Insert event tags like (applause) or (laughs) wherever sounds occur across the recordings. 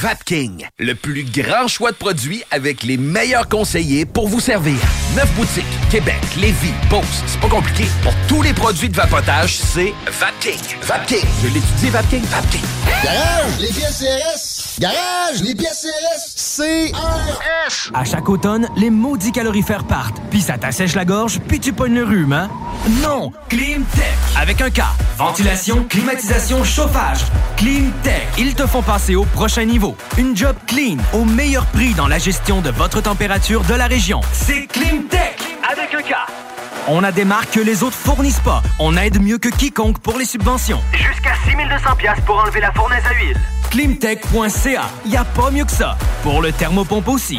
Vapking, le plus grand choix de produits avec les meilleurs conseillers pour vous servir. Neuf boutiques, Québec, Lévis, Beauce, c'est pas compliqué. Pour tous les produits de vapotage, c'est Vapking. Vapking. Je l'étudie, Vapking. Vapking. Garage, les pièces CRS. Garage, les pièces CRS. CRS. À chaque automne, les maudits calorifères partent. Puis ça t'assèche la gorge, puis tu pognes le rhume, hein? Non! Climtech! Avec un K. Ventilation, climatisation, chauffage. Climtech. Ils te font passer au prochain niveau. Une job clean, au meilleur prix dans la gestion de votre température de la région. C'est Climtech! Avec un K. On a des marques que les autres fournissent pas. On aide mieux que quiconque pour les subventions. Jusqu'à 6200 pièces pour enlever la fournaise à huile. Climtech.ca. Y a pas mieux que ça. Pour le thermopompe aussi.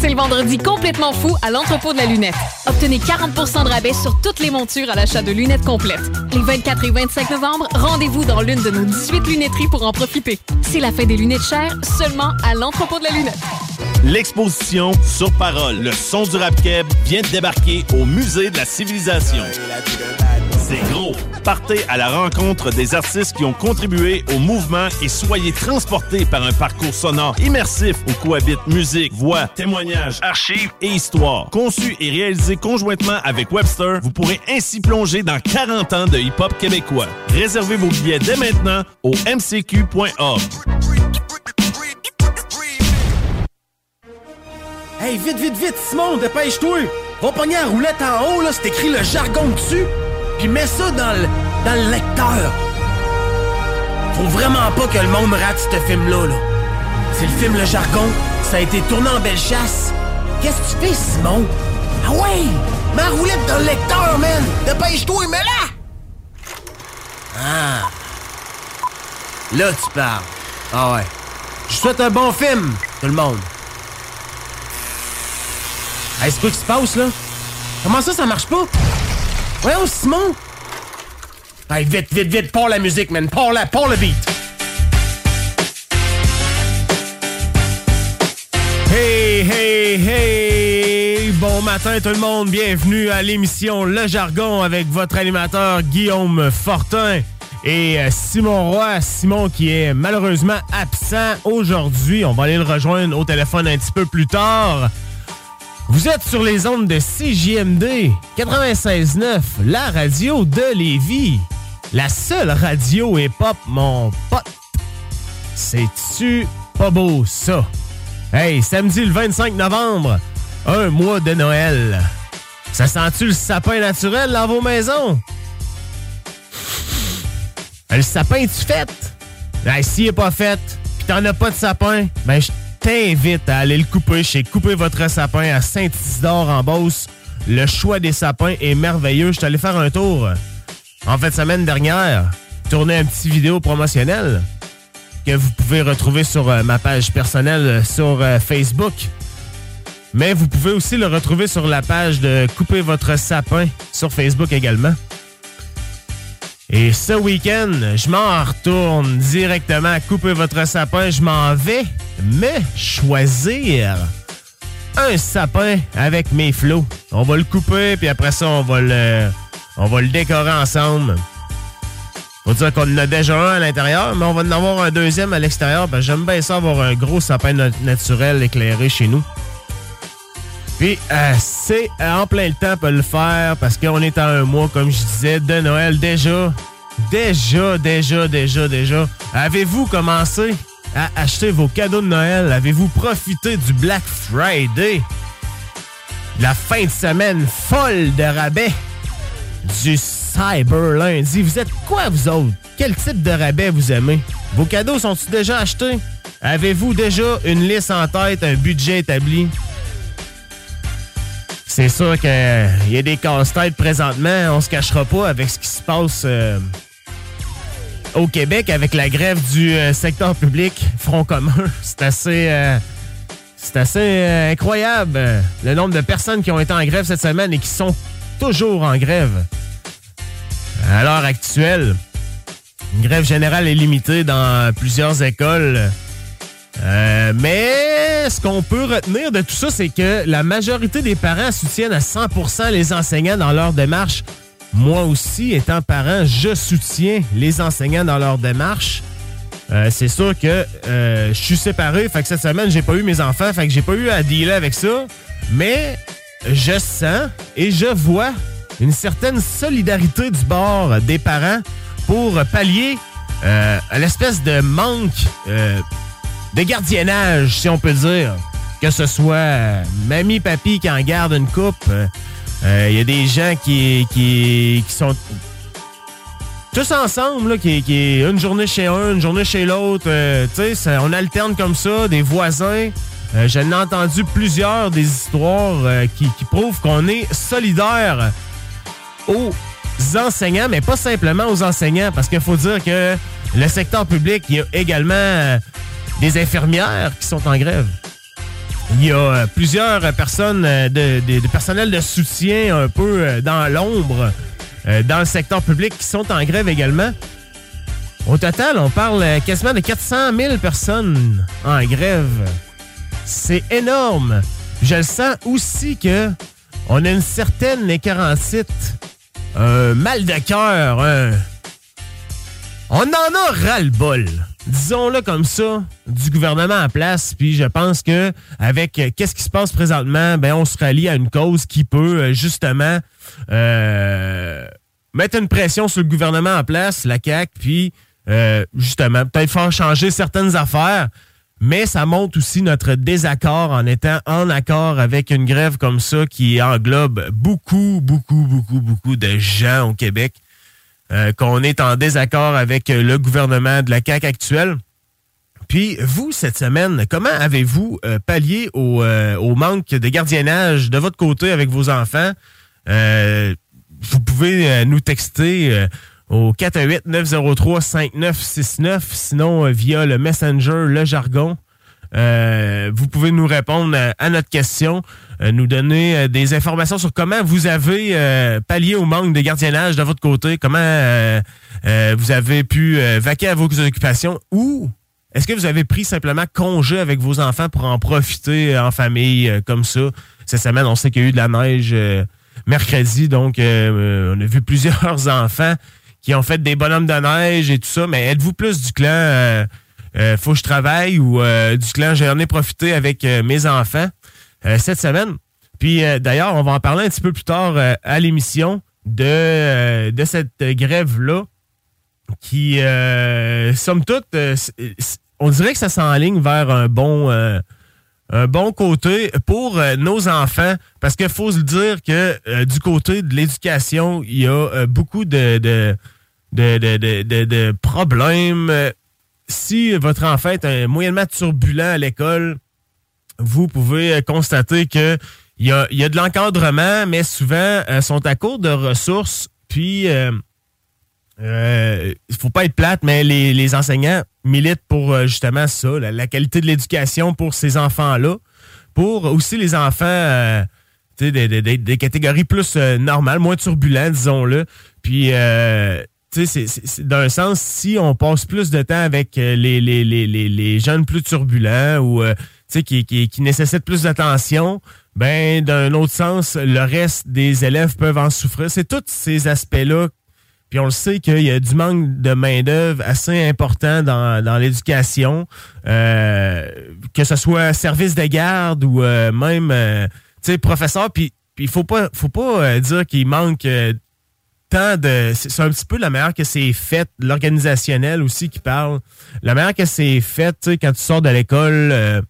C'est le vendredi complètement fou à l'entrepôt de la lunette. Obtenez 40% de rabais sur toutes les montures à l'achat de lunettes complètes. Les 24 et 25 novembre, rendez-vous dans l'une de nos 18 lunetteries pour en profiter. C'est la fin des lunettes chères seulement à l'entrepôt de la lunette. L'exposition Sur Parole, le son du rap keb vient de débarquer au Musée de la Civilisation. C'est gros. Partez à la rencontre des artistes qui ont contribué au mouvement et soyez transportés par un parcours sonore immersif où cohabitent musique, voix, témoignages, archives et histoire. Conçu et réalisé conjointement avec Webster, vous pourrez ainsi plonger dans 40 ans de hip-hop québécois. Réservez vos billets dès maintenant au mcq.org. Hey, vite, vite, vite, Simon, dépêche-toi! Va pogner la roulette en haut, là, c'est écrit le jargon dessus, puis mets ça dans le, dans le lecteur. Faut vraiment pas que le monde rate ce film-là, là. C'est le film Le Jargon, ça a été tourné en belle chasse. Qu'est-ce que tu fais, Simon? Ah ouais! La roulette dans le lecteur, man! Dépêche-toi, mets-la! Ah! Là, tu parles. Ah ouais. Je souhaite un bon film, tout le monde. Hey, c'est quoi qui se passe, là? Comment ça, ça marche pas? Voyons, Simon! Hey, vite, vite, vite, pars la musique, man! Pars la, pars le beat! Hey, hey, hey! Bon matin, tout le monde! Bienvenue à l'émission Le Jargon avec votre animateur Guillaume Fortin et euh, Simon Roy. Simon qui est malheureusement absent aujourd'hui. On va aller le rejoindre au téléphone un petit peu plus tard. Vous êtes sur les ondes de CJMD 96.9, la radio de Lévis. La seule radio hip-hop, mon pote. C'est-tu pas beau, ça? Hey, samedi le 25 novembre, un mois de Noël. Ça sent-tu le sapin naturel dans vos maisons? Le sapin, tu fait? Ben, s'il est pas fait, pis t'en as pas de sapin, ben, je t'invite à aller le couper chez Couper votre sapin à Saint-Isidore en Beauce. Le choix des sapins est merveilleux. Je suis allé faire un tour en fin de semaine dernière, tourner un petit vidéo promotionnel que vous pouvez retrouver sur euh, ma page personnelle euh, sur euh, Facebook. Mais vous pouvez aussi le retrouver sur la page de Couper votre sapin sur Facebook également. Et ce week-end, je m'en retourne directement à couper votre sapin. Je m'en vais me choisir un sapin avec mes flots. On va le couper, puis après ça, on va le, on va le décorer ensemble. Faut dire qu'on en a déjà un à l'intérieur, mais on va en avoir un deuxième à l'extérieur. J'aime bien ça avoir un gros sapin na- naturel éclairé chez nous. Puis, euh, c'est en plein le temps pour le faire parce qu'on est à un mois, comme je disais, de Noël déjà. Déjà, déjà, déjà, déjà. Avez-vous commencé à acheter vos cadeaux de Noël? Avez-vous profité du Black Friday? La fin de semaine folle de rabais du Cyber Lundi. Vous êtes quoi, vous autres? Quel type de rabais vous aimez? Vos cadeaux sont-ils déjà achetés? Avez-vous déjà une liste en tête, un budget établi? C'est sûr qu'il y a des casse-têtes présentement. On se cachera pas avec ce qui se passe euh, au Québec avec la grève du euh, secteur public, Front commun. (laughs) C'est assez... euh, c'est assez euh, incroyable euh, le nombre de personnes qui ont été en grève cette semaine et qui sont toujours en grève. À l'heure actuelle, une grève générale est limitée dans plusieurs écoles. Euh, mais ce qu'on peut retenir de tout ça, c'est que la majorité des parents soutiennent à 100% les enseignants dans leur démarche. Moi aussi, étant parent, je soutiens les enseignants dans leur démarche. Euh, c'est sûr que euh, je suis séparé, fait que cette semaine, j'ai pas eu mes enfants, fait que j'ai pas eu à dealer avec ça. Mais je sens et je vois une certaine solidarité du bord des parents pour pallier à l'espèce de manque de gardiennage, si on peut dire. Que ce soit euh, mamie, papy qui en garde une coupe. Il y a des gens qui, qui, sont tous ensemble, qui, qui une journée chez un, une journée chez l'autre. euh, on alterne comme ça, des voisins. Euh, J'en ai entendu plusieurs des histoires euh, qui, qui prouvent qu'on est solidaire aux enseignants, mais pas simplement aux enseignants, parce qu'il faut dire que le secteur public, il y a également euh, des infirmières qui sont en grève. Il y a euh, plusieurs personnes euh, de, de- personnel de soutien un peu euh, dans l'ombre dans le secteur public qui sont en grève également. Au total, on parle quasiment de 400 000 personnes en grève. C'est énorme. Je le sens aussi que on a une certaine écarancite, un mal de cœur, un... On en a ras-le-bol. Disons-le comme ça, du gouvernement en place. Puis je pense que avec euh, qu'est-ce qui se passe présentement, ben on se rallie à une cause qui peut euh, justement euh, mettre une pression sur le gouvernement en place, la CAQ, puis justement peut-être faire changer certaines affaires. Mais ça montre aussi notre désaccord en étant en accord avec une grève comme ça qui englobe beaucoup, beaucoup, beaucoup, beaucoup de gens au Québec euh, qu'on est en désaccord avec euh, le gouvernement de la CAQ actuelle. Puis, vous, cette semaine, comment avez-vous euh, pallié au, au manque de gardiennage de votre côté avec vos enfants? Vous pouvez nous texter au 418-903-5969, sinon via le Messenger, le jargon. Euh, vous pouvez nous répondre à notre question, euh, nous donner euh, des informations sur comment vous avez euh, pallié au manque de gardiennage de votre côté, comment vous avez pu vaquer à vos occupations ou est-ce que vous avez pris simplement congé avec vos enfants pour en profiter en famille comme ça? Cette semaine, on sait qu'il y a eu de la neige mercredi, donc on a vu (laughs) plusieurs enfants qui ont fait des bonhommes de neige et tout ça, mais êtes-vous plus du clan euh, faut que je travaille ou euh, du clan j'en ai profité avec euh, mes enfants cette semaine. Puis d'ailleurs, on va en parler un petit peu plus tard à l'émission de, de cette grève-là qui, somme toute, on dirait que ça s'enligne vers un bon, un bon côté pour nos enfants. Parce qu'il faut se dire que du côté de l'éducation, il y a beaucoup de, de, de- de- de problèmes. Euh, Si votre enfant est moyennement turbulent à l'école, vous pouvez euh, constater que il y a, de l'encadrement, mais souvent, euh, sont à court de ressources. Puis, euh, euh, il faut pas être plate, mais les, enseignants militent pour euh, justement ça, la, qualité de l'éducation pour ces enfants-là. Pour aussi les enfants euh, des, des- catégories plus euh, normales, moins turbulentes, disons-le. Puis, d'un sens, si on passe plus de temps avec euh, les, les, les, les, jeunes plus turbulents ou euh, qui, qui, qui nécessitent plus d'attention, ben d'un autre sens, le reste des élèves peuvent en souffrir. C'est tous ces aspects-là puis on le sait qu'il y a du manque de main-d'œuvre assez important dans, dans l'éducation, euh, que ce soit service de garde ou même professeur. Puis il faut pas, faut pas dire qu'il manque C'est un petit peu la manière que c'est fait, l'organisationnel aussi qui parle. La manière que c'est fait, quand tu sors de l'école. euh,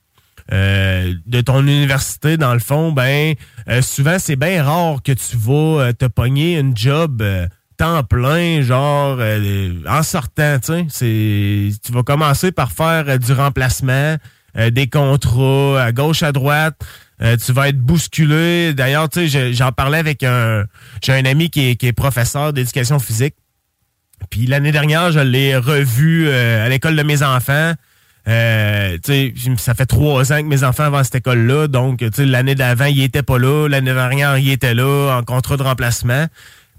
euh, de ton université, dans le fond, ben euh, souvent c'est bien rare que tu vas te pogner une job temps plein, genre en sortant, tu vas commencer par faire du remplacement, des contrats à gauche, à droite. Euh, tu vas être bousculé. D'ailleurs, tu sais, je- j'en parlais avec un. J'ai un ami qui est, qui est professeur d'éducation physique. Puis l'année dernière, je l'ai revu euh, à l'école de mes enfants. Euh, ça fait trois ans que mes enfants vont à cette école-là. Donc, l'année d'avant, il était pas là. L'année dernière, il était là en contrat de remplacement.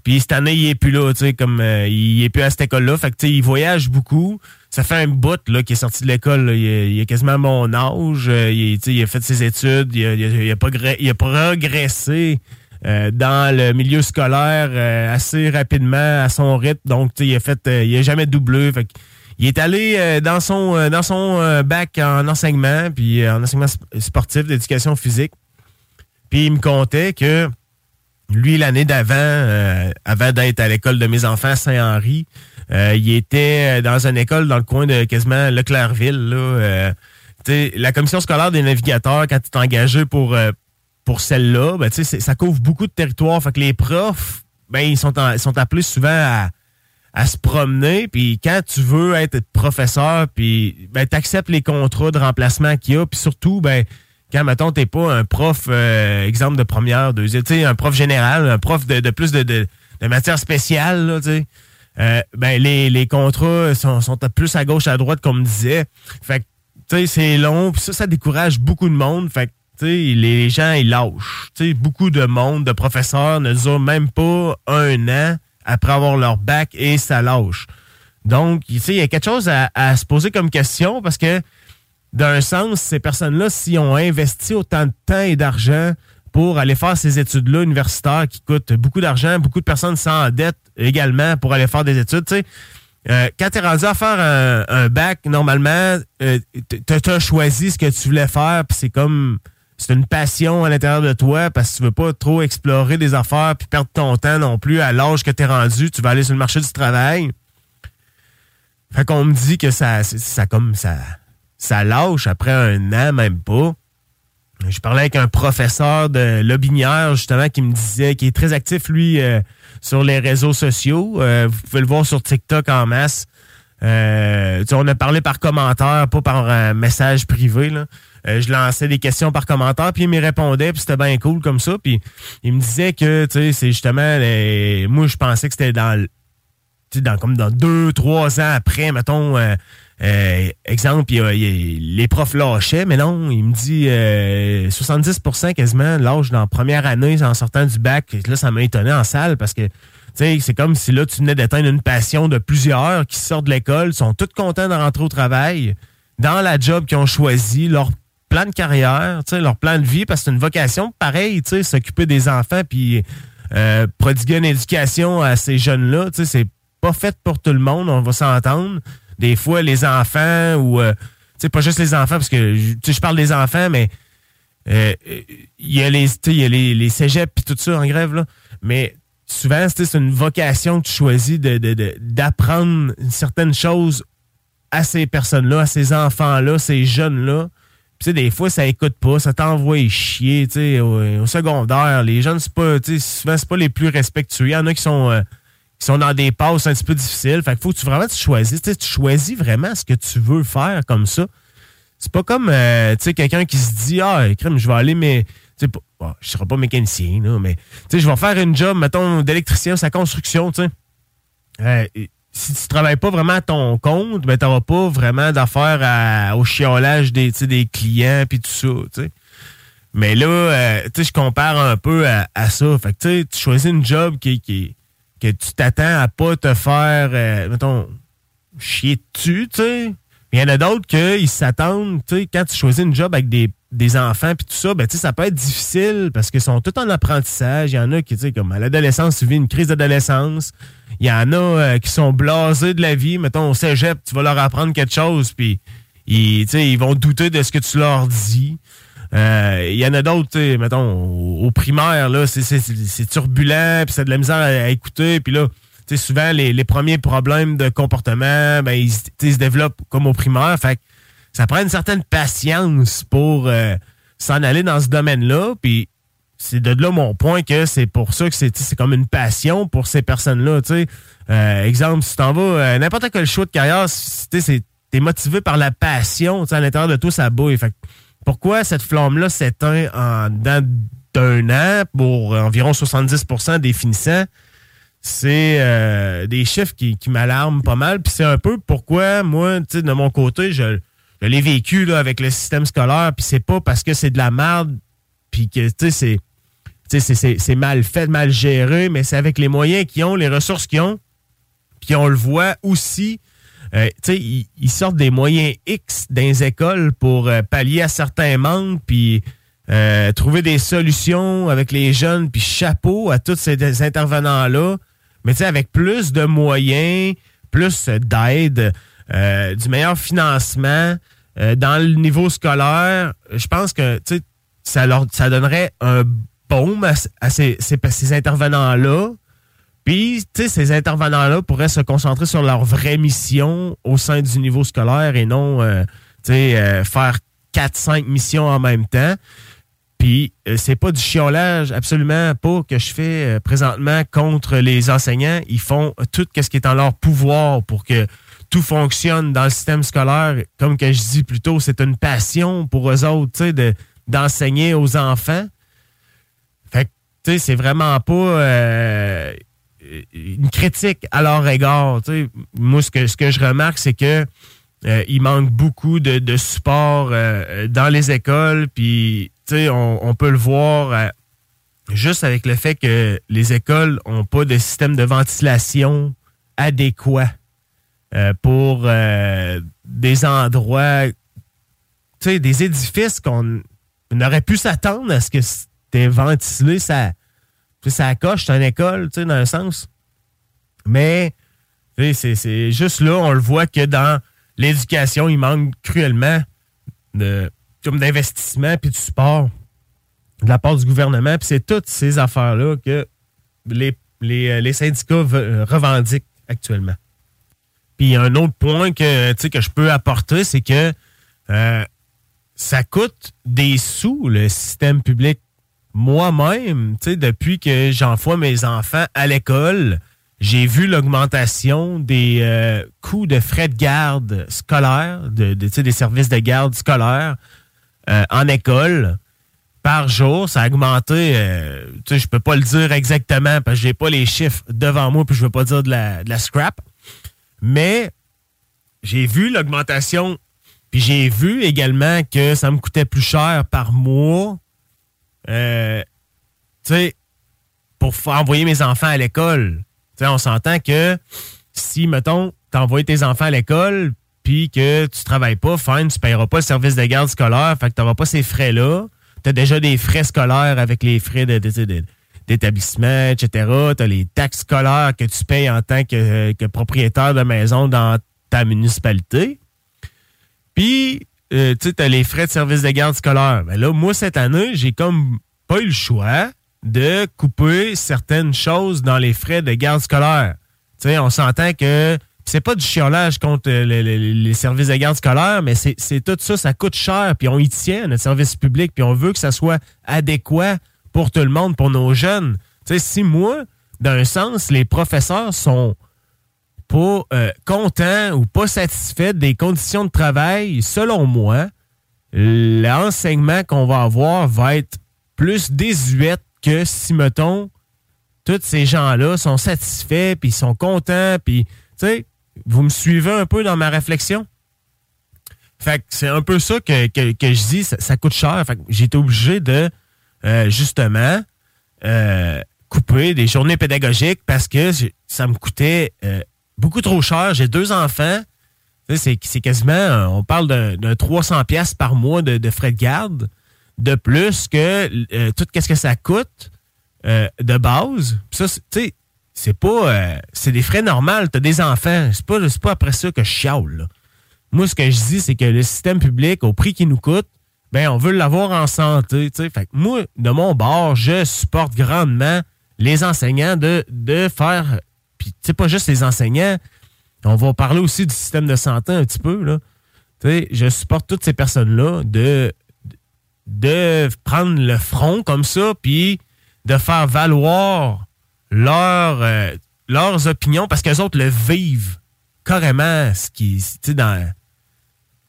Puis cette année, il est plus là, tu sais, comme euh, il est plus à cette école-là. Fait que, tu sais, il voyage beaucoup. Ça fait un bout, là, qu'il est sorti de l'école. Il, est- il est quasiment à mon âge. Euh, Il, il a fait ses études. Il a, il a- a progressé euh, dans le milieu scolaire euh, assez rapidement à son rythme. Donc, tu sais, il a fait, euh, il a jamais doublé. Fait que, il est allé euh, dans son dans son bac en enseignement, puis en enseignement sp- sportif d'éducation physique. Puis il me contait que lui, l'année d'avant, euh, avant d'être à l'école de mes enfants Saint-Henri, euh, il était dans une école dans le coin de quasiment Leclercville. Là, euh, la commission scolaire des navigateurs, quand tu es engagé pour, euh, pour celle-là, ben, ça couvre beaucoup de territoire. Fait que les profs, ben, ils sont, en- sont appelés souvent à, à se promener. Puis quand tu veux être professeur, puis ben, tu acceptes les contrats de remplacement qu'il y a. Puis surtout, ben, quand, mettons, t'es pas un prof, euh, exemple de première, deuxième, tu sais, un prof général, un prof de, de plus de, de, de matière spéciale, là, tu sais. Euh, ben, les, les contrats sont, sont plus à gauche, à droite, comme disait. Fait que, tu sais, c'est long, puis ça, ça décourage beaucoup de monde. Fait que, tu sais, les gens, ils lâchent. Tu sais, beaucoup de monde, de professeurs ne durent même pas un an après avoir leur bac et ça lâche. Donc, tu sais, il y a quelque chose à, à se poser comme question parce que, d'un sens, ces personnes-là, s'ils ont investi autant de temps et d'argent pour aller faire ces études-là universitaires qui coûtent beaucoup d'argent, beaucoup de personnes s'endettent également pour aller faire des études, tu sais. Euh, quand tu es rendu à faire un, bac, normalement, euh, tu as choisi ce que tu voulais faire, puis c'est comme c'est une passion à l'intérieur de toi parce que tu veux pas trop explorer des affaires puis perdre ton temps non plus à l'âge que tu es rendu. Tu vas aller sur le marché du travail. Fait qu'on me dit que ça, ça comme ça, ça lâche après un an, même pas. Je parlais avec un professeur de Lobinière, justement, qui me disait, qui est très actif, lui, euh, sur les réseaux sociaux. Euh, vous pouvez le voir sur TikTok en masse. Euh, on a parlé par commentaire, pas par un message privé. Là. Euh, je lançais des questions par commentaire, puis il me répondait, puis c'était bien cool comme ça. Puis il me disait que, tu sais, c'est justement, moi, je pensais que c'était dans, dans comme dans deux, trois ans après, mettons, euh, exemple, il il les profs lâchaient, mais non, il me dit euh, 70% quasiment l'âge dans la première année en sortant du bac. Là, ça m'a étonné en salle parce que c'est comme si là, tu venais d'atteindre une passion de plusieurs qui sortent de l'école, sont tous contents de rentrer au travail, dans la job qu'ils ont choisi, leur plan de carrière, leur plan de vie, parce que c'est une vocation pareil, tu sais, s'occuper des enfants puis euh, prodiguer une éducation à ces jeunes-là, c'est pas fait pour tout le monde, on va s'entendre. Des fois, les enfants ou, euh, tu sais, pas juste les enfants, parce que, tu je parle des enfants, mais euh, il y a les, y a les, les cégeps puis tout ça en grève, là. Mais souvent, c'est une vocation que tu choisis de, de- de- d'apprendre certaines choses à ces personnes-là, à ces enfants-là, ces jeunes-là. Tu sais, des fois, ça écoute pas, ça t'envoie chier, tu sais, au, au secondaire. Les jeunes, c'est pas, tu sais, souvent, c'est pas les plus respectueux. Il y en a qui sont, euh, qui sont dans des passes un petit peu difficiles. Fait qu'il faut que tu vraiment tu tu tu choisis vraiment ce que tu veux faire comme ça. c'est pas comme, euh, tu quelqu'un qui se dit, ah, crème, je vais aller, mais, tu je serai pas mécanicien, là, mais, tu je vais faire une job, mettons, d'électricien, sa construction, tu sais. Euh, si tu travailles pas vraiment à ton compte, ben, t'auras pas vraiment d'affaires au chiolage des, des clients, puis tout ça, tu sais. Mais là, euh, tu je compare un peu à, ça. Fait que, tu tu choisis une job qui, qui, que tu t'attends à pas te faire, mettons, chier dessus, tu sais il y en a d'autres qui s'attendent, tu sais, quand tu choisis une job avec des, enfants puis tout ça, ben, tu sais, ça peut être difficile parce qu'ils sont tout en apprentissage. Il y en a qui, tu sais, comme à l'adolescence, tu vis une crise d'adolescence. Il y en a euh, qui sont blasés de la vie. Mettons, au cégep, tu vas leur apprendre quelque chose puis ils, ils vont douter de ce que tu leur dis. Euh, il y en a d'autres, tu sais, mettons, au, primaire, là, c'est turbulent puis c'est de la misère à, écouter. Puis là, souvent, les, premiers problèmes de comportement, ben, ils, se développent comme au primaire. Fait ça prend une certaine patience pour euh, s'en aller dans ce domaine-là. Puis c'est de là mon point que c'est pour ça que c'est comme une passion pour ces personnes-là. Euh, exemple, si tu t'en vas, euh, n'importe quel choix de carrière, tu es motivé par la passion à l'intérieur de tout ça bouille. Fait pourquoi cette flamme-là s'éteint en d'un an pour environ 70% des finissants? c'est euh, des chiffres qui, m'alarment pas mal. Puis c'est un peu pourquoi, moi, de mon côté, je, l'ai vécu avec le système scolaire. Puis c'est pas parce que c'est de la merde, puis que c'est, c'est mal fait, mal géré, mais c'est avec les moyens qu'ils ont, les ressources qu'ils ont. Puis on le voit aussi. Euh, ils, sortent des moyens X dans les écoles pour euh, pallier à certains manques, puis trouver des solutions avec les jeunes, puis chapeau à tous ces intervenants-là mais tu sais, avec plus de moyens, plus d'aide, euh, du meilleur financement euh, dans le niveau scolaire, je pense que ça, leur, ça donnerait un baume à, ces, intervenants-là. Puis, tu sais, ces intervenants-là pourraient se concentrer sur leur vraie mission au sein du niveau scolaire et non, euh, sais, faire 4-5 missions en même temps. Puis euh, c'est pas du chiolage, absolument pas, que je fais euh, présentement contre les enseignants. Ils font tout ce qui est en leur pouvoir pour que tout fonctionne dans le système scolaire. Comme je dis plus tôt, c'est une passion pour eux autres, d'enseigner aux enfants. Fait que, tu sais, c'est vraiment pas euh, une critique à leur égard. Moi, ce que, ce que je remarque, c'est que il manque beaucoup de, de support dans les écoles, puis on, peut le voir euh, juste avec le fait que les écoles n'ont pas de système de ventilation adéquat euh, pour euh, des endroits, des édifices qu'on aurait pu s'attendre à ce que c'était ventilé, ça, ça coche, c'est une école, dans un sens. Mais c'est juste là, on le voit que dans l'éducation, il manque cruellement de, comme d'investissement puis de support de la part du gouvernement. Puis c'est toutes ces affaires-là que les, les, syndicats euh, revendiquent actuellement. Puis un autre point que, que je peux apporter, c'est que euh, ça coûte des sous, le système public. Moi-même, depuis que j'envoie mes enfants à l'école, j'ai vu l'augmentation des euh, coûts de frais de garde scolaire, de, de des services de garde scolaire. Euh, en école par jour. Ça a augmenté, euh, tu peux pas le dire exactement parce que j'ai pas les chiffres devant moi puis je veux pas dire de la, scrap. Mais j'ai vu l'augmentation puis j'ai vu également que ça me coûtait plus cher par mois. Euh, tu sais, pour envoyer mes enfants à l'école. Tu sais, on s'entend que si, mettons, t'envoies tes enfants à l'école, puis que tu travailles pas, fine, tu paieras pas le service de garde scolaire, fait que tu n'auras pas ces frais-là. Tu as déjà des frais scolaires avec les frais d'établissement, etc. Tu as les taxes scolaires que tu payes en tant que, propriétaire de maison dans ta municipalité. Puis, euh, tu as les frais de service de garde scolaire. Ben là, moi, cette année, j'ai comme pas eu le choix de couper certaines choses dans les frais de garde scolaire. Tu sais, on s'entend que c'est pas du chiolage contre les, services de garde scolaire, mais c'est tout ça, ça coûte cher, puis on y tient, notre service public, puis on veut que ça soit adéquat pour tout le monde, pour nos jeunes. Tu sais, si moi, d'un sens, les professeurs sont pas euh, contents ou pas satisfaits des conditions de travail, selon moi, l'enseignement qu'on va avoir va être plus désuet que si, mettons, tous ces gens-là sont satisfaits, puis sont contents, puis, tu sais, vous me suivez un peu dans ma réflexion? Fait que c'est un peu ça que, je dis, ça, coûte cher. Fait que été obligé de, euh, justement, euh, couper des journées pédagogiques parce que ça me coûtait beaucoup trop cher. J'ai deux enfants. C'est quasiment, on parle d'un 300 pièces par mois de, frais de garde, de plus que tout ce que ça coûte de base. Ça, tu c'est pas, c'est des frais normaux. T'as des enfants. C'est pas, pas après ça que je chiale. Moi, ce que je dis, c'est que le système public, au prix qu'il nous coûte, ben, on veut l'avoir en santé. Fait que moi, de mon bord, je supporte grandement les enseignants de, de faire. Puis, c'est pas juste les enseignants. On va parler aussi du système de santé un petit peu. Là. je supporte toutes ces personnes-là de, de prendre le front comme ça, puis de faire valoir euh, leurs opinions parce qu'eux autres le vivent carrément ce qui dans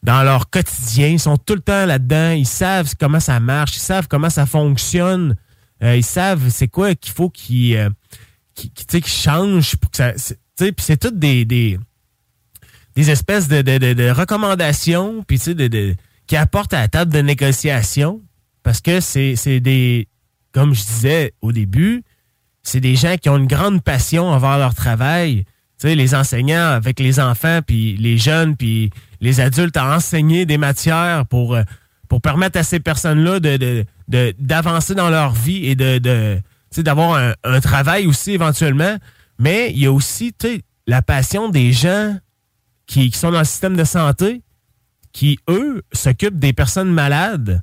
dans leur quotidien. Ils sont tout le temps là-dedans. Ils savent comment ça marche. Ils savent comment ça fonctionne. Euh, ils savent c'est quoi qu'il faut qu'ils euh, changent pour que ça. Puis c'est toutes des, des, des espèces de, de, de, recommandations puis de, de, qui apportent à la table de négociation. Parce que c'est des. Comme je disais au début, c'est des gens qui ont une grande passion envers leur travail. Tu sais, les enseignants avec les enfants, puis les jeunes, puis les adultes à enseigner des matières pour, pour permettre à ces personnes-là de, d'avancer dans leur vie et de, de d'avoir un, travail aussi éventuellement. Mais il y a aussi la passion des gens qui, sont dans le système de santé, qui, eux, s'occupent des personnes malades,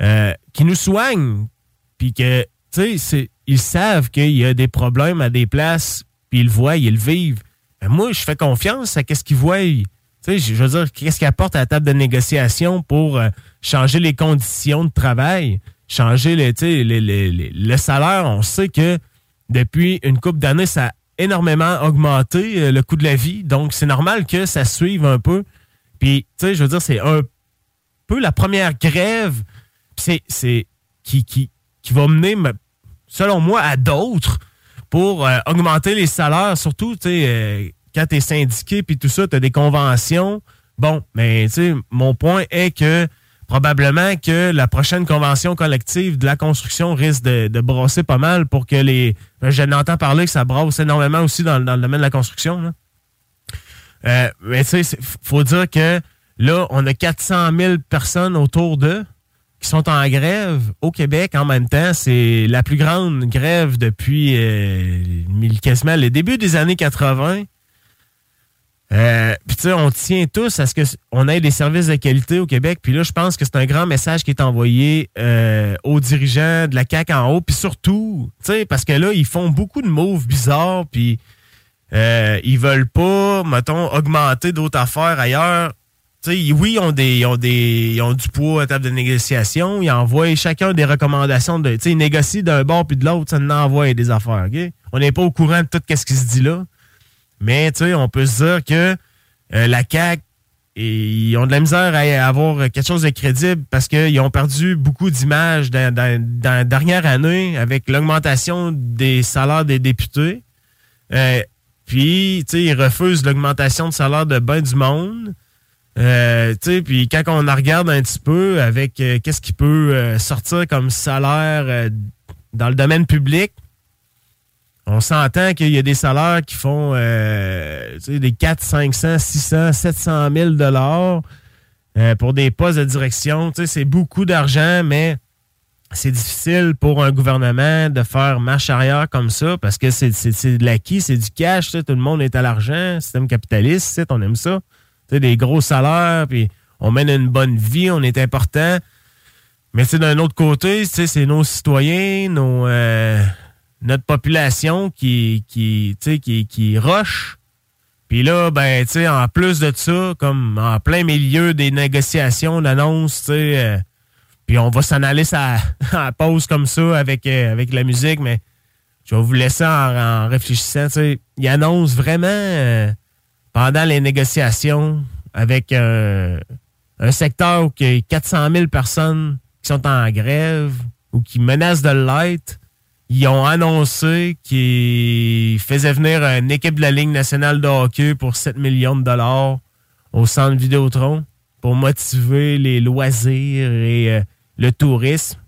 euh, qui nous soignent, puis que, tu sais, ils savent qu'il y a des problèmes à des places, puis ils le voient, ils le vivent. Ben, moi, je fais confiance à ce qu'ils voient je veux dire, qu'est-ce qu'il apporte à la table de négociation pour euh, changer les conditions de travail, changer le, le, salaire? On sait que depuis une couple d'années, ça a énormément augmenté euh, le coût de la vie. Donc, c'est normal que ça suive un peu. Puis, tu sais, je veux dire, c'est un peu la première grève c'est, qui, qui, qui va mener, selon moi, à d'autres pour euh, augmenter les salaires, surtout, tu sais, quand tu es syndiqué puis tout ça, tu as des conventions. Bon, mais tu sais, mon point est que probablement que la prochaine convention collective de la construction risque de, brosser pas mal pour que les. Ben, je n'entends parler que ça brosse énormément aussi dans, le domaine de la construction. Euh, mais tu sais, faut dire que là, on a 400 000 personnes autour d'eux qui sont en grève au Québec en même temps. C'est la plus grande grève depuis euh, quasiment le début des années 80. Euh, puis tu sais, on tient tous à ce qu'on ait des services de qualité au Québec. Puis là, je pense que c'est un grand message qui est envoyé euh, aux dirigeants de la CAQ en haut. Puis surtout, tu sais, parce que là, ils font beaucoup de moves bizarres. Puis euh, ils veulent pas, mettons, augmenter d'autres affaires ailleurs. Tu sais, oui, ils ont, des, ils, ont des, ils ont du poids à table de négociation. Ils envoient chacun des recommandations. De, ils négocient d'un bord puis de l'autre. Ça envoie des affaires. On n'est pas au courant de tout ce qui se dit là. Mais tu sais, on peut se dire que euh, la CAQ, ils ont de la misère à avoir quelque chose de crédible parce qu'ils ont perdu beaucoup d'images dans, la dernière année avec l'augmentation des salaires des députés. Euh, puis, tu sais, ils refusent l'augmentation de salaire de ben du monde. Euh, tu sais, puis quand on regarde un petit peu avec qu'est-ce qui peut sortir comme salaire dans le domaine public, on s'entend qu'il y a des salaires qui font euh, des 4, 500, 600, 700 000 dollars euh, pour des postes de direction. C'est beaucoup d'argent, mais c'est difficile pour un gouvernement de faire marche arrière comme ça parce que c'est de l'acquis, c'est du cash. Tout le monde est à l'argent. Système capitaliste, on aime ça. des gros salaires, puis on mène une bonne vie, on est important. Mais d'un autre côté, c'est nos citoyens, nos... Euh, notre population qui, qui, qui, qui roche. Puis là, ben, tu en plus de ça, comme en plein milieu des négociations, on annonce, tu sais, euh, puis on va s'en aller à, (laughs) pause comme ça avec, euh, avec la musique, mais je vais vous laisser en, réfléchissant, tu sais. Il annonce vraiment, euh, pendant les négociations, avec un un secteur où il y a 400 000 personnes qui sont en grève ou qui menacent de l'être, ils ont annoncé qu'ils faisaient venir une équipe de la Ligue nationale de hockey pour 7 millions de dollars au centre Vidéotron pour motiver les loisirs et euh, le tourisme.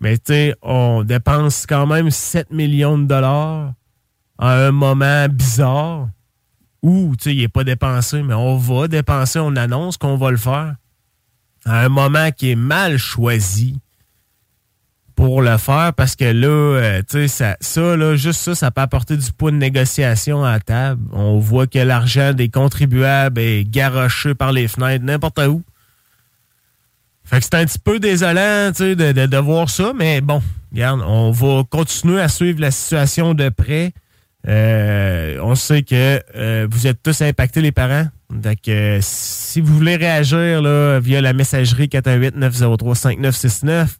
Mais tu sais, on dépense quand même 7 millions de dollars à un moment bizarre où, tu sais, il n'est pas dépensé, mais on va dépenser, on annonce qu'on va le faire à un moment qui est mal choisi pour le faire parce que là, euh, tu sais, ça, ça, là, juste ça, ça peut apporter du poids de négociation à table. On voit que l'argent des contribuables est garoché par les fenêtres n'importe où. Fait que c'est un petit peu désolant, tu sais, de, de, de, voir ça, mais bon, regarde, on va continuer à suivre la situation de près. Euh, on sait que euh, vous êtes tous impactés, les parents. Donc, si vous voulez réagir là, via la messagerie 418-903-5969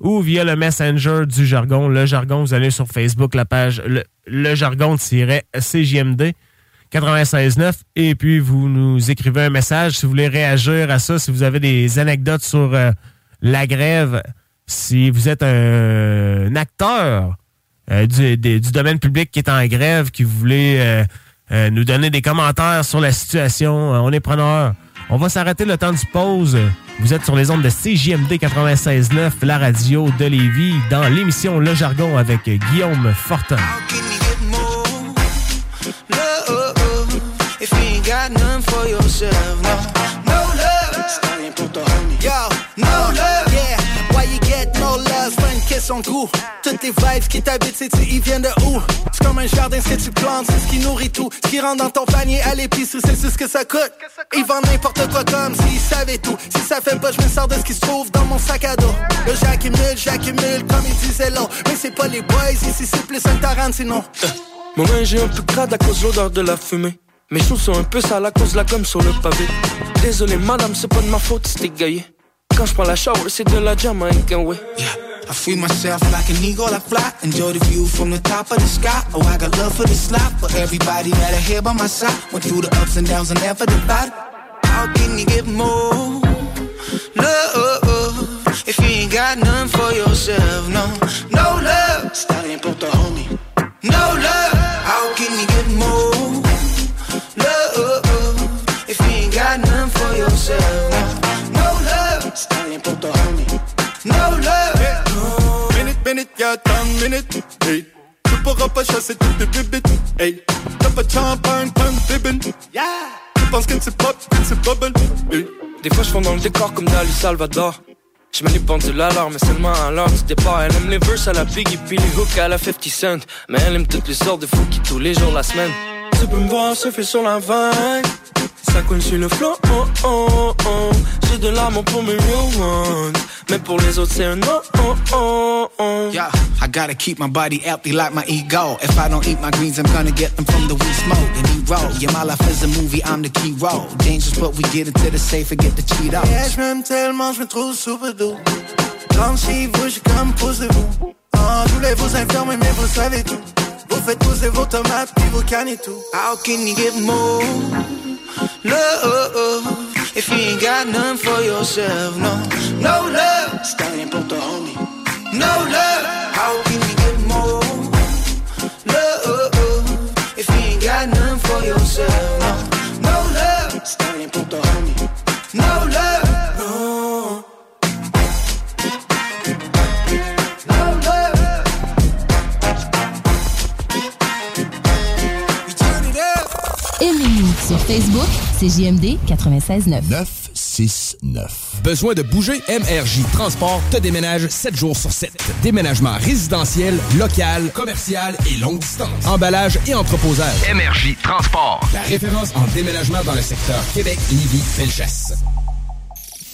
ou via le messenger du jargon, le jargon, vous allez sur Facebook, la page le, le jargon-CJMD 96.9 et puis vous nous écrivez un message si vous voulez réagir à ça, si vous avez des anecdotes sur euh, la grève, si vous êtes un, acteur euh, du, domaine public qui est en grève, qui voulait euh, euh, nous donner des commentaires sur la situation. on est preneur. On va s'arrêter le temps du pause. Vous êtes sur les ondes de CJMD 96.9, la radio de Lévis, dans l'émission Le Jargon avec Guillaume Fortin. Son goût. Toutes les vibes qui t'habitent, c'est tu ils viennent de où? C'est comme un jardin, ce que tu plantes, c'est ce qui nourrit tout. Ce qui rentre dans ton panier à l'épicerie, c'est ce que ça coûte. Ils vendent n'importe quoi comme s'ils savaient tout. Si ça fait pas, je me sors de ce qui se trouve dans mon sac à dos. Là, j'accumule, j'accumule, comme il disait là. Mais c'est pas les boys, ici c'est plus un Tarantino. Euh, moi, j'ai un peu crade à cause de l'odeur de la fumée. Mes choses sont un peu sales à cause de la gomme sur le pavé. Désolé, madame, c'est pas de ma faute, c'était gaillé. Quand je prends la shower, c'est de la Jamaïque, ouais. Yeah. I free myself like an eagle, I fly. Enjoy the view from the top of the sky. Oh, I got love for this life. For everybody that I hear by my side. Went through the ups and downs and never divided. How can you get more love if you ain't got none for yourself? No, no love. Está bien pour the homie. No love. Y'a tant minute. Hey. Tu pourras pas chasser toutes tes bibites. Hey. T'as pas de champagne, pas de bibine. Yeah. Tu penses que c'est pop, que c'est bubble. Hey. Des fois, je fonds dans le décor comme Dali Salvador. Je mets les pendules à l'heure, mais seulement à l'heure du départ. Elle aime les verses à la Biggie, puis les hooks à la 50 Cent. Mais elle aime toutes les sortes de fous qui tous les jours la semaine. Tu peux me voir surfer sur la vague. Ça coule sur le flow, oh oh oh. J'ai de l'amour pour mes real ones. Mais pour les autres, c'est un no, oh oh oh. Yeah, I gotta keep my body healthy like my ego. If I don't eat my greens, I'm gonna get them from the weed smoke. And we roll. Yeah, my life is a movie, I'm the key role. Dangerous, but we get into the safe and get the cheat out. Yeah, je m'aime tellement, je me trouve super doux. Comme si vous, je comme posez-vous. Oh, tous les vous infirmes, mais vous savez tout. Vous faites pousser vos tomates, puis vous canez tout. How can you get more love if you ain't got none for yourself? No, no love. Está bien the homie. No love. How can you get more love if you ain't got none for yourself? No, no love. Está bien the homie. No love. Sur Facebook, c'est JMD 96.9. 969. Besoin de bouger? MRJ Transport te déménage 7 jours sur 7. Déménagement résidentiel, local, commercial et longue distance. Emballage et entreposage. MRJ Transport. La référence en déménagement dans le secteur Québec, Lévis, Felchasse.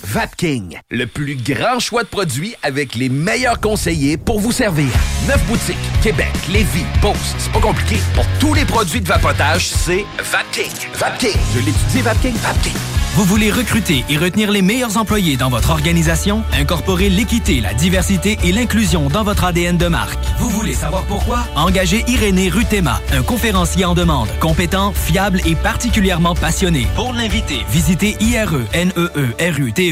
Vapking, le plus grand choix de produits avec les meilleurs conseillers pour vous servir. Neuf boutiques, Québec, Lévis, Beauce, c'est pas compliqué. Pour tous les produits de vapotage, c'est Vapking. Vapking. Je l'étudie, Vapking. Vapking. Vous voulez recruter et retenir les meilleurs employés dans votre organisation? Incorporer l'équité, la diversité et l'inclusion dans votre ADN de marque. Vous voulez savoir pourquoi? Engagez Irénée Rutema, un conférencier en demande, compétent, fiable et particulièrement passionné. Pour l'inviter, visitez E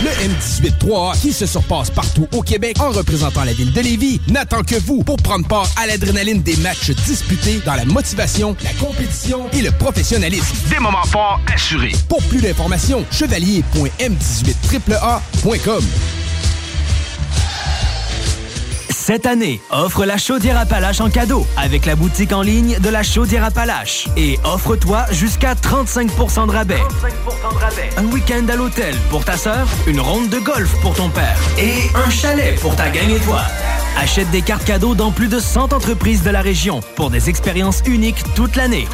Le M18-3A, qui se surpasse partout au Québec en représentant la ville de Lévis, n'attend que vous pour prendre part à l'adrénaline des matchs disputés dans la motivation, la compétition et le professionnalisme. Des moments forts assurés. Pour plus d'informations, chevalier.m18AAA.com. Cette année, offre la chaudière Appalache en cadeau avec la boutique en ligne de la chaudière Appalache. Et offre-toi jusqu'à 35% de rabais. Un week-end à l'hôtel pour ta sœur, une ronde de golf pour ton père et un chalet pour ta gang et toi. Achète des cartes cadeaux dans plus de 100 entreprises de la région pour des expériences uniques toute l'année.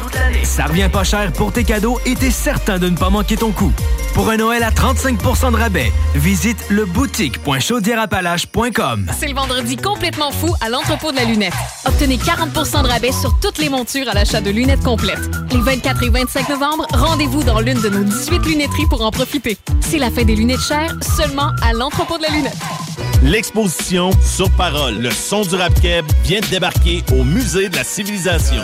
Ça revient pas cher pour tes cadeaux et t'es certain de ne pas manquer ton coup. Pour un Noël à 35% de rabais, visite le boutique.chaudierapalache.com. C'est le vendredi complètement fou à l'entrepôt de la lunette. Obtenez 40% de rabais sur toutes les montures à l'achat de lunettes complètes. Les 24 et 25 novembre, rendez-vous dans l'une de nos 18 lunetteries pour en profiter. C'est la fin des lunettes chères seulement à l'entrepôt de la lunette. L'exposition Sur parole, le son du rap keb vient de débarquer au Musée de la Civilisation.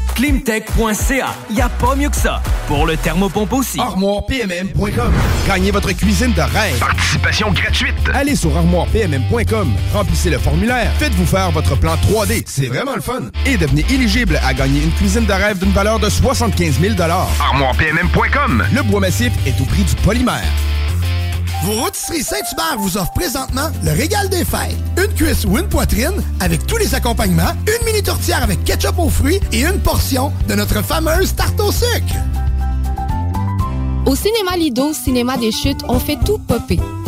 Climtech.ca. Y a pas mieux que ça. Pour le thermopompe aussi. ArmoirePMM.com. Gagnez votre cuisine de rêve. Participation gratuite. Allez sur armoirepmm.com, remplissez le formulaire, faites-vous faire votre plan 3D, c'est vraiment le fun, et devenez éligible à gagner une cuisine de rêve d'une valeur de 75 000 ArmoirePMM.com. Le bois massif est au prix du polymère. Vos rôtisseries Saint-Hubert vous offrent présentement le régal des fêtes. Une cuisse ou une poitrine avec tous les accompagnements, une mini tourtière avec ketchup aux fruits et une portion de notre fameuse tarte au sucre. Au cinéma Lido, cinéma des chutes, on fait tout popper.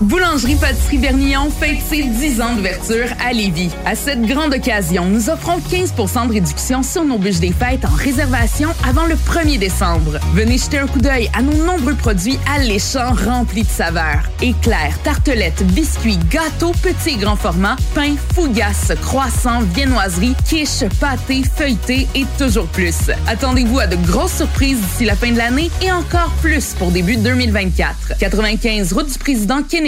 Boulangerie Pâtisserie Bernillon fête ses 10 ans d'ouverture à Lévis. À cette grande occasion, nous offrons 15% de réduction sur nos bûches des fêtes en réservation avant le 1er décembre. Venez jeter un coup d'œil à nos nombreux produits alléchants remplis de saveurs. Éclairs, tartelettes, biscuits, gâteaux, petits et grands formats, pain, fougasses, croissants, viennoiseries, quiches, pâtés, feuilletés et toujours plus. Attendez-vous à de grosses surprises d'ici la fin de l'année et encore plus pour début 2024. 95 route du président Kennedy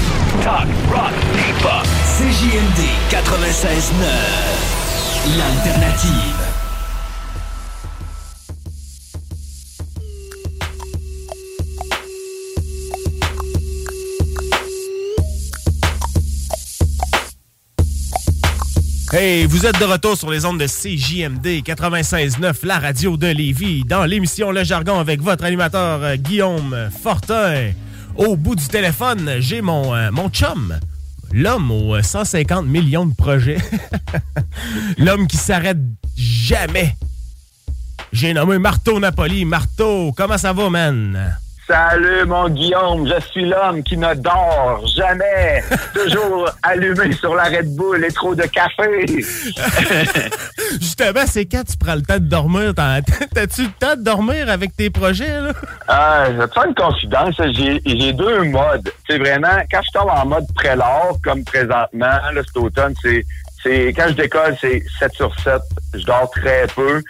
talk, rock, hip-hop. CJMD 96.9. L'alternative. Hey, vous êtes de retour sur les ondes de CJMD 96.9, la radio de Lévis, dans l'émission Le Jargon avec votre animateur euh, Guillaume Fortin. Au bout du téléphone, j'ai mon, euh, mon chum, l'homme aux euh, 150 millions de projets. (laughs) l'homme qui s'arrête jamais. J'ai nommé Marteau Napoli. Marteau, comment ça va, man? Salut mon Guillaume, je suis l'homme qui ne dort jamais, (laughs) toujours allumé sur la Red Bull et trop de café. (laughs) Justement, c'est quand tu prends le temps de dormir? T'as- (laughs) T'as-tu le temps de dormir avec tes projets, là? Euh, je vais une confidence, j'ai deux modes. C'est vraiment, quand je tombe en mode prélat, comme présentement, là, cet automne, c'est quand je décolle, c'est 7 sur 7. Je dors très peu.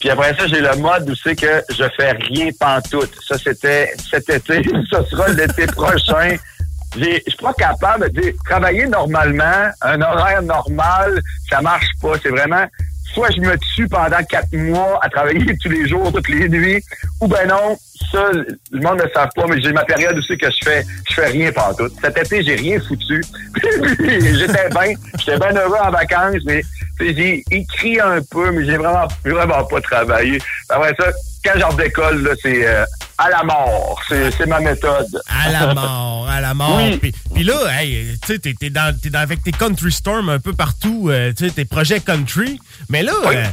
Puis après ça, j'ai le mode où c'est que je fais rien pantoute. Ça, c'était cet été. (laughs) Ça sera l'été prochain. Je suis pas capable de travailler normalement, un horaire normal, ça marche pas. C'est vraiment, soit je me tue pendant quatre mois à travailler (laughs) tous les jours, toutes les nuits, ou ben non, ça, le monde ne le savent pas, mais j'ai ma période c'est que je fais, je fais rien pantoute. Cet été, j'ai rien foutu. (laughs) J'étais bien, j'étais bien heureux en vacances, mais j'ai écrit un peu, mais j'ai vraiment, vraiment pas travaillé. Après ça, quand j'en décolle, là, c'est euh, à la mort. C'est ma méthode. À la (laughs) mort, à la mort. Oui. Puis, puis là, hey, tu sais, t'es, dans, dans- avec tes country storm un peu partout, euh, tu sais, tes projets country. Mais là, euh,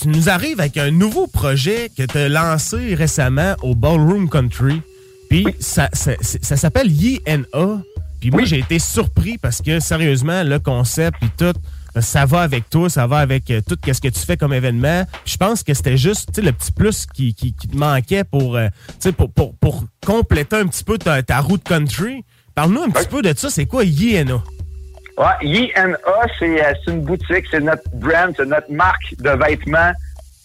tu nous arrives avec un nouveau projet que tu as lancé récemment au Ballroom Country. Puis ça, ça, c'est- ça s'appelle YNA. Puis moi, j'ai été surpris parce que, sérieusement, le concept et tout, ça va avec toi, ça va avec euh, tout ce que tu fais comme événement. Je pense que c'était juste le petit plus qui, qui- qui te manquait pour, euh, pour, pour, pour compléter un petit peu ta, ta route country. Parle-nous un petit peu de ça. C'est quoi YNA? Ouais, YNA, c'est euh, c'est une boutique, c'est notre brand, c'est notre marque de vêtements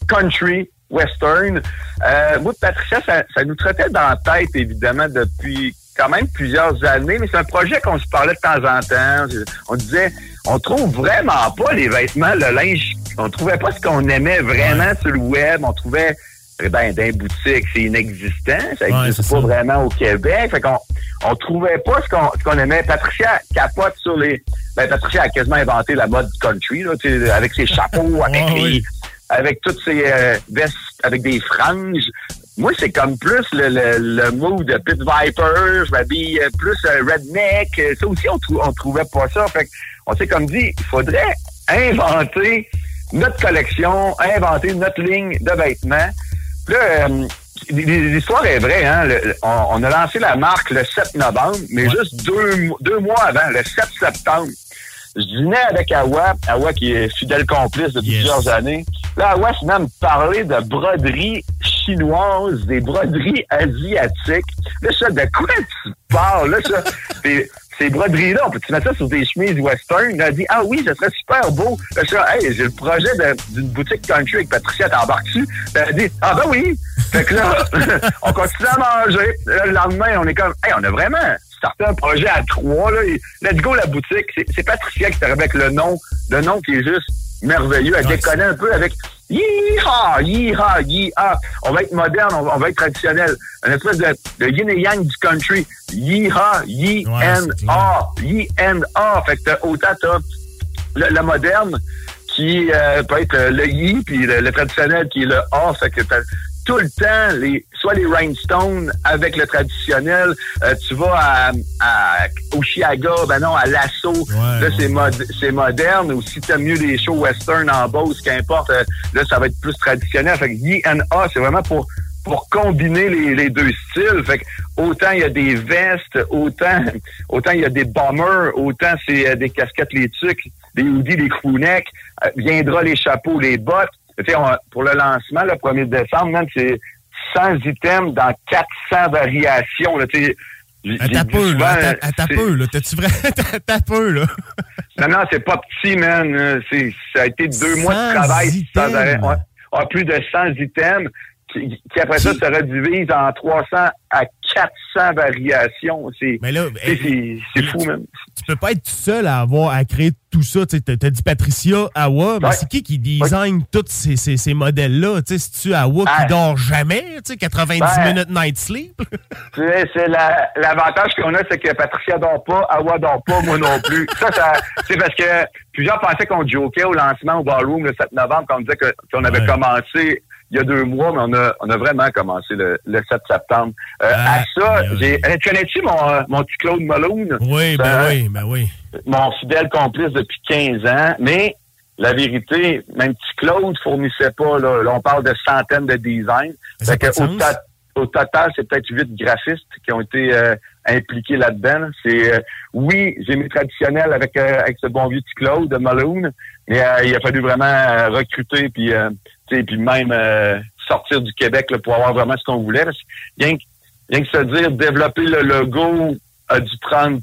country, western. Euh, moi, Patricia, ça, ça nous traitait dans la tête, évidemment, depuis quand même plusieurs années, mais c'est un projet qu'on se parlait de temps en temps. On disait, on trouve vraiment pas les vêtements, le linge, on trouvait pas ce qu'on aimait vraiment sur le web, on trouvait eh ben, dans les boutiques, c'est inexistant. Ça n'existe c'est pas ça. vraiment au Québec. Fait qu'on on trouvait pas ce qu'on aimait. Patricia capote sur les. Ben, Patricia a quasiment inventé la mode country, là, avec ses chapeaux, (laughs) avec Ouais, les- oui. avec toutes ses euh, vestes avec des franges. Moi, c'est comme plus le, le, le mood de Pit Viper, je m'habille euh, plus euh, redneck. Ça aussi, on, trou- on trouvait pas ça. Fait on s'est comme dit, il faudrait inventer notre collection, inventer notre ligne de vêtements. Là, euh, l'histoire est vraie. Hein? Le- on, on a lancé la marque le 7 novembre, mais juste deux, mo- deux mois avant, le 7 septembre. Je dînais avec Awa, Awa qui est fidèle complice depuis plusieurs années. Là, Awa se met à me parler de broderies chinoises, des broderies asiatiques. Là, ça, de quoi tu parles? Là, ça, (laughs) ces broderies-là, on peut-tu mettre ça sur des chemises western? Il a dit, ah oui, ça serait super beau. Là, ça, hey, j'ai le projet d'une boutique country avec Patricia, t'embarques-tu? Elle a dit, ah ben oui. Fait que là, (laughs) on continue à manger. Le lendemain, on est comme, hey, on a vraiment starté un projet à trois, là. et Let's go, la boutique. C'est- C'est Patricia qui est avec le nom, le nom qui est juste merveilleux. Elle déconne un peu avec Yeehaw, yeehaw, yeehaw. On va être moderne, on va, on va être traditionnel. Une espèce de, de yin et yang du country. Yeehaw, Y-N-A, Y-N-A. Fait que autant t'as le, le moderne qui euh, peut être le yi, puis le, le traditionnel qui est le A. Fait que t'as tout le temps, les, soit les rhinestones avec le traditionnel, euh, tu vas à, à Oshiaga, ben non, à Lasso, là c'est mod- c'est moderne, ou si t'aimes mieux les shows western en Beauce, qu'importe, euh, là ça va être plus traditionnel. Fait que YNA, c'est vraiment pour pour combiner les, les deux styles. Fait que autant il y a des vestes, autant (laughs) autant il y a des bombers, autant c'est euh, des casquettes, les tucs, des hoodies, des crewnecks, euh, viendra les chapeaux, les bottes. Tu sais, on- pour le lancement, le 1er décembre, même, c'est 100 items dans 400 variations. Là, T'as peu, là. C'est- peu, là. T'as-tu vrai? (laughs) T'as peu, là? non, non, c'est pas petit, man. Ça a été deux mois de 100 travail sans arrêt. Ouais. Ah, plus de 100 items, qui, qui après ça se redivise en 300 à 400 variations. C'est Mais là, c'est- c'est- c'est fou, même. Tu peux pas être tout seul à avoir à créer tout ça. Tu t'as dit Patricia Awa, mais Ouais. c'est qui qui design tous ces, ces, ces modèles-là? C'est-tu Awa qui Ah. dort jamais? Tu sais, 90 Ben. minutes night sleep? (laughs) C'est la- l'avantage qu'on a, c'est que Patricia dort pas, Awa dort pas, moi non plus. Ça, ça c'est parce que plusieurs pensaient qu'on jokait au lancement au ballroom le 7 novembre, quand on disait qu'on avait commencé il y a deux mois, mais on a, on a vraiment commencé le, le 7 septembre. Euh, à ça, j'ai. euh, Tu connais-tu mon, euh, mon petit Claude Malone? Oui, ben Euh, oui, ben oui. Mon fidèle complice depuis 15 ans, mais la vérité, même petit Claude fournissait pas, là, Là, on parle de centaines de designs. Ça Fait que de au, total, c'est peut-être huit graphistes qui ont été euh, impliqués là-dedans. là. C'est euh, oui, j'ai mis traditionnel avec euh, avec ce bon vieux petit Claude de Malone, mais euh, il a fallu vraiment euh, recruter puis euh, puis même euh, sortir du Québec là, pour avoir vraiment ce qu'on voulait. Parce que rien, que- rien que se dire développer le logo a dû prendre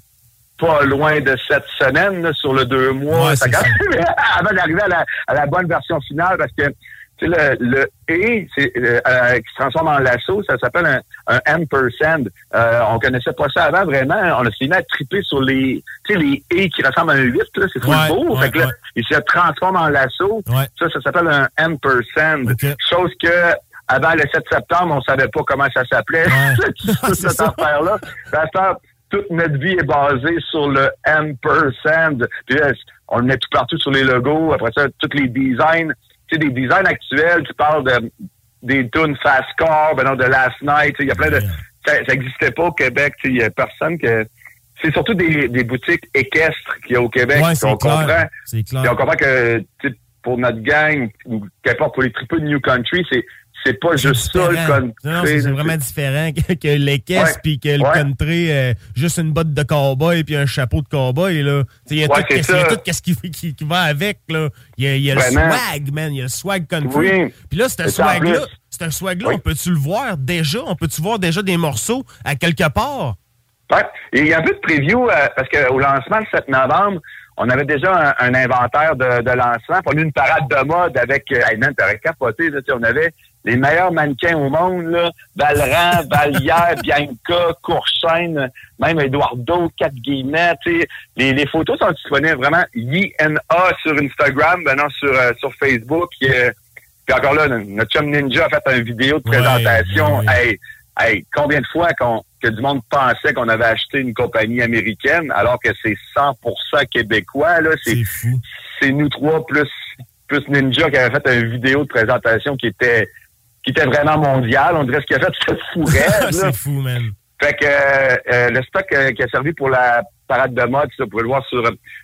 pas loin de sept semaines là, sur le deux mois. Ouais, Ça ça. (laughs) avant d'arriver à la, à la bonne version finale, parce que le, le et euh, euh, qui se transforme en lasso, ça s'appelle un, un ampersand. Euh, on connaissait pas ça avant vraiment. On a fini à triper sur les, tu sais, les et qui ressemblent à un 8, là, c'est Ouais, beau. ouais, fait que là, ouais. il se transforme en lasso. Ça, ça s'appelle un ampersand. Chose que avant le 7 septembre, on savait pas comment ça s'appelait. (laughs) (laughs) Toute cette affaire-là. Toute notre vie est basée sur le ampersand. Puis là, on le met tout partout sur les logos. Après ça, tous les designs. Tu sais, des designs actuels, tu parles de des tunes fast car, ben non, de last night. Il y a plein de. Ça n'existait pas au Québec. Il y a personne que. C'est surtout des, des boutiques équestres qu'il y a au Québec. Ouais, on clair. comprend. C'est clair. On comprend que pour notre gang, ou qu'importe pour les tripeux de New Country, c'est c'est pas juste ça le country. Non, c'est vraiment différent que, que l'équestre puis que le Ouais. country, euh, juste une botte de cowboy puis un chapeau de cowboy. Il y a Ouais, tout, qu'est-ce qui, qui, qui va avec. là. Il y a, il y a le swag, man. Il y a le swag country. Oui. Puis là, c'est un swag-là. C'est un swag-là. On peut-tu le voir déjà? On peut-tu voir déjà des morceaux à quelque part? Ouais. Et il y a un peu de preview, euh, parce qu'au lancement le 7 novembre, on avait déjà un, un inventaire de, de lancement. On a eu une parade de mode avec, euh, hey man, t'aurais capoté, là, on avait les meilleurs mannequins au monde, là, Valran, (laughs) Vallière, Bianca, Courchaine, même Eduardo, Cat Guillemets, tu sais, les, les photos sont disponibles vraiment INA sur Instagram, maintenant sur, euh, sur Facebook. euh, puis encore là, notre chum Ninja a fait une vidéo de présentation. Hey, hey, combien de fois qu'on, que du monde pensait qu'on avait acheté une compagnie américaine alors que c'est 100% québécois, là. C'est, c'est nous trois plus, plus Ninja qui avait fait une vidéo de présentation qui était, qui était vraiment mondiale. On dirait ce qu'il a fait, (laughs) c'était fou (laughs) c'est fou, man. Fait que euh, le stock euh, qui a servi pour la parade de mode, ça, vous pouvez le voir sur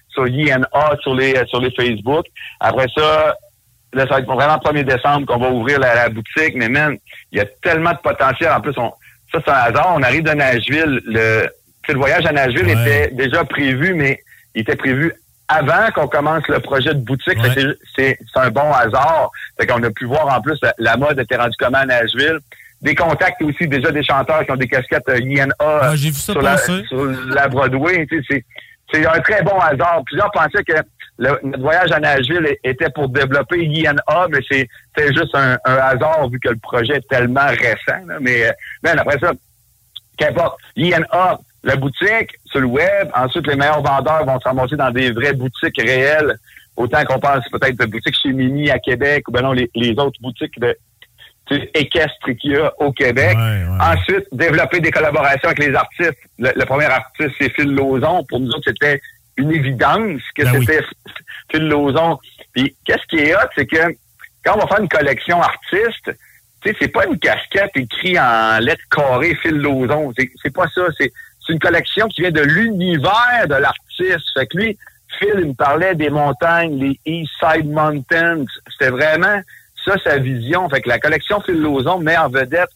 sur INA, sur les sur les Facebook. Après ça, là, ça va être vraiment le 1er décembre qu'on va ouvrir la, la boutique. Mais man, il y a tellement de potentiel. En plus, on, ça, c'est un hasard. On arrive de Nashville. Le, le voyage à Nashville était déjà prévu, mais il était prévu avant qu'on commence le projet de boutique. Que c'est- C'est c'est un bon hasard. Fait qu'on a pu voir en plus la, mode était rendue comment à Nashville. Des contacts aussi, déjà des chanteurs qui ont des casquettes euh, INA j'ai vu ça sur, la, sur la Broadway. C'est un très bon hasard. Plusieurs pensaient que le- notre voyage à Nashville était pour développer INA, mais c'est c'est juste un, un hasard vu que le projet est tellement récent. là. Mais, man, après ça, qu'importe. INA, la boutique sur le web. Ensuite, les meilleurs vendeurs vont se ramasser dans des vraies boutiques réelles. Autant qu'on pense peut-être de boutiques chez Mini à Québec ou ben non, les, les autres boutiques de équestres qu'il y a au Québec. Ensuite, développer des collaborations avec les artistes. Le, le premier artiste, c'est Phil Lauzon. Pour nous autres, c'était une évidence que Ben c'était Phil Lauzon. Puis, qu'est-ce qui est hot, c'est que quand on va faire une collection artiste, tu sais, c'est pas une casquette écrite en lettres carrées Phil Lauzon. C'est, pas ça. C'est, une collection qui vient de l'univers de l'artiste. Fait que lui, Phil, il me parlait des montagnes, les East Side Mountains. C'était vraiment ça, sa vision. Fait que la collection Phil Lauzon met en vedette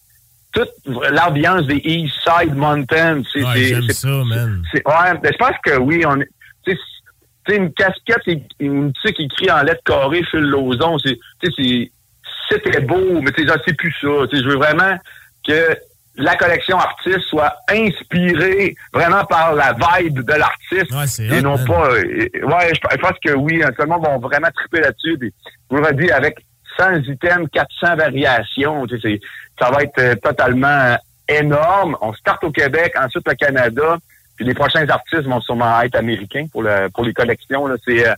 toute l'ambiance des East Side Mountains. C'est, Ouais, j'aime ça, man. ouais, je pense que oui, on est- tu sais, tu sais, une casquette, et- une tu sais, qui écrit en lettres carrées Phil c'est, c'est, c'est très beau, mais c'est plus ça. Je veux vraiment que la collection artiste soit inspirée vraiment par la vibe de l'artiste et non pas. euh, ouais, je, je pense que oui, hein, tout le monde va vraiment triper là-dessus. Je vous redis, avec 400 items, 400 variations. C'est- ça va être euh, totalement euh, énorme. On start au Québec, ensuite le Canada, puis les prochains artistes vont sûrement être américains pour, le, pour les collections. là. C'est euh,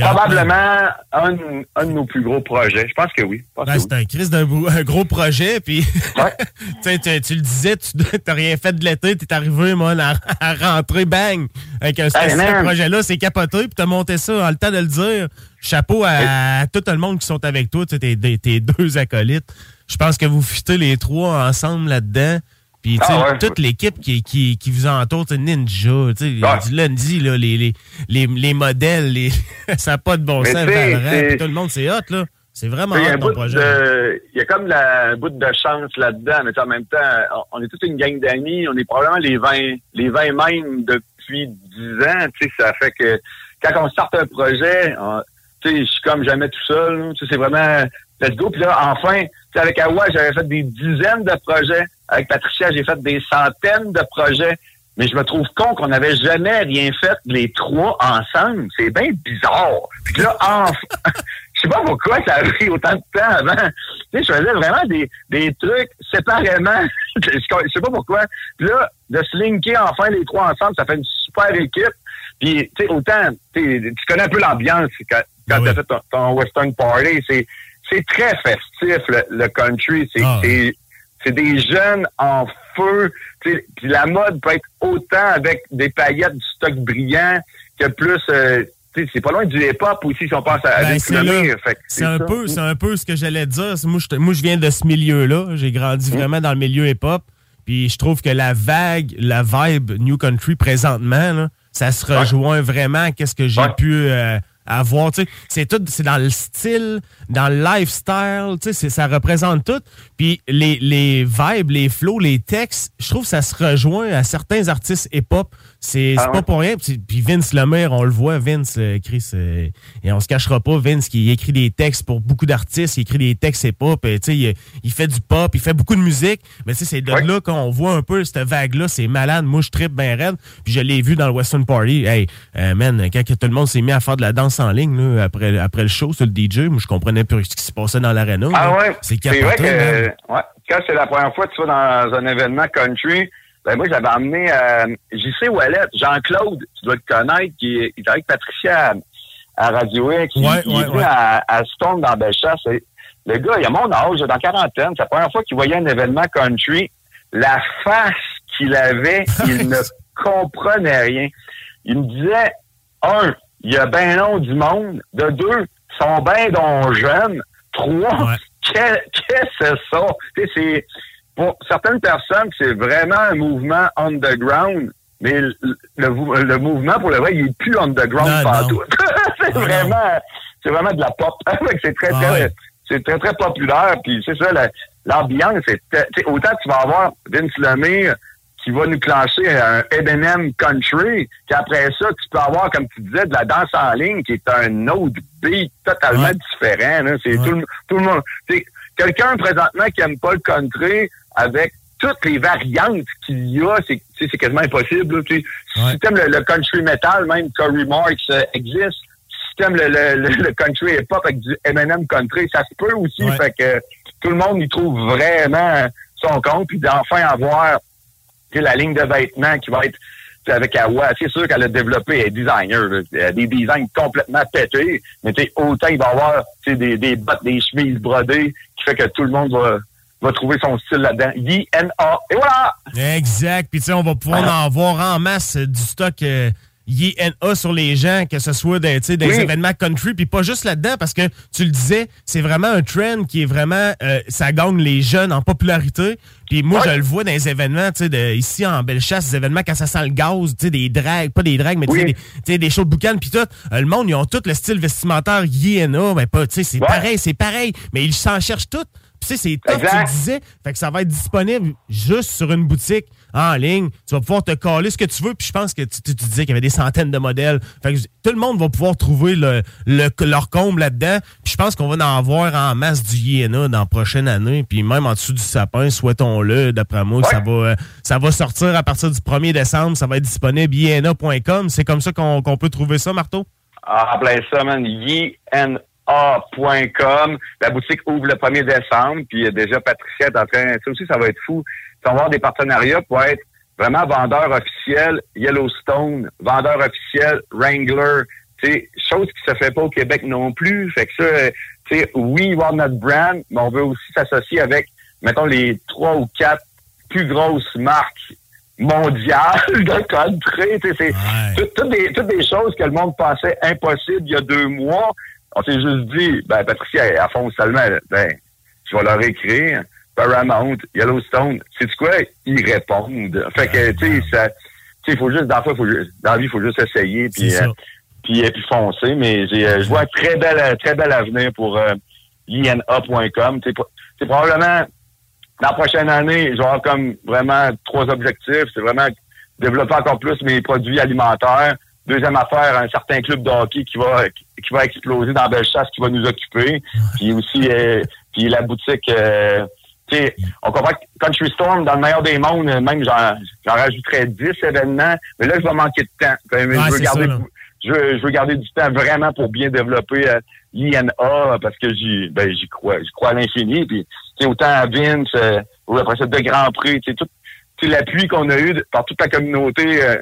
probablement un, un de nos plus gros projets. Je pense que oui. Ben, c'est un crise d'un (laughs) gros projet, puis (laughs) tu, sais, tu- tu le disais, tu n'as rien fait de l'été, tu es arrivé, moi, à, à rentrer, bang, avec un projet-là, c'est capoté, puis tu as monté ça en le temps de le dire. Chapeau à, tout le monde qui sont avec toi, tes, tes- tes deux acolytes. Je pense que vous fûtez les trois ensemble là-dedans. Puis, tu sais, Ah ouais. toute l'équipe qui, qui, qui vous entoure, Ninja, tu sais, du lundi, là, les, les, les, les modèles, les... (laughs) ça n'a pas de bon Mais sens, Valorant, tout le monde, c'est hot, là. C'est vraiment hot, un ton projet. il y a comme la- bout de chance là-dedans, mais en même temps, on, on est toute une gang d'amis. On est probablement les 20, les 20 mêmes depuis 10 ans. Tu sais, ça fait que quand on starte un projet, tu sais, je suis comme jamais tout seul. Tu sais, c'est vraiment let's go. Puis là, enfin, tu sais, avec Awa, j'avais fait des dizaines de projets. Avec Patricia, j'ai fait des centaines de projets. Mais je me trouve con qu'on n'avait jamais rien fait les trois ensemble. C'est bien bizarre. Puis là, enfin, (laughs) je sais pas pourquoi ça a pris autant de temps avant. Tu sais, je faisais vraiment des, des trucs séparément. (laughs) je sais pas pourquoi. Puis là, de se linker enfin les trois ensemble, ça fait une super équipe. Puis, tu sais, autant, tu connais un peu l'ambiance quand, quand tu as fait ton, ton Western Party. C'est, c'est très festif, le, le country. C'est, c'est, c'est des jeunes en feu. Puis la mode peut être autant avec des paillettes du stock brillant que plus... euh, c'est pas loin du hip-hop aussi, si on pense à, Ben, c'est un peu, c'est un peu ce que j'allais dire. Moi, je, moi, viens de ce milieu-là. J'ai grandi vraiment dans le milieu hip-hop. Puis je trouve que la vague, la vibe New Country présentement, là, ça se rejoint vraiment à ce que j'ai pu euh, Tu sais, C'est tout, c'est dans le style, dans le lifestyle. Ça représente tout. Puis les, les vibes, les flows, les textes, je trouve que ça se rejoint à certains artistes hip-hop. C'est Ah c'est pas pour rien. Puis Vince Lemire, on le voit, Vince, euh, Chris, euh, et on se cachera pas, Vince qui écrit des textes pour beaucoup d'artistes, il écrit des textes et, tu sais, il, il fait du pop, il fait beaucoup de musique, mais tu sais, c'est de là qu'on voit un peu cette vague-là, c'est malade, moi je trippe bien raide, puis je l'ai vu dans le Western Party, hey, euh, man, quand que tout le monde s'est mis à faire de la danse en ligne, là, après, après le show sur le DJ, moi je comprenais plus ce qui se passait dans l'aréna. Ah là. ouais. C'est vrai que ouais, quand c'est la première fois que tu vas dans un événement country, ben moi j'avais emmené euh, JC Wallet, Jean-Claude, tu dois le connaître, qui est, est avec Patricia à, à Radio X. Ouais, ouais, est ouais. à, à Stone dans Bellechasse. Le gars, il a mon âge, dans quarantaine. C'est la première fois qu'il voyait un événement country. La face qu'il avait, (laughs) il ne comprenait rien. Il me disait, un, il y a ben long du monde. De deux, ils sont ben donc jeunes. Trois, qu'est- qu'est-ce que c'est ça? C'est, pour certaines personnes, c'est vraiment un mouvement underground. Mais le, le, le mouvement, pour le vrai, il est plus underground partout. non. (laughs) c'est vraiment, c'est vraiment de la pop. (laughs) C'est très, Ah très, ouais. c'est très, très populaire. Puis c'est ça, la- l'ambiance, c'est, autant tu vas avoir Vince Lemire qui va nous clencher un Eminem Country, qu'après ça, tu peux avoir, comme tu disais, de la danse en ligne, qui est un autre beat totalement différent. là. C'est tout, le, tout le monde. Quelqu'un présentement qui aime pas le country avec toutes les variantes qu'il y a, c'est c'est quasiment impossible. là. Si tu aimes le, le country metal, même Corey Marks euh, existe. Si tu aimes le, le, le- country hip-hop avec du Eminem country, ça se peut aussi. Fait que tout le monde y trouve vraiment son compte. Puis d'enfin avoir la ligne de vêtements qui va être avec Awa, c'est sûr qu'elle a développé, elle est designer, là. Elle a des designs complètement pétés, mais tu sais, autant il va y avoir des, des bottes, des chemises brodées, qui fait que tout le monde va, va trouver son style là-dedans. I-N-A. Et voilà! Exact. Puis, tu sais, on va pouvoir en avoir en masse euh, du stock euh, YNA sur les gens, que ce soit des, des Oui. événements country, puis pas juste là-dedans, parce que tu le disais, c'est vraiment un trend qui est vraiment, euh, ça gagne les jeunes en popularité. Puis moi, je le vois dans les événements, tu sais, de- ici en Bellechasse, des événements quand ça sent le gaz, tu sais, des drags, pas des drags, mais tu sais, des, des shows de boucan, puis tout. Euh, le monde, ils ont tout le style vestimentaire YNA, mais pas, tu sais, c'est pareil, c'est pareil, mais ils s'en cherchent tout. Puis tu sais, c'est top, tu Exact. le disais. Fait que ça va être disponible juste sur une boutique en ligne. Tu vas pouvoir te coller ce que tu veux. Puis je pense que tu, tu- tu disais qu'il y avait des centaines de modèles. Fait que tout le monde va pouvoir trouver le, le- leur comble là-dedans. Puis je pense qu'on va en avoir en masse du Yéna dans la prochaine année. Puis même en dessous du sapin, souhaitons-le. D'après moi, ça, va, euh, ça va sortir à partir du 1er décembre. Ça va être disponible yéna.com. C'est comme ça qu'on peut trouver ça, Marteau? Ah, plein ça, man. liena.com. La boutique ouvre le 1er décembre, puis euh, déjà Patricia est en train, ça aussi, ça va être fou. Ça va avoir des partenariats pour être vraiment vendeur officiel Yellowstone, vendeur officiel Wrangler, sais, chose qui se fait pas au Québec non plus. Fait que ça, euh, tu sais, oui, voir notre brand, mais on veut aussi s'associer avec, mettons, les trois ou quatre plus grosses marques mondiales de country. C'est tout- toutes, des, toutes des choses que le monde pensait impossibles il y a deux mois. On s'est juste dit, ben, Patricia, elle fonce seulement, ben, je vais leur écrire. Paramount, Yellowstone, c'est quoi? Ils répondent. Fait que, tu sais, ça, tu sais, il faut juste, dans la, fois, faut juste- dans la vie, il faut juste essayer, puis, euh, puis, euh, puis foncer. Mais j'ai, euh, je vois un très bel, très bel avenir pour euh, INA.com. C'est c'est probablement, dans la prochaine année, je vais avoir comme vraiment trois objectifs. C'est vraiment développer encore plus mes produits alimentaires. Deuxième affaire, un certain club de hockey qui va qui va exploser dans Bellechasse, qui va nous occuper. Puis aussi, euh, puis la boutique... euh, tu sais, on comprend que Country Storm, dans le meilleur des mondes, même j'en j'en rajouterais 10 événements, mais là, je vais manquer de temps. Ouais, je, veux garder, ça, je, veux, je veux garder du temps vraiment pour bien développer euh, l'INA parce que j'y ben, j'y crois. J'y crois à l'infini. Puis autant à Vince, euh, ou après ça, de Grand Prix, tout l'appui qu'on a eu de- par toute la communauté euh,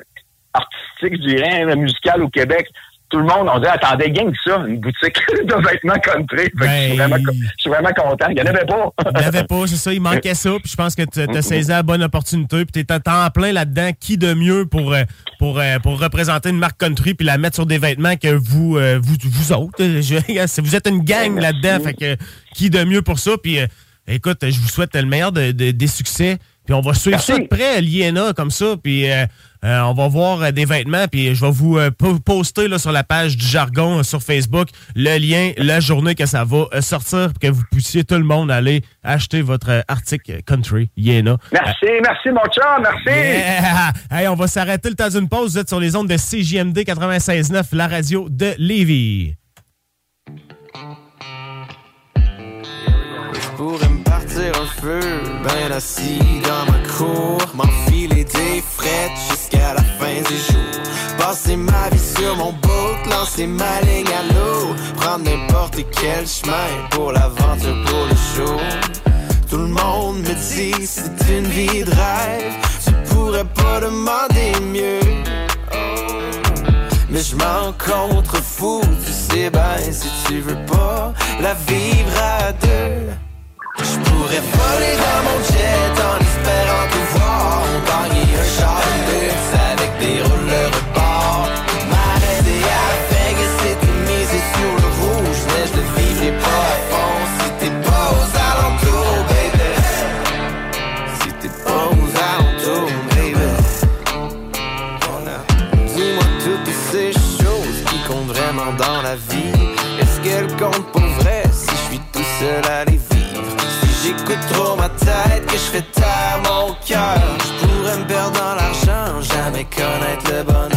artistique, je dirais, hein, musicale au Québec. Tout le monde, on dit, attendez, gang ça, une boutique (laughs) de vêtements country. Que je, suis vraiment, co- je suis vraiment content. Il n'y en avait pas. Il n'y avait pas, c'est ça, il manquait ça. Puis je pense que tu as saisi la bonne opportunité. Puis tu es en plein là-dedans. Qui de mieux pour, euh, pour, euh, pour représenter une marque country puis la mettre sur des vêtements que vous, euh, vous, vous autres? (laughs) Je- vous êtes une gang là-dedans. Fait que qui de mieux pour ça? Puis écoute, je vous souhaite le meilleur de- de- des succès. Puis on va suivre ça de près, l'INA, comme ça. Puis euh, euh, on va voir euh, des vêtements. Puis je vais vous euh, po- poster là, sur la page du jargon euh, sur Facebook le lien, la journée que ça va sortir pour que vous puissiez tout le monde aller acheter votre article country INA. Merci, merci, mon chum, merci. Yeah! Hey, on va s'arrêter le temps d'une pause. Vous êtes sur les ondes de CJMD 96.9, la radio de Lévis. Je pourrais un feu, ben assis dans ma cour, m'enfiler des frettes jusqu'à la fin du jour. Passer ma vie sur mon boat, lancer ma ligne à l'eau, prendre n'importe quel chemin pour l'aventure, pour le show. Tout le monde me dit c'est une vie de rêve, tu pourrais pas demander mieux. Mais je m'en contrefous, tu sais ben si tu veux pas la vivre à deux. Je pourrais voler dans mon jet en espérant te voir. Gagner un char de luxe avec des rouleurs Je pourrais me perdre dans l'argent, jamais connaître le bonheur.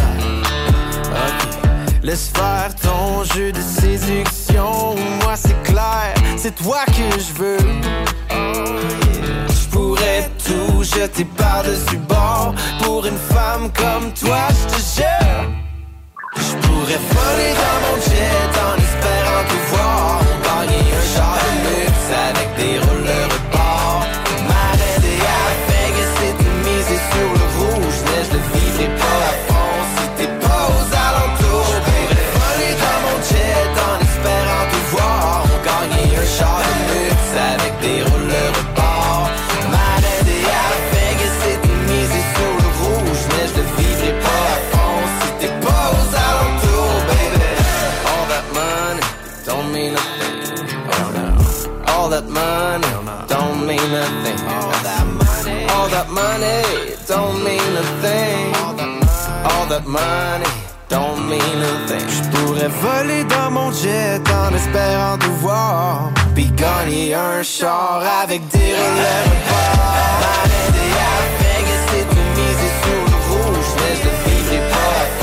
Ok, laisse faire ton jeu de séduction. Moi c'est clair, c'est toi que je veux. Je pourrais tout jeter par-dessus bord. Pour une femme comme toi, je te jure. Je pourrais voler dans mon jet en Money don't mean a thing. Je pourrais voler dans mon jet en espérant te voir Puis gagner un char avec des de bord M'arrêter à et te miser sur le rouge Mais je le vivrai pas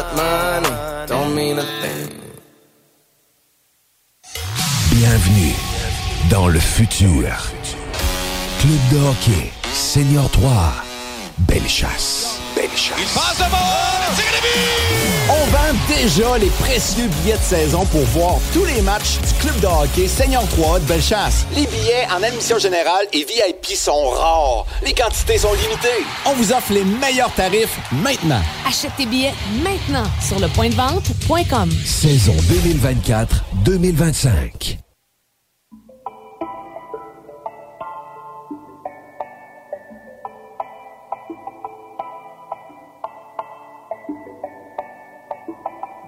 said, All that money don't mean a thing. Bienvenue dans le futur. Club de hockey, Senior 3, Belle chasse. Belle chasse. Déjà les précieux billets de saison pour voir tous les matchs du club de hockey Seigneur 3 de Bellechasse. Les billets en admission générale et VIP sont rares. Les quantités sont limitées. On vous offre les meilleurs tarifs maintenant. Achète tes billets maintenant sur le point de vente.com. Saison 2024-2025.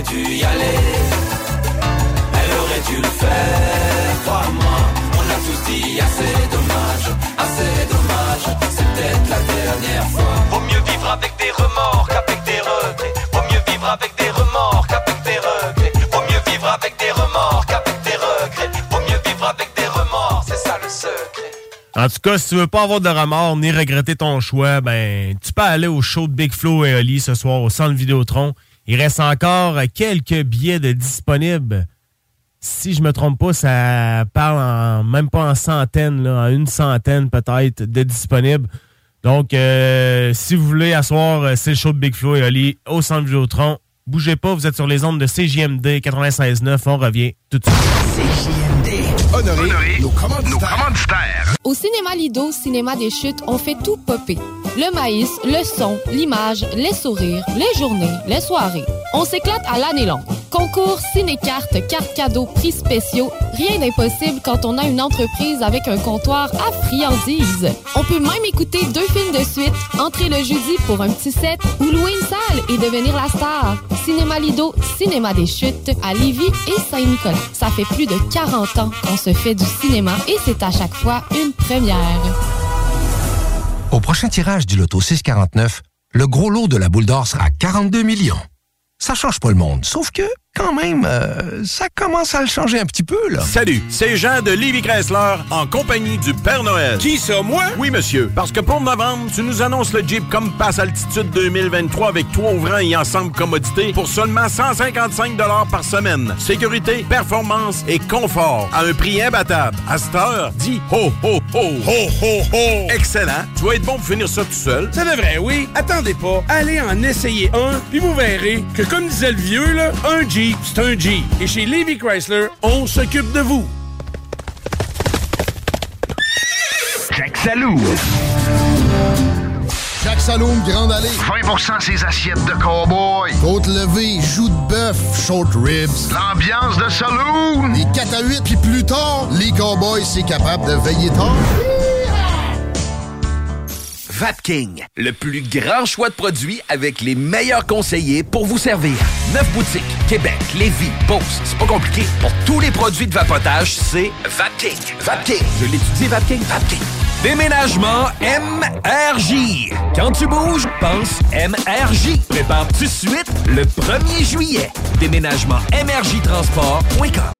Aurait dû y aller. Elle aurait dû le faire, crois-moi. On a tous dit assez dommage, assez dommage. C'est peut-être la dernière fois. Vaut mieux vivre avec des remords qu'avec des regrets. Vaut mieux vivre avec des remords qu'avec des regrets. Vaut mieux vivre avec des remords qu'avec des regrets. Vaut mieux vivre avec des remords, c'est ça le secret. En tout cas, si tu veux pas avoir de remords ni regretter ton choix, ben tu peux aller au show de Big Flo et Oli ce soir au centre Vidéotron. Il reste encore quelques billets de disponibles. Si je me trompe pas, ça parle en, même pas en centaines, là, en une centaine peut-être de disponibles. Donc, euh, si vous voulez asseoir, euh, c'est le show de Big Flo et Oli au centre Vidéotron. Bougez pas, vous êtes sur les ondes de CJMD 96.9. On revient tout de suite. Honoré, nos commanditaires. Au cinéma Lido, cinéma des chutes, on fait tout popper. Le maïs, le son, l'image, les sourires, les journées, les soirées. On s'éclate à l'année longue. Concours, ciné-cartes, cartes cadeaux, prix spéciaux, rien d'impossible quand on a une entreprise avec un comptoir à friandises. On peut même écouter deux films de suite, entrer le jeudi pour un petit set ou louer une salle et devenir la star. Cinéma Lido, Cinéma des Chutes, à Lévis et Saint-Nicolas. Ça fait plus de 40 ans qu'on se fait du cinéma et c'est à chaque fois une première. Au prochain tirage du loto 649, le gros lot de la boule d'or sera 42 millions. Ça change pas le monde, sauf que, quand même, euh, ça commence à le changer un petit peu, là. Salut, c'est Jean de Livy Chrysler en compagnie du Père Noël. Qui ça, moi? Oui, monsieur. Parce que pour novembre, tu nous annonces le Jeep Compass Altitude 2023 avec toit ouvrant et ensemble commodité pour seulement 155 par semaine. Sécurité, performance et confort à un prix imbattable. À cette heure, dis ho, ho, ho. Ho, ho, ho. Excellent. Tu vas être bon pour finir ça tout seul. Ça devrait, oui. Attendez pas. Allez en essayer un, puis vous verrez que, comme disait le vieux, là, un Jeep, c'est un Jeep. Et chez Levy Chrysler, on s'occupe de vous. Jack Salou. Jacques Saloum, Grande Allée. 20% ses assiettes de cowboy. Côte levée, joues de bœuf, short ribs. L'ambiance de saloon. Les 4 à 8, puis plus tard, les cowboys, c'est capable de veiller tard. Vapking, le plus grand choix de produits avec les meilleurs conseillers pour vous servir. Neuf boutiques, Québec, Lévis, Beauce, c'est pas compliqué. Pour tous les produits de vapotage, c'est Vapking. Vapking. Je l'étudie, Vapking. Vapking. Déménagement MRJ. Quand tu bouges, pense MRJ. Prépare tout de suite le 1er juillet. Déménagement MRJTransport.com.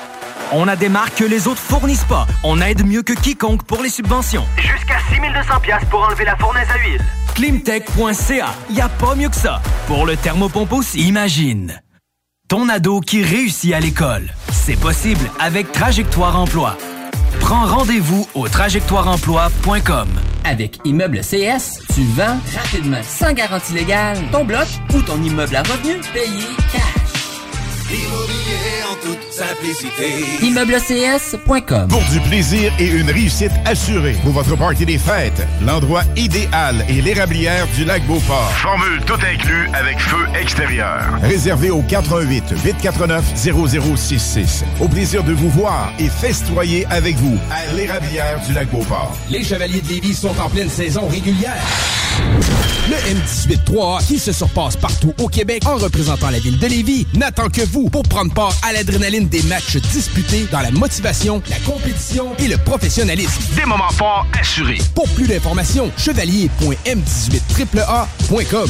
On a des marques que les autres fournissent pas. On aide mieux que quiconque pour les subventions. Jusqu'à 6200 pièces pour enlever la fournaise à huile. Climtech.ca. Y a pas mieux que ça. Pour le thermopompe aussi. Imagine. Ton ado qui réussit à l'école. C'est possible avec Trajectoire Emploi. Prends rendez-vous au trajectoireemploi.com. Avec Immeuble CS, tu vends rapidement, sans garantie légale, ton bloc ou ton immeuble à revenu payé cash. Immobilier en toute simplicité. ImmeubleCS.com Pour du plaisir et une réussite assurée. Pour votre party des fêtes, l'endroit idéal est l'érablière du lac Beauport. Formule tout inclus avec feu extérieur. Réservé au 88 849 0066. Au plaisir de vous voir et festoyer avec vous à l'érablière du lac Beauport. Les Chevaliers de Lévis sont en pleine saison régulière. Le M18-3 qui se surpasse partout au Québec en représentant la ville de Lévis n'attend que vous pour prendre part à l'adrénaline des matchs disputés dans la motivation, la compétition et le professionnalisme. Des moments forts assurés. Pour plus d'informations, chevalier.m18AAA.com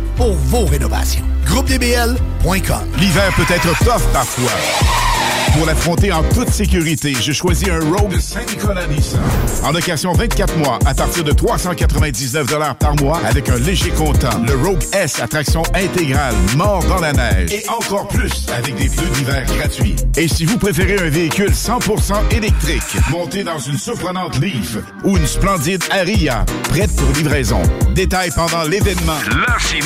pour vos rénovations. GroupeDBL.com. L'hiver peut être tough parfois. Pour l'affronter en toute sécurité, j'ai choisi un Rogue Saint-Nicolas Nissan. En location 24 mois à partir de 399 par mois avec un léger comptant. Le Rogue S à traction intégrale, mort dans la neige. Et encore plus avec des pneus d'hiver gratuits. Et si vous préférez un véhicule 100% électrique, monté dans une surprenante Leaf ou une splendide Aria, prête pour livraison. Détails pendant l'événement. Là, c'est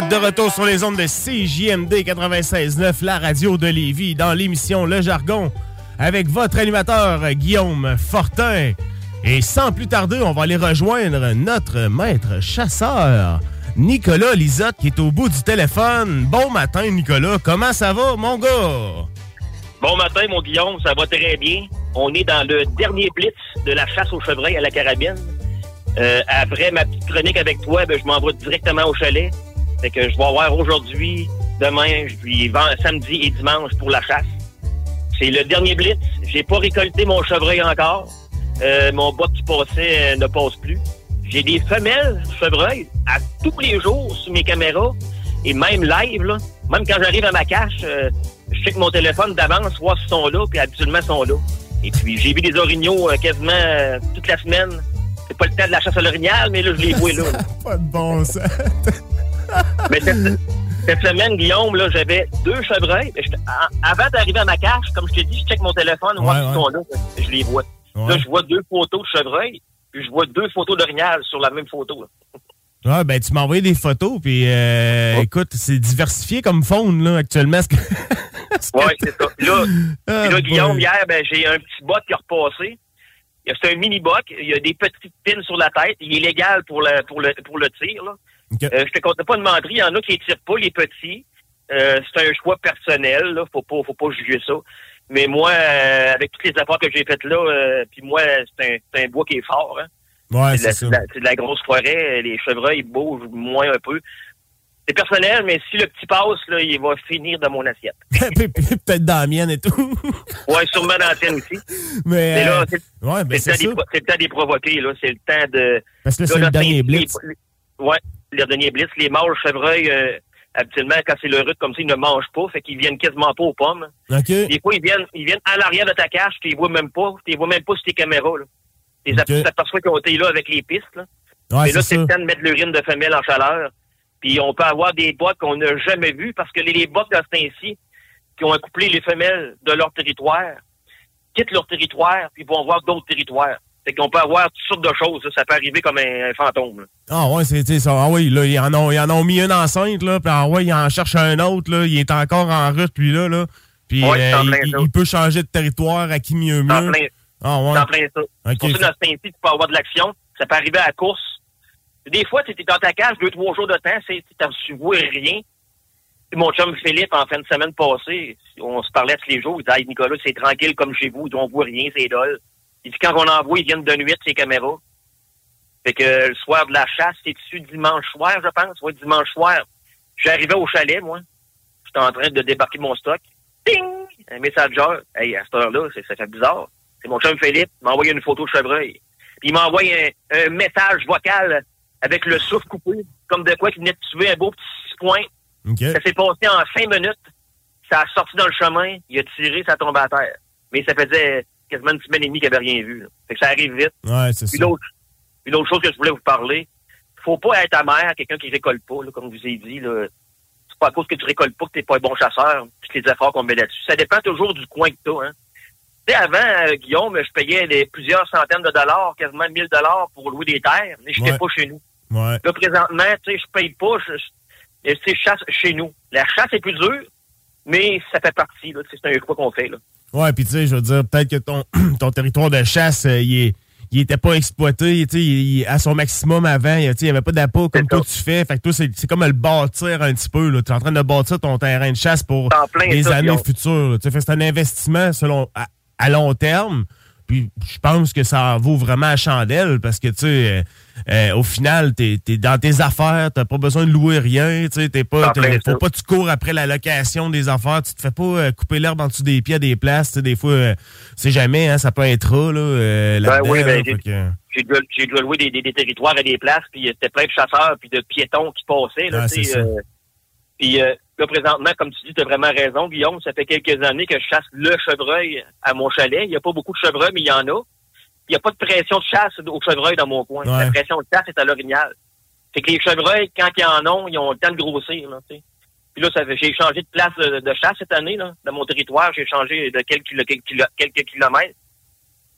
De retour sur les ondes de CJMD 96.9, la radio de Lévis, dans l'émission Le Jargon, avec votre animateur Guillaume Fortin. Et sans plus tarder, on va aller rejoindre notre maître chasseur, Nicolas Lisotte, qui est au bout du téléphone. Bon matin, Nicolas. Comment ça va, mon gars? Bon matin, mon Guillaume, ça va très bien. On est dans le dernier blitz de la chasse au chevreuil à la carabine. Euh, après ma petite chronique avec toi, ben, je m'envoie directement au chalet. Fait que je vais avoir aujourd'hui, demain, puis vend- samedi et dimanche pour la chasse. C'est le dernier blitz. J'ai pas récolté mon chevreuil encore. Euh, mon bot qui passait ne passe plus. J'ai des femelles chevreuil à tous les jours sur mes caméras et même live. Là. Même quand j'arrive à ma cache, euh, je check mon téléphone d'avance, voir s'ils sont là, puis habituellement ils sont là. Et puis j'ai vu des orignaux euh, quasiment euh, toute la semaine. C'est pas le temps de la chasse à l'orignal, mais là, je les vois là. là. (laughs) Pas de bon sens. (laughs) Mais cette, cette semaine, Guillaume, là, j'avais deux chevreuils. Avant d'arriver à ma cache, comme je t'ai dit, je check mon téléphone, voir Ouais, sont là. Je les vois. Ouais. Là, je vois deux photos de chevreuil, puis je vois deux photos d'orignal sur la même photo. là. Ah, ben, tu m'as envoyé des photos, puis euh, écoute, c'est diversifié comme faune, là, actuellement. (laughs) Ouais, c'est ça. Là, Ah, là, Guillaume, boy. hier, ben, j'ai un petit bot qui a repassé. C'est un mini boc. Il y a des petites pins sur la tête. Il est légal pour le, pour le, pour le tir. Là. Euh, je te compte pas de mentir. Il y en a qui ne tirent pas, les petits. Euh, c'est un choix personnel. Là. Faut pas, faut pas juger ça. Mais moi, euh, avec toutes les affaires que j'ai faites là, puis moi, c'est un, c'est un bois qui est fort. Hein. Ouais, c'est de, la- c'est c'est de la- c'est de la grosse forêt. Les chevreuils bougent moins un peu. C'est personnel, mais si le petit passe, là, il va finir dans mon assiette. (laughs) Peut-être dans la mienne et tout. (laughs) Ouais, sûrement dans la tienne aussi. Mais, Mais là, c'est ouais, ben, c'est le, temps d'y- c'est le temps d'y provoquer, là. C'est le temps de. Parce que là, c'est le dernier blitz. ouais, le dernier blitz. Les mâles chevreuils, euh, habituellement, quand c'est le rude comme ça, ils ne mangent pas, fait qu'ils viennent quasiment pas aux pommes. Des fois, ils viennent, ils viennent à l'arrière de ta cache, tu les vois même pas, tu les vois même pas sur tes caméras, là. Tu les tu t'aperçois qu'ils ont été là avec les pistes, là. Ouais, Mais là, c'est le temps de mettre l'urine de femelle en chaleur. Puis on peut avoir des bottes qu'on n'a jamais vues parce que les, les bottes de temps-ci qui ont accouplé les femelles de leur territoire quittent leur territoire puis vont voir d'autres territoires. Fait qu'on peut avoir toutes sortes de choses. là. Ça peut arriver comme un, un fantôme. là. Ah ouais, c'est c'est ça. Ah oui, là, ils en ont, ils en ont mis une enceinte, là, puis ah ouais, ils en cherchent un autre, là. Il est encore en route, lui, là, là. Puis Ouais, c'est euh, il, peut changer de territoire à qui mieux C'est en mieux. plein, Ah ouais. c'est en plein ça. Ok, Pour ça, dans ce tu peux avoir de l'action. Ça peut arriver à la course. Des fois, tu es dans ta cage deux, trois jours de temps, c'est- tu ne vois rien. Puis mon chum Philippe, en fin de semaine passée, on se parlait tous les jours. Il disait, Hey, Nicolas, c'est tranquille comme chez vous. On voit rien, c'est dole. Il dit, quand on en voit, ils viennent de nuit, ces caméras. Fait que le soir de la chasse, c'est-tu dimanche soir, je pense? Oui, dimanche soir. J'arrivais au chalet, moi. J'étais en train de débarquer mon stock. Ding! Un messager. Hey, à cette heure-là, c'est- ça fait bizarre. C'est mon chum Philippe. Il m'a envoyé une photo de chevreuil. Puis il m'a envoyé un, un message vocal avec le souffle coupé, comme de quoi qu'il venait de tuer un beau petit six points. Ça s'est passé en cinq minutes. Ça a sorti dans le chemin. Il a tiré, ça a tombé à terre. Mais ça faisait quasiment une semaine et demie qu'il avait rien vu. là. Fait que ça arrive vite. Ouais, c'est Puis l'autre, Une autre chose que je voulais vous parler, faut pas être amer à quelqu'un qui récolte pas, là, comme je vous ai dit. Là. C'est pas à cause que tu récoltes pas que t'es pas un bon chasseur, tous les efforts qu'on met là-dessus. Ça dépend toujours du coin que t'as. Hein. Tu sais, avant, euh, Guillaume, je payais des, plusieurs centaines de dollars, quasiment 1000 dollars pour louer des terres, mais je Ouais. pas chez nous. Ouais. Là, présentement, tu sais, je paye pas, je, je chasse chez nous. La chasse est plus dure, mais ça fait partie, C'est un choix qu'on fait, là. Ouais, puis tu sais, je veux dire, peut-être que ton, (clears throat) ton territoire de chasse, euh, il est. Il était pas exploité, tu sais, il- il- à son maximum avant, il tu sais, il y avait pas d'appât comme toi tu fais. Fait que toi, c'est c'est comme le bâtir un petit peu. Tu es en train de bâtir ton terrain de chasse pour les années futures. fait que c'est un investissement selon à, à long terme. Puis je pense que ça en vaut vraiment la chandelle parce que tu sais, euh, euh, au final, t'es es dans tes affaires, t'as pas besoin de louer rien, tu sais, t'es pas, faut pas que tu cours après la location des affaires, tu te fais pas euh, couper l'herbe en dessous des pieds à des places, tu sais, des fois, euh, c'est jamais, hein, ça peut être là, là, euh, Ben oui, ben, là, j'ai- que- j'ai déjà loué des, des, des territoires et des places, puis c'était plein de chasseurs puis de piétons qui passaient. Là, Ah, tu sais, euh, puis euh, là, présentement, comme tu dis, tu as vraiment raison, Guillaume. Ça fait quelques années que je chasse le chevreuil à mon chalet. Il n'y a pas beaucoup de chevreuils, mais il y en a. Il n'y a pas de pression de chasse au chevreuil dans mon coin. Ouais. La pression de chasse est à l'orignal. Fait que les chevreuils, quand ils en ont, ils ont le temps de grossir. Là. Puis là, j'ai changé de place de, de chasse cette année. Là, dans mon territoire, j'ai changé de quelques, quelques, quelques kilomètres.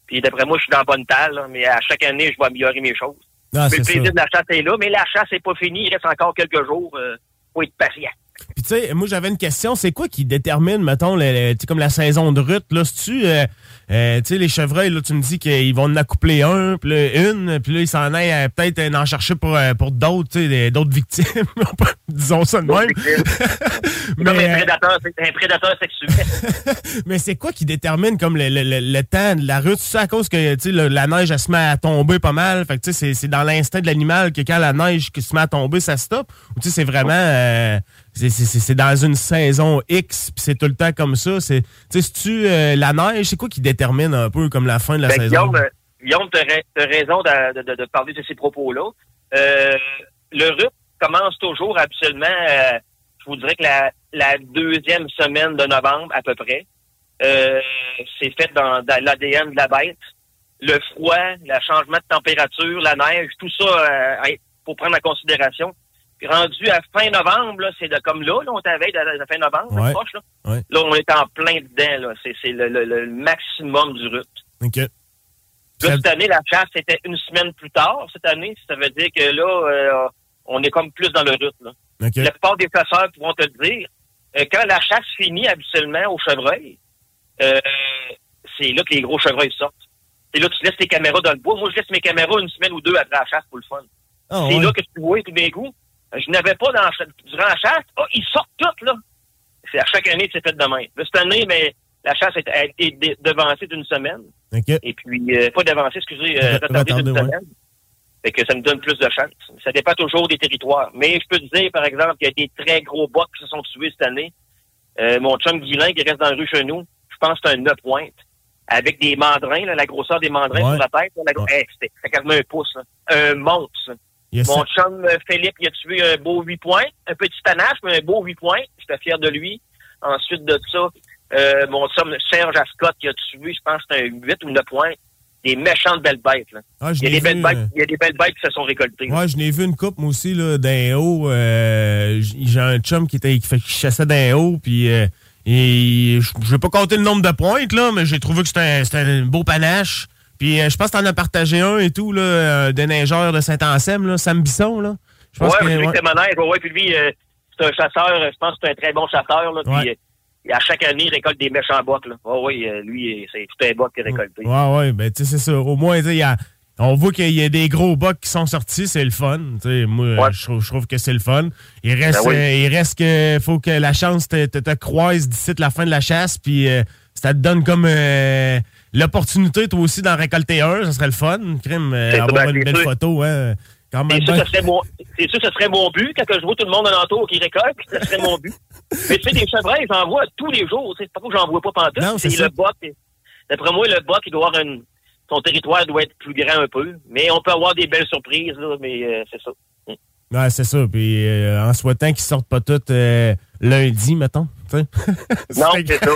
Puis d'après moi, je suis dans la bonne talle, là, mais à chaque année, je vais améliorer mes choses. Ah, mais le plaisir ça. de la chasse est là, mais la chasse n'est pas finie. Il reste encore quelques jours. Euh, faut être patient. Puis tu sais, moi j'avais une question, c'est quoi qui détermine, mettons, le, le- tu sais, comme la saison de rut, là, si tu tu sais, les chevreuils, là, tu me dis qu'ils vont en accoupler un, puis là, une, puis là, ils s'en aillent euh, peut-être euh, en chercher pour, euh, pour d'autres, tu sais, des- d'autres victimes, (laughs) disons ça de même. C'est comme Mais, un euh, prédateur, un prédateur sexuel. (laughs) Mais c'est quoi qui détermine comme le, le- le- le temps de la route? C'est à cause que tu sais, le- la neige elle se met à tomber pas mal. Fait que tu sais, c'est- c'est dans l'instinct de l'animal que quand la neige qui se met à tomber, ça stoppe? Ou tu sais, c'est vraiment euh, c'est- dans une saison X, puis c'est tout le temps comme ça. C'est tu euh, la neige, c'est quoi qui détermine un peu comme la fin de la Ben, saison? Guillaume, euh, Guillaume, tu as, raison de, de- de parler de ces propos-là. Euh, le RUP commence toujours absolument, euh, je vous dirais que la, la deuxième semaine de novembre à peu près. C'est fait dans, dans l'ADN de la bête. Le froid, le changement de température, la neige, tout ça, faut prendre en considération. Puis rendu à fin novembre, là, c'est de, comme là, là, on est à la veille de la, de la fin novembre, Ouais. proche, là. Ouais. Là, on est en plein dedans, là. C'est, c'est le, le- le maximum du RUP. OK. Là, cette année, la chasse était une semaine plus tard. Cette année, ça veut dire que là, euh, on est comme plus dans le rythme. là. OK. La plupart des chasseurs pourront te le dire. euh, quand la chasse finit habituellement au chevreuil, euh, c'est là que les gros chevreuils sortent. C'est là que tu laisses tes caméras dans le bois. Moi, je laisse mes caméras une semaine ou deux après la chasse pour le fun. Ah, c'est ouais. là que tu vois tout d'un coup. Je n'avais pas dans durant la chasse. Ah, ils sortent tous, là. C'est à chaque année que c'est fait de même. Là, cette année, mais la chasse a été- a été dé- devancée d'une semaine. OK. Et puis, euh, pas devancée, excusez, euh, Re- retardée d'une ouais. semaine. Fait que ça me donne plus de chance. Ça dépend toujours des territoires. Mais je peux te dire, par exemple, qu'il y a des très gros bocs qui se sont tués cette année. Euh, mon chum Guilain, qui reste dans la rue chez nous, je pense que c'est un 9 pointes. Avec des mandrins, là, la grosseur des mandrins Ouais. sur la tête. là, la gro- Hey, c'était c'était quasiment un pouce. là. Un monstre. Ça. Il y a Mon chum euh, Philippe, il a tué un beau 8 points. Un petit panache, mais un beau 8 points. J'étais fier de lui. Ensuite de ça, euh, mon chum Serge Ascot, qui a tué, je pense un 8 ou 9 points. Des méchantes belles bêtes. Là. Ah, il, y a des belles bêtes euh. il y a des belles bêtes qui se sont récoltées. Ouais, je n'ai vu une coupe, moi aussi, d'un haut. euh, J'ai un chum qui, était, qui, chassait d'un haut, puis euh, et je je vais pas compter le nombre de pointes, là, mais j'ai trouvé que c'était un, c'était un beau panache. Puis euh, je pense que t'en as partagé un et tout, là, euh, de neigeur de Saint-Anselme, là, Sam Bisson, là. Je pense ouais, que, mais lui, ouais. c'est manège. Ouais, ouais, puis lui, euh, c'est un chasseur, je pense que c'est un très bon chasseur. Là, puis, Ouais. euh, à chaque année, il récolte des méchants bocs. Là. Ouais, oui, lui, c'est tout un boc qu'il a récolté. Ouais, ouais, ben, tu sais, c'est ça. Au moins, il y a- on voit qu'il y a des gros bucks qui sont sortis, c'est le fun. Tu sais, moi, je, trouve, je trouve que c'est le fun. Il reste, Ben oui. euh, il reste que faut que la chance te, te, te croise d'ici la fin de la chasse, puis euh, ça te donne comme euh, l'opportunité, toi aussi, d'en récolter un. Ça serait le fun, crime, euh, avoir une belle sûr. photo. Hein, quand même C'est sûr, ce serait mon, sûr, ce serait mon but quand je vois tout le monde alentour qui récolte, ce serait mon but. (laughs) Mais tu sais, des chevreuils, j'en vois tous les jours. C'est pas que j'en vois pas pantoute. C'est le boc. D'après moi, le boc, il doit avoir une, son territoire doit être plus grand un peu. Mais on peut avoir des belles surprises, là, mais euh, c'est ça. Ouais, c'est ça. Puis euh, en souhaitant qu'ils sortent pas toutes euh, lundi, mettons. (laughs) Non, c'est ça.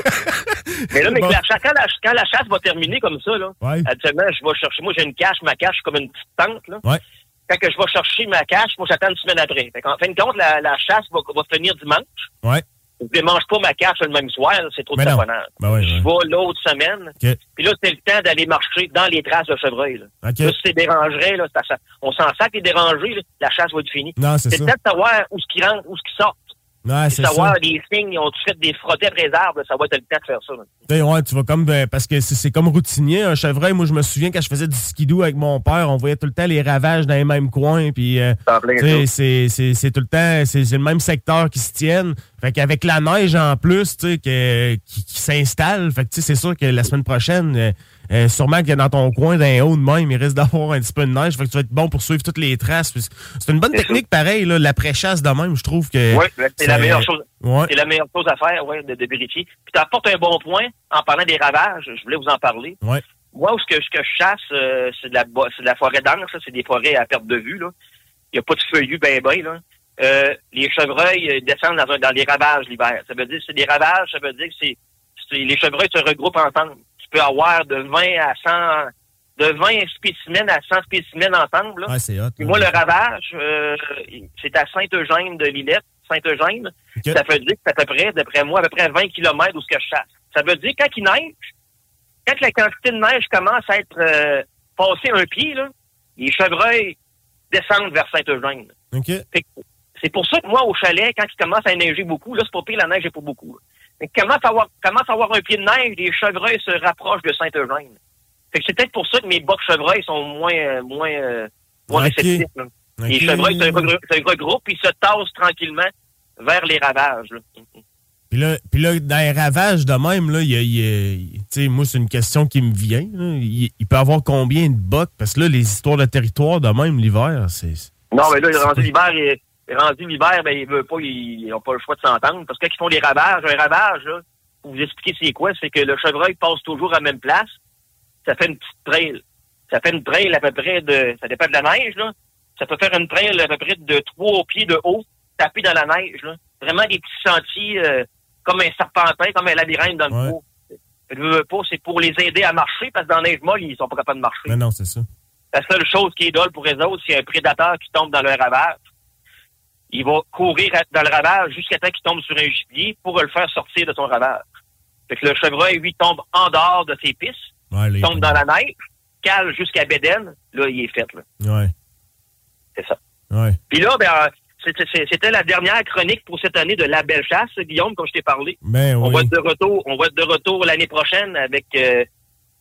Mais là, mais Bon. la, quand, la, quand la chasse va terminer comme ça, là, Ouais. actuellement, je vais chercher. Moi, j'ai une cache. Ma cache, comme une petite tente. Là. Ouais. Quand que je vais chercher ma cache, moi, j'attends une semaine après. Fait en fin de compte, la, la chasse va, va finir dimanche. Ouais. Je démange pas ma cache le même soir, c'est trop de. Ben ouais, Je vais l'autre semaine. Puis là, c'est le temps d'aller marcher dans les traces de chevreuil. Là. OK. Là, si c'est dérangerait, là, ça. on s'en sac les dérangés, là, la chasse va être finie. C'est le temps de savoir où ce qui rentre, où ce qui sort. Ouais, c'est savoir ça. les signes, on fait des frottés les arbres, ça va être le temps de faire ça. là. Sais, ouais, tu vas comme ben, parce que c'est c'est comme routinier un chevreuil. Moi, je me souviens quand je faisais du skidoo avec mon père, on voyait tout le temps les ravages dans les mêmes coins. Puis, euh, c'est c'est- c'est tout le temps, c'est c'est le même secteur qui se tiennent. Fait qu'avec la neige en plus, tu sais, qui, qui s'installe, fait que tu sais, c'est sûr que la semaine prochaine, euh, euh, sûrement que dans ton coin, d'un haut de même, il risque d'avoir un petit peu de neige. Fait que tu vas être bon pour suivre toutes les traces. C'est une bonne technique, pareil, l'après-chasse de même, je trouve que. Oui, c'est la meilleure chose. Ouais. C'est la meilleure chose à faire, ouais, de, de vérifier. Puis tu apportes un bon point en parlant des ravages. Je voulais vous en parler. Ouais. Moi, où ce que, ce que je chasse, euh, c'est de la de forêt dense, ça, c'est des forêts à perte de vue. Là. Il n'y a pas de feuillus ben ben. Là. Euh, les chevreuils euh, descendent dans, un- dans les ravages l'hiver. Ça veut dire que c'est des ravages, ça veut dire que c'est- les chevreuils se regroupent ensemble. Peux avoir de 20 à 100 de 20 spécimens à 100 spécimens ensemble. Là. Ouais, c'est hot. Puis moi, le ravage, euh, c'est à Sainte-Eugène de Lillette, Sainte-Eugène. Ça veut dire que c'est à peu près, d'après moi, à peu près 20 km où ce que je chasse. Ça veut dire que quand il neige, quand la quantité de neige commence à être euh, passée un pied, là, les chevreuils descendent vers que C'est pour ça que moi, au chalet, quand il commence à neiger beaucoup, là, c'est pas pire, la neige n'est pas beaucoup. là. Mais commence à avoir, commence à avoir un pied de neige, les chevreuils se rapprochent de. Fait que c'est peut-être pour ça que mes bocs chevreuils sont moins, euh, moins, euh, moins réceptifs. là. Les chevreuils se, regrou- se regroupent et se tassent tranquillement vers les ravages. là. Puis là, puis là, dans les ravages de même, là, il y a, il y moi, c'est une question qui me vient. Il, il peut avoir combien de bocs? Parce que là, les histoires de territoire de même l'hiver, c'est. Non, mais là, l'hiver, rendu l'hiver, ben, il veut pas, ils n'ont pas le choix de s'entendre. Parce que quand ils font des ravages, un ravage, là, pour vous expliquer c'est quoi, c'est que le chevreuil passe toujours à la même place. Ça fait une petite trail. Ça fait une trail à peu près de, ça dépend de la neige, là. Ça peut faire une trail à peu près de trois pieds de haut, tapé dans la neige, là. Vraiment des petits sentiers, euh, comme un serpentin, comme un labyrinthe dans le pot. Veux pas, c'est pour les aider à marcher, parce que dans la neige molle, ils sont pas capables de marcher. Mais non, c'est ça. La seule chose qui est dole pour les autres, c'est un prédateur qui tombe dans le ravage. Il va courir dans le ravage jusqu'à temps qu'il tombe sur un gibier pour le faire sortir de son ravage. Fait que le chevreuil, lui, tombe en dehors de ses pistes, Ouais, tombe dans la neige, cale jusqu'à Bédène, là, il est fait, là. Ouais. C'est ça. Ouais. Puis là, ben, euh, c'était- la dernière chronique pour cette année de La Belle Chasse, Guillaume, comme je t'ai parlé. Ben On oui. va être de retour, on va être de retour l'année prochaine avec euh,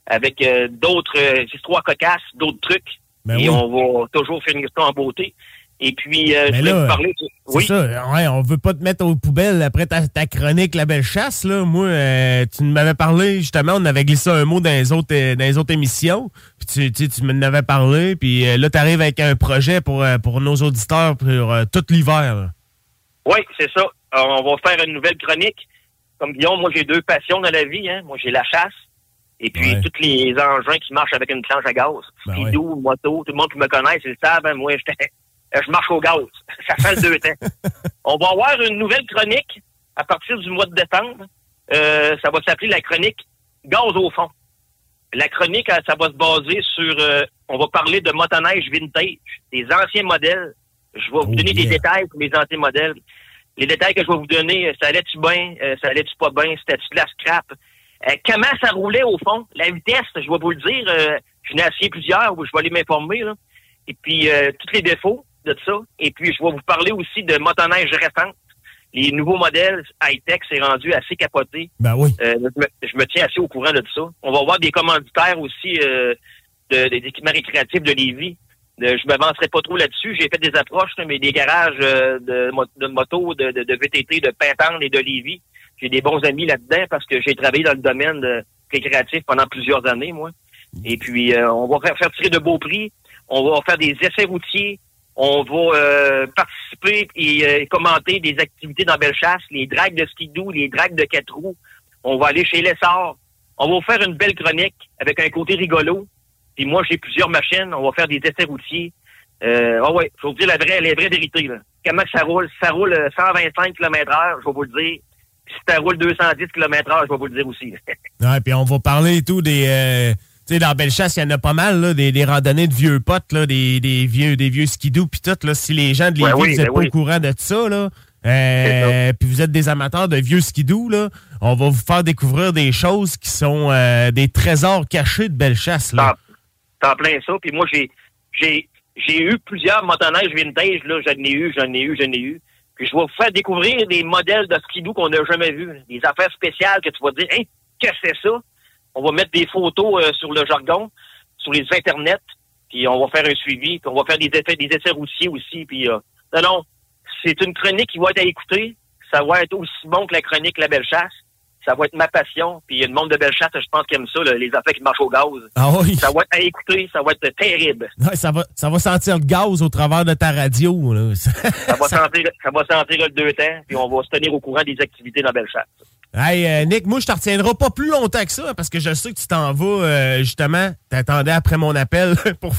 avec euh, d'autres euh, histoires cocasses, d'autres trucs. Ben et oui. on va toujours finir ça en beauté. Et puis, euh, je là, vous parler. C'est Oui? ça. Ouais, on veut pas te mettre aux poubelles après ta, ta chronique La Belle Chasse. Là. Moi, euh, tu m'avais parlé, justement, on avait glissé un mot dans les autres, euh, dans les autres émissions. Puis tu, tu, tu m'en avais parlé. Puis euh, là, tu arrives avec un projet pour, euh, pour nos auditeurs pour tout l'hiver. Oui, c'est ça. Alors, on va faire une nouvelle chronique. Comme Guillaume, moi, j'ai deux passions dans la vie. Hein. Moi, j'ai la chasse et puis tous les engins qui marchent avec une planche à gaz. Ben Skidoo, moto, tout le monde qui me connaît, ils le savent. hein. Moi, j'étais- je marche au gaz. (laughs) Ça fait le deux temps. (laughs) On va avoir une nouvelle chronique à partir du mois de décembre. Euh, ça va s'appeler la chronique Gaz au fond. La chronique, euh, ça va se baser sur... euh, on va parler de motoneige vintage, des anciens modèles. Je vais vous donner des détails pour les anciens modèles. Les détails que je vais vous donner, euh, ça allait-tu bien, euh, ça allait-tu pas bien, c'était-tu de la scrap? Euh, comment ça roulait au fond? La vitesse, je vais vous le dire, euh, je n'ai essayé plusieurs, je vais aller m'informer. Et puis, euh, tous les défauts de ça. Et puis, je vais vous parler aussi de motoneige récente. Les nouveaux modèles high-tech, c'est rendu assez capoté. Ben oui. Euh, je, me, je me tiens assez au courant de ça. On va avoir des commanditaires aussi euh, de, des équipements récréatifs de Lévis. Euh, je m'avancerai pas trop là-dessus. J'ai fait des approches, là, mais des garages euh, de, de moto, de, de, de VTT, de et de Lévis. J'ai des bons amis là-dedans parce que j'ai travaillé dans le domaine de récréatif pendant plusieurs années, moi. Et puis, euh, on va faire, faire tirer de beaux prix. On va faire des essais routiers. On va euh, participer et euh, commenter des activités dans Bellechasse, les dragues de skidoo, les dragues de quatre roues. On va aller chez Lessard. On va faire une belle chronique avec un côté rigolo. Puis moi, j'ai plusieurs machines. On va faire des essais routiers. Euh, ah ouais, je vais vous dire la vraie, la vraie vérité. Là. Comment ça roule? Ça roule euh, 125 km heure, je vais vous le dire. si ça roule 210 km/h, je vais vous le dire aussi. Ouais, puis on va parler et tout des. euh, tu sais, dans Bellechasse, il y en a pas mal, là, des, des randonnées de vieux potes, là, des, des vieux, des vieux skidoo, puis tout. Là, si les gens de Lévis, Ouais, oui, vous n'êtes ben pas oui. au courant de ça, là, euh, puis vous êtes des amateurs de vieux skidoo, là, on va vous faire découvrir des choses qui sont euh, des trésors cachés de Bellechasse. Là. T'es en plein ça. Puis moi, j'ai, j'ai, j'ai eu plusieurs motoneiges vintage. Là, j'en ai eu, j'en ai eu, j'en ai eu. Puis je vais vous faire découvrir des modèles de skidoo qu'on n'a jamais vus. Des affaires spéciales que tu vas dire, hein, qu'est-ce que c'est ça? On va mettre des photos euh, sur le jargon, sur les internets, puis on va faire un suivi, puis on va faire des effets, des essais routiers aussi. Puis euh, non, non, c'est une chronique qui va être à écouter. Ça va être aussi bon que la chronique La Belle Chasse. Ça va être ma passion. Puis il y a le monde de Belle Chasse, je pense qu'ils aiment ça, là, les affaires qui marchent au gaz. Ah oui. Ça va être à écouter, ça va être terrible. Ouais, ça, va, ça va sentir le gaz au travers de ta radio. Là. Ça va (laughs) sentir, ça va sentir le deux temps, puis on va se tenir au courant des activités dans Belle Chasse. Hey, euh, Nick, moi, je te retiendrai pas plus longtemps que ça parce que je sais que tu t'en vas, euh, justement. T'attendais après mon appel (laughs) pour,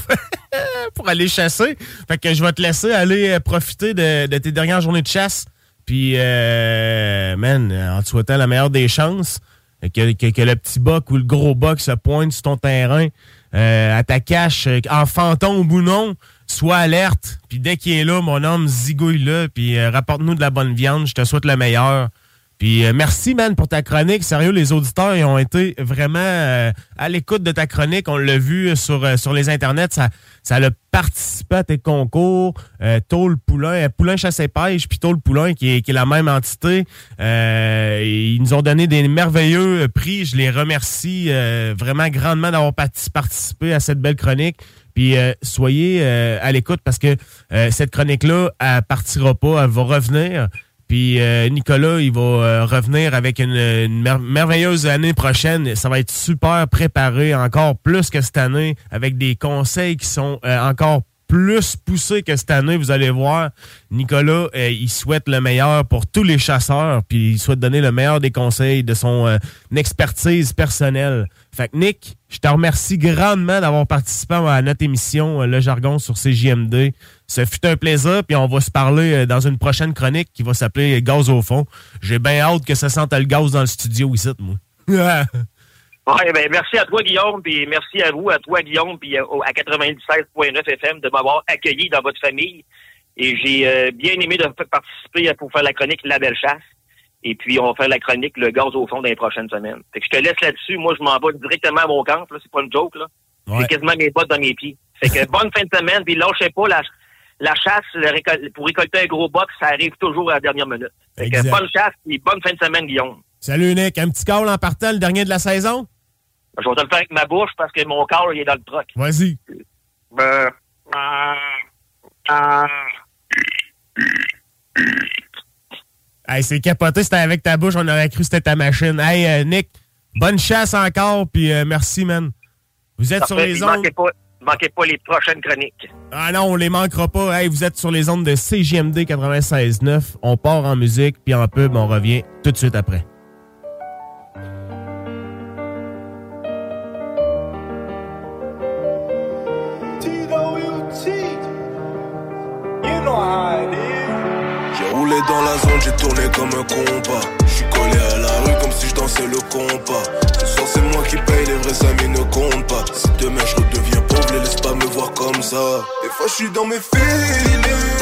pour aller chasser. Fait que je vais te laisser aller euh, profiter de, de tes dernières journées de chasse. Puis, euh, man, en te souhaitant la meilleure des chances, que, que, le petit buck ou le gros buck se pointe sur ton terrain euh, à ta cache, euh, en fantôme ou non, sois alerte. Puis dès qu'il est là, mon homme, zigouille-le. Puis euh, rapporte-nous de la bonne viande. Je te souhaite le meilleur. Puis euh, merci, man, pour ta chronique. Sérieux, les auditeurs ils ont été vraiment euh, à l'écoute de ta chronique. On l'a vu sur, euh, sur les internets. Ça, ça a participé à tes concours. Euh, Tôle Poulain, euh, Poulain Chasse et Pêche, puis Tôle Poulain, qui est, qui est la même entité. Euh, ils nous ont donné des merveilleux euh, prix. Je les remercie euh, vraiment grandement d'avoir parti- participé à cette belle chronique. Puis euh, soyez euh, à l'écoute parce que euh, cette chronique-là, elle partira pas, elle va revenir. Puis euh, Nicolas, il va euh, revenir avec une, une mer- merveilleuse année prochaine. Ça va être super préparé, encore plus que cette année, avec des conseils qui sont euh, encore plus poussés que cette année. Vous allez voir, Nicolas, euh, il souhaite le meilleur pour tous les chasseurs, puis il souhaite donner le meilleur des conseils de son expertise personnelle. Fait que Nick, je te remercie grandement d'avoir participé à notre émission euh, Le Jargon sur CJMD. Ce fut un plaisir, puis on va se parler euh, dans une prochaine chronique qui va s'appeler Gaz au fond. J'ai bien hâte que ça sente le gaz dans le studio ici, moi. (laughs) Ouais, ben, merci à toi, Guillaume, puis merci à vous, à toi, Guillaume, puis euh, au- à 97.9 FM de m'avoir accueilli dans votre famille. Et j'ai euh, bien aimé de participer pour faire la chronique La Belle Chasse. Et puis, on va faire la chronique Le gaz au fond dans les prochaines semaines. Fait que je te laisse là-dessus. Moi, je m'en vais directement à mon camp. Là. C'est pas une joke, là. J'ai quasiment mes bottes dans mes pieds. Fait que (laughs) bonne fin de semaine, puis lâchez pas la, la chasse le récol- pour récolter un gros box, ça arrive toujours à la dernière minute. Fait que bonne chasse, puis bonne fin de semaine, Guillaume. Salut Nick, un petit call en partant, le dernier de la saison? Je vais te le faire avec ma bouche parce que mon corps, il est dans le truck. Vas-y. Ben, ah, ah. Hey, c'est capoté, c'était avec ta bouche, on aurait cru que c'était ta machine. Hey, euh, Nick, bonne chasse encore, puis euh, merci, man. Vous êtes sur les ondes. Manquez pas, manquez pas les prochaines chroniques. Ah non, on les manquera pas. Hey, vous êtes sur les ondes de CJMD 96.9. On part en musique, puis en pub, on revient tout de suite après. J'ai roulé dans la zone, j'ai tourné comme un compas. J'suis collé à la rue comme si je dansais le compas. Ce soir c'est moi qui paye, les vrais amis ne comptent pas. Si demain je redeviens pauvre, les laisse pas me voir comme ça. Des fois je suis dans mes feelings.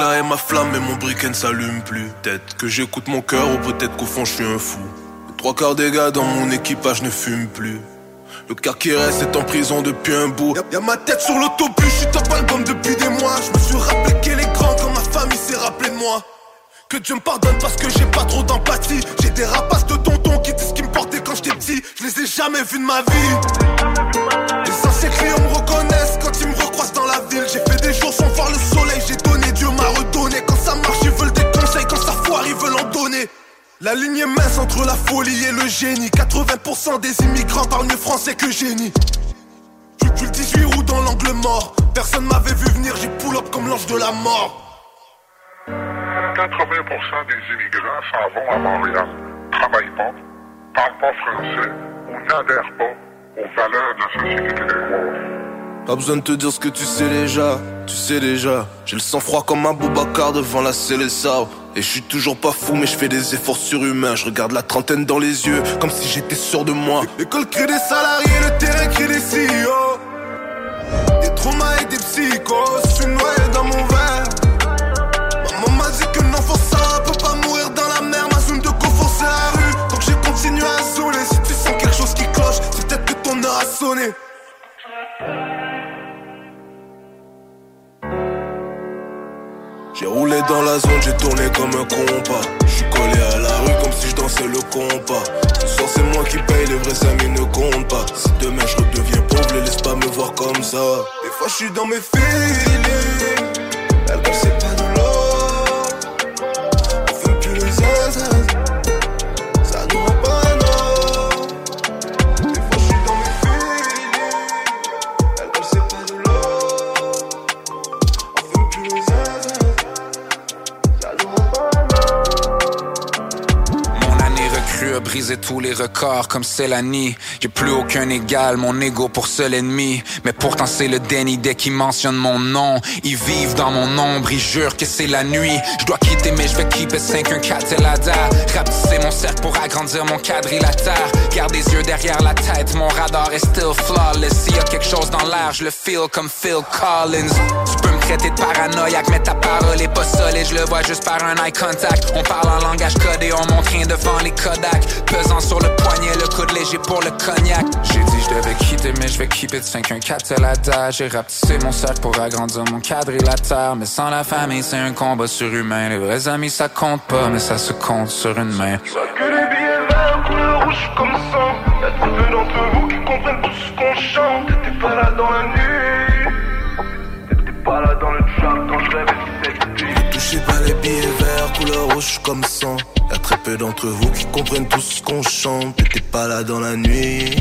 Déclarer ma flamme, mais mon briquet ne s'allume plus. Peut-être que j'écoute mon cœur, ou peut-être qu'au fond je suis un fou. Trois quarts des gars dans mon équipage ne fument plus. Le quart qui reste est en prison depuis un bout. Y'a, ma tête sur l'autobus, je suis top album depuis des mois. Je me suis rappelé qu'elle est grande quand ma famille s'est rappelé de moi. Que Dieu me pardonne parce que j'ai pas trop d'empathie. J'ai des rapaces de tonton qui disent ce qui me portait quand j'étais petit. Je les ai jamais vus de ma vie. Les anciens clients me reconnaissent quand ils me recroisent dans la ville. J'ai fait des jours sans voir le soleil, La ligne est mince entre la folie et le génie. 80% des immigrants parlent mieux français que génie. Tu le 18 roues dans l'angle mort. Personne m'avait vu venir, j'ai pull up comme l'ange de la mort. 80% des immigrants s'en vont à Montréal, travaillent pas, parlent pas français ou n'adhèrent pas aux valeurs de la société québécoise. Pas besoin de te dire ce que tu sais déjà, tu sais déjà. J'ai le sang froid comme un Boubacar devant la Célessa. Et je suis toujours pas fou, mais je fais des efforts surhumains. Je regarde la trentaine dans les yeux, comme si j'étais sûr de moi. L'école crée des salariés, le terrain crée des CEO. Des traumas et des psychos, je suis noyé dans mon verre. Maman m'a dit que non, faut ça, peut pas mourir dans la mer. Ma zone de confort, c'est la rue. Donc j'ai continué à zouler. Si tu sens quelque chose qui cloche, c'est peut-être que ton heure a sonné. J'ai roulé dans la zone, j'ai tourné comme un compas. J'suis collé à la rue comme si je dansais le compas. Ce soir c'est moi qui paye, les vrais amis ne comptent pas. Si demain je redeviens pauvre, les laisse pas me voir comme ça. Des fois je dans mes feelings. Brisé tous les records comme Célanie. J'ai plus aucun égal, mon ego pour seul ennemi. Mais pourtant c'est le déni dès qu'ils mentionnent mon nom. Ils vivent dans mon ombre, ils jurent que c'est la nuit. Je dois quitter mais je vais keep it 514 Telada. Rapetisser mon cercle pour agrandir mon quadrilatère. Garde des yeux derrière la tête, mon radar est still flawless. S'il y a quelque chose dans l'air, je le feel comme Phil Collins. Traiter de paranoïaque, mais ta parole est pas solide. Je le vois juste par un eye contact. On parle en langage codé, on montre rien devant les Kodak. Pesant sur le poignet, le coude léger pour le cognac. J'ai dit je devais quitter, mais je vais keep it 514 Telada. J'ai rapetissé mon cercle pour agrandir mon quadrilatère. Mais sans la famille, c'est un combat surhumain. Les vrais amis, ça compte pas, mais ça se compte sur une main. Que les billets verts couleur rouge comme sang Y'a très peu d'entre vous qui comprennent tout ce qu'on chante T'étais pas là dans la nuit Touchez pas les billets verts couleur rouge comme sang Y'a très peu d'entre vous qui comprennent tout ce qu'on chante T'étais pas là dans la nuit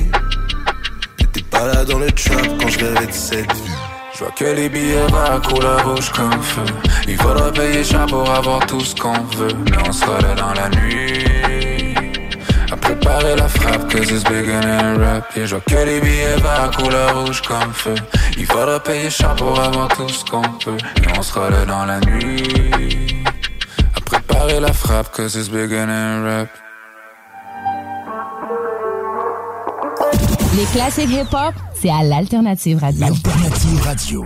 T'étais pas là dans le trap quand je rêvais de cette vie Je vois que les billets verts couleur rouge comme feu. Il faudra payer cher pour avoir tout ce qu'on veut. Mais on sera là dans la nuit. À préparer la frappe, que c'est bigger than rap. Et je vois que les billets verts couleur rouge comme feu. Il faudra payer cher pour avoir tout ce qu'on peut. Et on sera là dans la nuit. À préparer la frappe, que c'est bigger than rap. Les classiques hip-hop, c'est à l'Alternative Radio. Alternative Radio.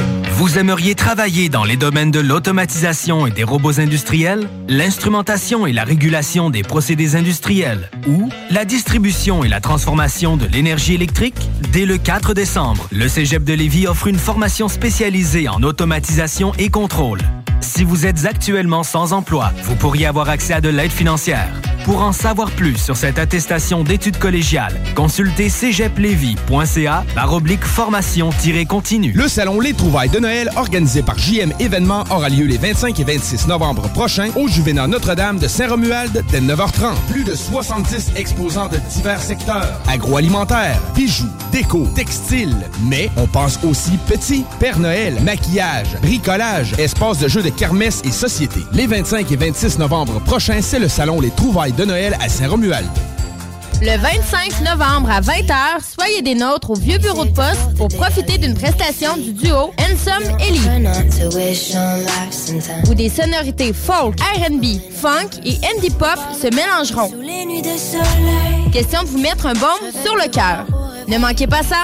Vous aimeriez travailler dans les domaines de l'automatisation et des robots industriels, l'instrumentation et la régulation des procédés industriels ou la distribution et la transformation de l'énergie électrique? Dès le 4 décembre, le Cégep de Lévis offre une formation spécialisée en automatisation et contrôle. Si vous êtes actuellement sans emploi, vous pourriez avoir accès à de l'aide financière. Pour en savoir plus sur cette attestation d'études collégiales, consultez cégeplevy.ca par oblique formation-continue. Le salon Les Trouvailles de Noël, organisé par JM Événements, aura lieu les 25 et 26 novembre prochains au Juvénat Notre-Dame de Saint-Romuald dès 9h30. Plus de 70 exposants de divers secteurs. Agroalimentaire, bijoux, déco, textile. Mais on pense aussi petit, Père Noël, maquillage, bricolage, espace de jeux de kermesse et société. Les 25 et 26 novembre prochains, c'est le salon Les Trouvailles de Noël à Saint-Romuald. Le 25 novembre à 20h, soyez des nôtres au vieux bureau de poste pour profiter d'une prestation du duo Ensom Ellie. Où des sonorités folk, R&B, funk et indie pop se mélangeront. Question de vous mettre un baume sur le cœur. Ne manquez pas ça.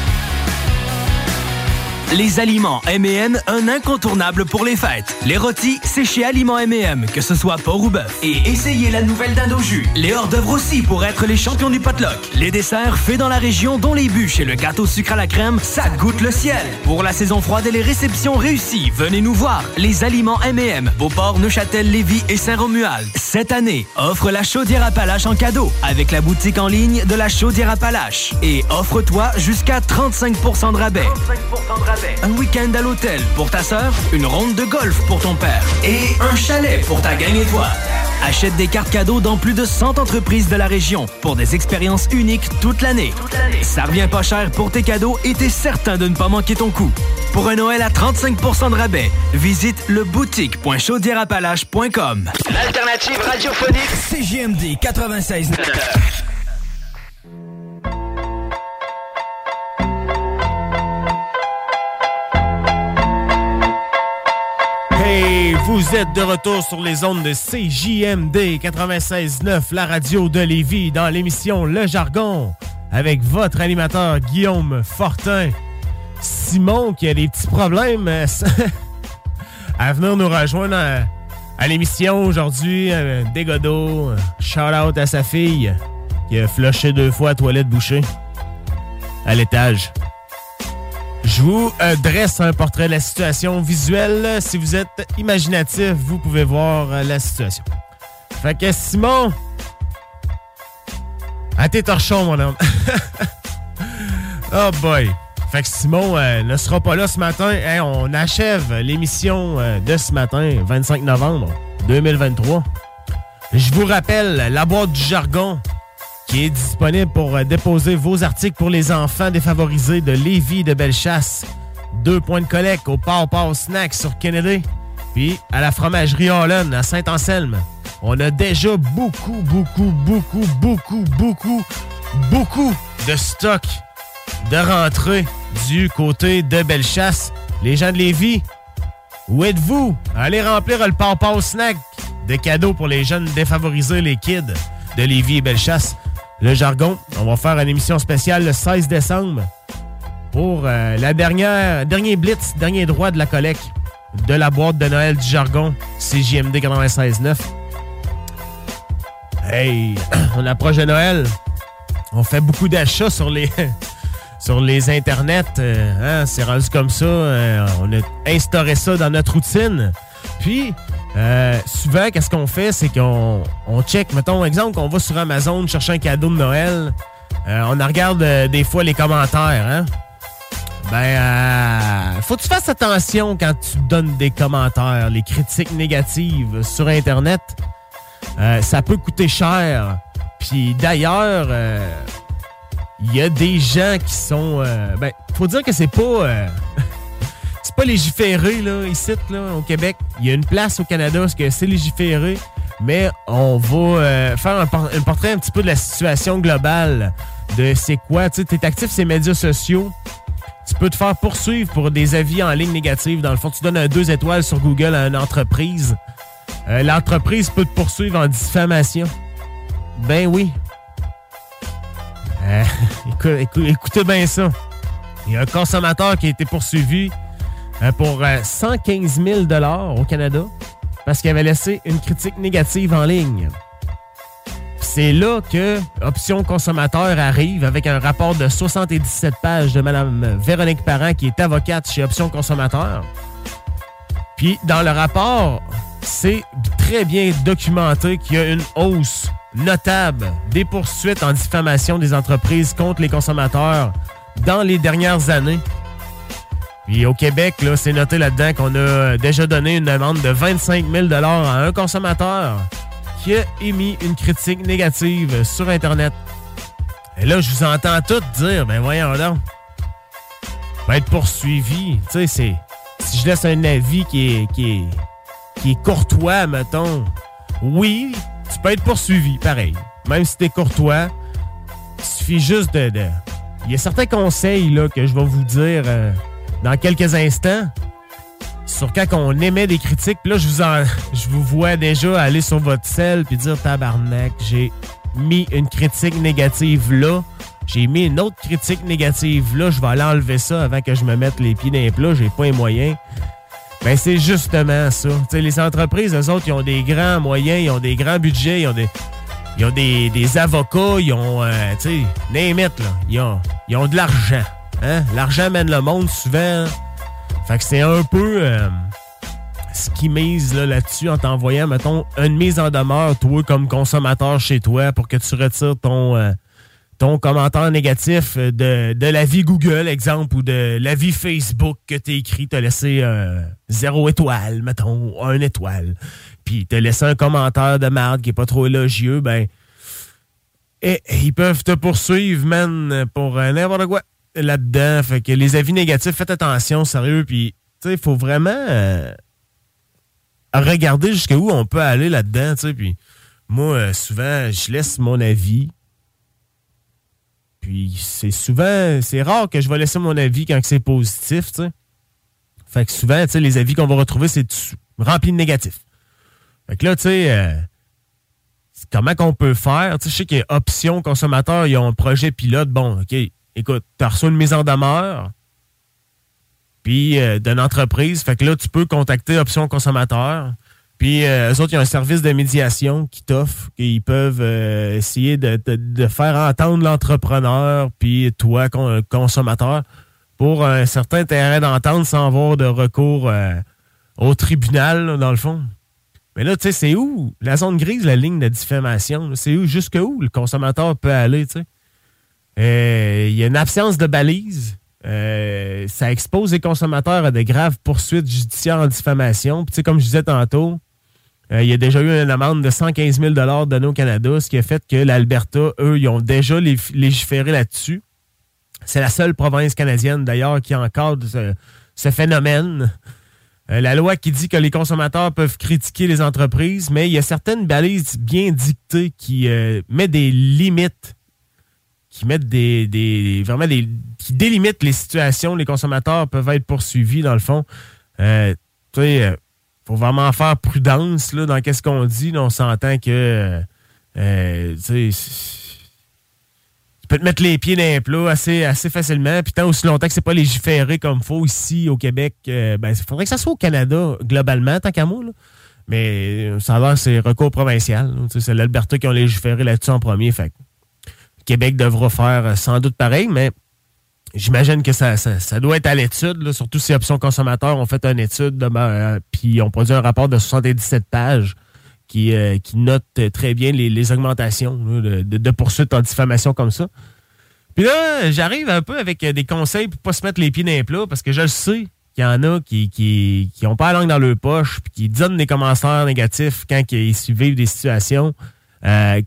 Les aliments M&M, un incontournable pour les fêtes. Les rôtis, c'est chez Aliments M&M, que ce soit porc ou bœuf. Et essayez la nouvelle dinde jus. Les hors-d'œuvre aussi pour être les champions du potluck. Les desserts faits dans la région, dont les bûches et le gâteau sucre à la crème, ça goûte le ciel. Pour la saison froide et les réceptions réussies, venez nous voir. Les aliments M&M, Beauport, Neuchâtel, Lévis et Saint-Romuald. Cette année, offre la chaudière Appalache en cadeau avec la boutique en ligne de la chaudière Appalache. Et offre-toi jusqu'à 35% de rabais. Un week-end à l'hôtel pour ta sœur, une ronde de golf pour ton père et un chalet pour ta gang étoile. Achète des cartes cadeaux dans plus de 100 entreprises de la région pour des expériences uniques toute l'année. Ça revient pas cher pour tes cadeaux et t'es certain de ne pas manquer ton coup. Pour un Noël à 35% de rabais, visite le boutique.chaudierapalache.com. L'alternative radiophonique CJMD 96. Vous êtes de retour sur les ondes de CJMD 96.9, la radio de Lévis, dans l'émission Le Jargon, avec votre animateur Guillaume Fortin. Simon, qui a des petits problèmes euh, (laughs) à venir nous rejoindre à, à l'émission aujourd'hui. Euh, Dégodo, euh, shout-out à sa fille, qui a flushé deux fois à toilette bouchée à l'étage. Je vous euh, dresse un portrait de la situation visuelle. Si vous êtes imaginatif, vous pouvez voir euh, la situation. Fait que Simon, à tes torchons, mon homme. (laughs) oh boy. Fait que Simon euh, ne sera pas là ce matin. On achève l'émission de ce matin, 25 novembre 2023. Je vous rappelle la boîte du jargon qui est disponible pour euh, déposer vos articles pour les enfants défavorisés de Lévis de Bellechasse. Deux points de collecte au Pau Snack sur Kennedy, puis à la fromagerie Holland à Saint-Anselme. On a déjà beaucoup, beaucoup, beaucoup, beaucoup, beaucoup, beaucoup de stock de rentrée du côté de Bellechasse. Les gens de Lévis, où êtes-vous? Allez remplir le Pau Snack de cadeaux pour les jeunes défavorisés, les kids de Lévis et Bellechasse. Le jargon, on va faire une émission spéciale le 16 décembre pour euh, la dernière, dernier blitz, dernier droit de la collecte de la boîte de Noël du jargon CJMD 96.9. Hey, (clears throat) on approche de Noël. On fait beaucoup d'achats sur les (laughs) sur les internets. euh, hein, c'est rendu comme ça. euh, on a instauré ça dans notre routine. Puis, euh, souvent, qu'est-ce qu'on fait? C'est qu'on on check, mettons, exemple, qu'on va sur Amazon chercher un cadeau de Noël. Euh, on regarde euh, des fois les commentaires, hein? Ben, euh, faut que tu fasses attention quand tu donnes des commentaires, les critiques négatives sur Internet. Euh, ça peut coûter cher. Puis d'ailleurs, il y a des gens qui sont... ben, faut dire que c'est pas... (laughs) c'est pas légiféré, là, ici, là, au Québec. Il y a une place au Canada où c'est légiféré, mais on va euh, faire un, por- un portrait un petit peu de la situation globale, de c'est quoi, tu t'es actif sur les médias sociaux, tu peux te faire poursuivre pour des avis en ligne négatifs. Dans le fond, tu donnes deux étoiles sur Google à une entreprise. Euh, L'entreprise peut te poursuivre en diffamation. Ben oui. Euh, (laughs) écou- écou- écoutez bien ça. Il y a un consommateur qui a été poursuivi pour euh, 115 000 au Canada parce qu'il avait laissé une critique négative en ligne. C'est là que Option Consommateur arrive avec un rapport de 77 pages de Mme Véronique Parent, qui est avocate chez Option Consommateur. Puis dans le rapport, c'est très bien documenté qu'il y a une hausse notable des poursuites en diffamation des entreprises contre les consommateurs dans les dernières années. Puis au Québec, là, c'est noté là-dedans qu'on a déjà donné une amende de 25 000 à un consommateur qui a émis une critique négative sur Internet. Et là, je vous entends tout dire, ben voyons donc, va être poursuivi. Tu sais, c'est si je laisse un avis qui est, qui est, qui est courtois, mettons, oui, tu peux être poursuivi, pareil. Même si t'es courtois, il suffit juste de... de- Il y a certains conseils là, que je vais vous dire euh, dans quelques instants sur quand on émet des critiques. Puis là, je vous, en- je vous vois déjà aller sur votre selle puis dire tabarnak, j'ai mis une critique négative là. J'ai mis une autre critique négative là. Je vais aller enlever ça avant que je me mette les pieds dans les plats. J'ai pas les moyens. Ben, c'est justement ça. Tu sais, les entreprises, eux autres, ils ont des grands moyens, ils ont des grands budgets, ils ont des, ils ont des, des avocats, ils ont, euh, tu sais, là. Ils ont de l'argent. Hein? L'argent mène le monde souvent. Fait que c'est un peu euh, ce qui mise là, là-dessus en t'envoyant, mettons, une mise en demeure, toi, comme consommateur chez toi, pour que tu retires ton, euh, ton commentaire négatif de, de l'avis Google, exemple, ou de l'avis Facebook que t'as écrit, t'as laissé euh, zéro étoile, mettons, un étoile, puis t'as laissé un commentaire de merde qui est pas trop élogieux, ben, et, et ils peuvent te poursuivre, man, pour n'importe quoi là-dedans. Fait les avis négatifs, faites attention, sérieux, puis, tu sais, il faut vraiment euh, regarder jusqu'où on peut aller là-dedans, tu sais, puis moi, euh, souvent, je laisse mon avis, puis c'est souvent, c'est rare que je vais laisser mon avis quand c'est positif, tu sais. Fait que souvent, tu sais, les avis qu'on va retrouver, c'est rempli de négatifs. Fait que là, tu sais, euh, comment qu'on peut faire? Tu sais, je sais qu'il y a option consommateur, ils ont un projet pilote. Bon, OK, écoute, tu reçu une mise en demeure, puis euh, d'une entreprise. Fait que là, tu peux contacter option consommateur. Puis euh, eux autres, ils ont un service de médiation qui t'offre, qu'ils peuvent euh, essayer de, de- faire entendre l'entrepreneur, puis toi, con- consommateur, pour un certain terrain d'entente sans avoir de recours euh, au tribunal, dans le fond. Mais là, tu sais, c'est où? La zone grise, la ligne de diffamation? C'est où, jusque où le consommateur peut aller, tu sais? Euh, Il y a une absence de balise. Euh, ça expose les consommateurs à de graves poursuites judiciaires en diffamation. Puis, comme je disais tantôt, euh, il y a déjà eu une amende de 115 000 donnée au Canada, ce qui a fait que l'Alberta, eux, ils ont déjà lég- légiféré là-dessus. C'est la seule province canadienne, d'ailleurs, qui encadre ce, ce phénomène. Euh, la loi qui dit que les consommateurs peuvent critiquer les entreprises, mais il y a certaines balises bien dictées qui mettent des limites, qui mettent des, vraiment des, qui délimitent les situations. Les consommateurs peuvent être poursuivis dans le fond. Euh, tu sais, euh, faut vraiment faire prudence là, dans qu'est-ce qu'on dit. on s'entend que euh, euh, tu peux te mettre les pieds dans les plats assez, assez facilement. Puis tant aussi longtemps que c'est pas légiféré comme faut ici au Québec, ben, il faudrait que ça soit au Canada globalement, tant qu'à moi. Mais ça a l'air c'est recours provincial. C'est l'Alberta qui ont légiféré là-dessus en premier. Fait Québec devra faire euh, sans doute pareil, mais j'imagine que ça, ça, doit être à l'étude, surtout si Options consommateurs ont fait une étude, de, euh, puis ont produit un rapport de 77 pages qui, euh, qui note euh, très bien les, augmentations de, poursuites en diffamation comme ça. Puis là, j'arrive un peu avec des conseils pour pas se mettre les pieds dans les plats parce que je le sais qu'il y en a qui, qui, qui ont pas la langue dans leur poche puis qui donnent des commentaires négatifs quand ils vivent des situations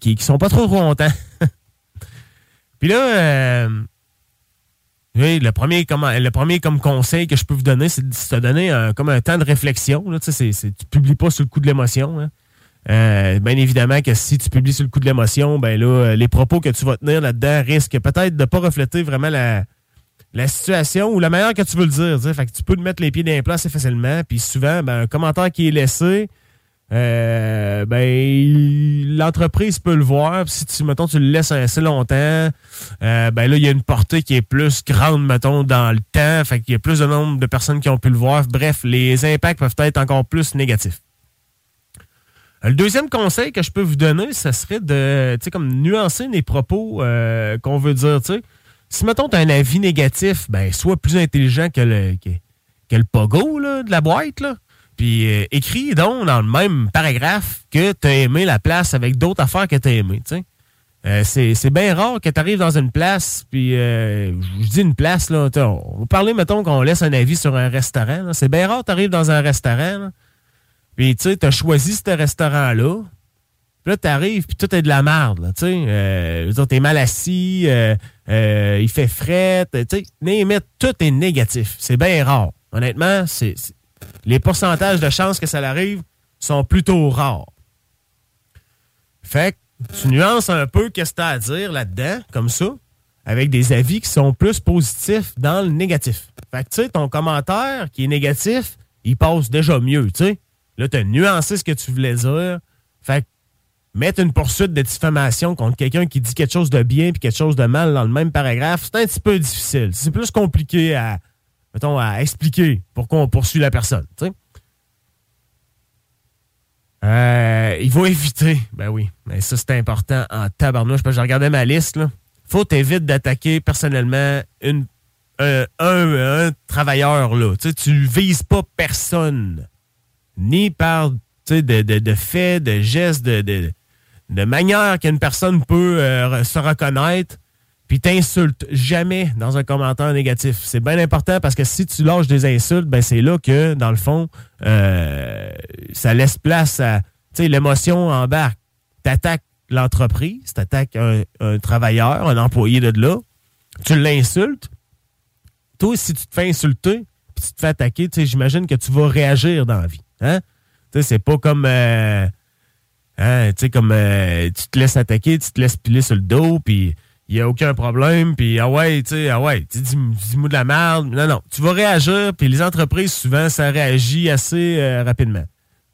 qui, qui sont pas trop contents. (laughs) puis là, euh, le premier, comme, le premier comme conseil que je peux vous donner, c'est de se donner un- comme un temps de réflexion. Là, tu tu publies pas sur le coup de l'émotion. hein. Euh, bien évidemment que si tu publies sur le coup de l'émotion, ben là, euh, les propos que tu vas tenir là-dedans risquent peut-être de ne pas refléter vraiment la, situation ou la manière que tu veux le dire. Fait que tu peux te mettre les pieds dans les plats assez facilement. Puis souvent, ben, un commentaire qui est laissé, euh, ben l'entreprise peut le voir. Si tu, mettons, tu le laisses assez longtemps, euh, ben là, il y a une portée qui est plus grande, mettons, dans le temps. Fait qu'il y a plus de nombre de personnes qui ont pu le voir. Bref, les impacts peuvent être encore plus négatifs. Euh, Le deuxième conseil que je peux vous donner, ce serait de, comme nuancer les propos qu'on veut dire, tu sais. Si, mettons, tu as un avis négatif, ben, sois plus intelligent que le, que, pogo, de la boîte, là. Puis euh, écris donc dans le même paragraphe que tu as aimé la place avec d'autres affaires que tu as aimé. tu sais. Euh, c'est bien rare que tu arrives dans une place, puis euh, je dis une place, là, on va parler, mettons, qu'on laisse un avis sur un restaurant. C'est bien rare que tu arrives dans un restaurant, là, puis tu as choisi ce restaurant-là, puis là, tu arrives, puis tout est de la merde. Là, tu sais. euh, t'es mal assis, euh, il fait fret, tu sais, tout est négatif. C'est bien rare. Honnêtement, c'est- les pourcentages de chances que ça l'arrive sont plutôt rares. Fait que tu nuances un peu qu'est-ce que tu as à dire là-dedans, comme ça, avec des avis qui sont plus positifs dans le négatif. Fait que, tu sais, ton commentaire qui est négatif, il passe déjà mieux, tu sais. Là, tu as nuancé ce que tu voulais dire. Fait que, mettre une poursuite de diffamation contre quelqu'un qui dit quelque chose de bien puis quelque chose de mal dans le même paragraphe, c'est un petit peu difficile. C'est plus compliqué à, mettons, à expliquer pourquoi on poursuit la personne. Euh, il faut éviter. Ben oui, mais ça c'est important en tabarnouche. Je regardais ma liste. Là. Faut t'éviter d'attaquer personnellement une, un, travailleur. Là. Tu sais, tu vises pas personne. Ni par de faits, de gestes, de, de, de manière qu'une personne peut euh, se reconnaître. Puis t'insultes jamais dans un commentaire négatif. C'est bien important parce que si tu lâches des insultes, ben c'est là que, dans le fond, euh, ça laisse place à. L'émotion embarque. T'attaques l'entreprise, t'attaques un, un travailleur, un employé de là, tu l'insultes. Toi, si tu te fais insulter, puis tu te fais attaquer, j'imagine que tu vas réagir dans la vie. Hein? C'est pas comme. euh, Hein, comme euh, tu te laisses attaquer, tu te laisses piler sur le dos, puis il n'y a aucun problème, puis ah ouais, tu sais, ah ouais, dis-moi de la merde. Non, non, tu vas réagir, puis les entreprises, souvent, ça réagit assez euh, rapidement.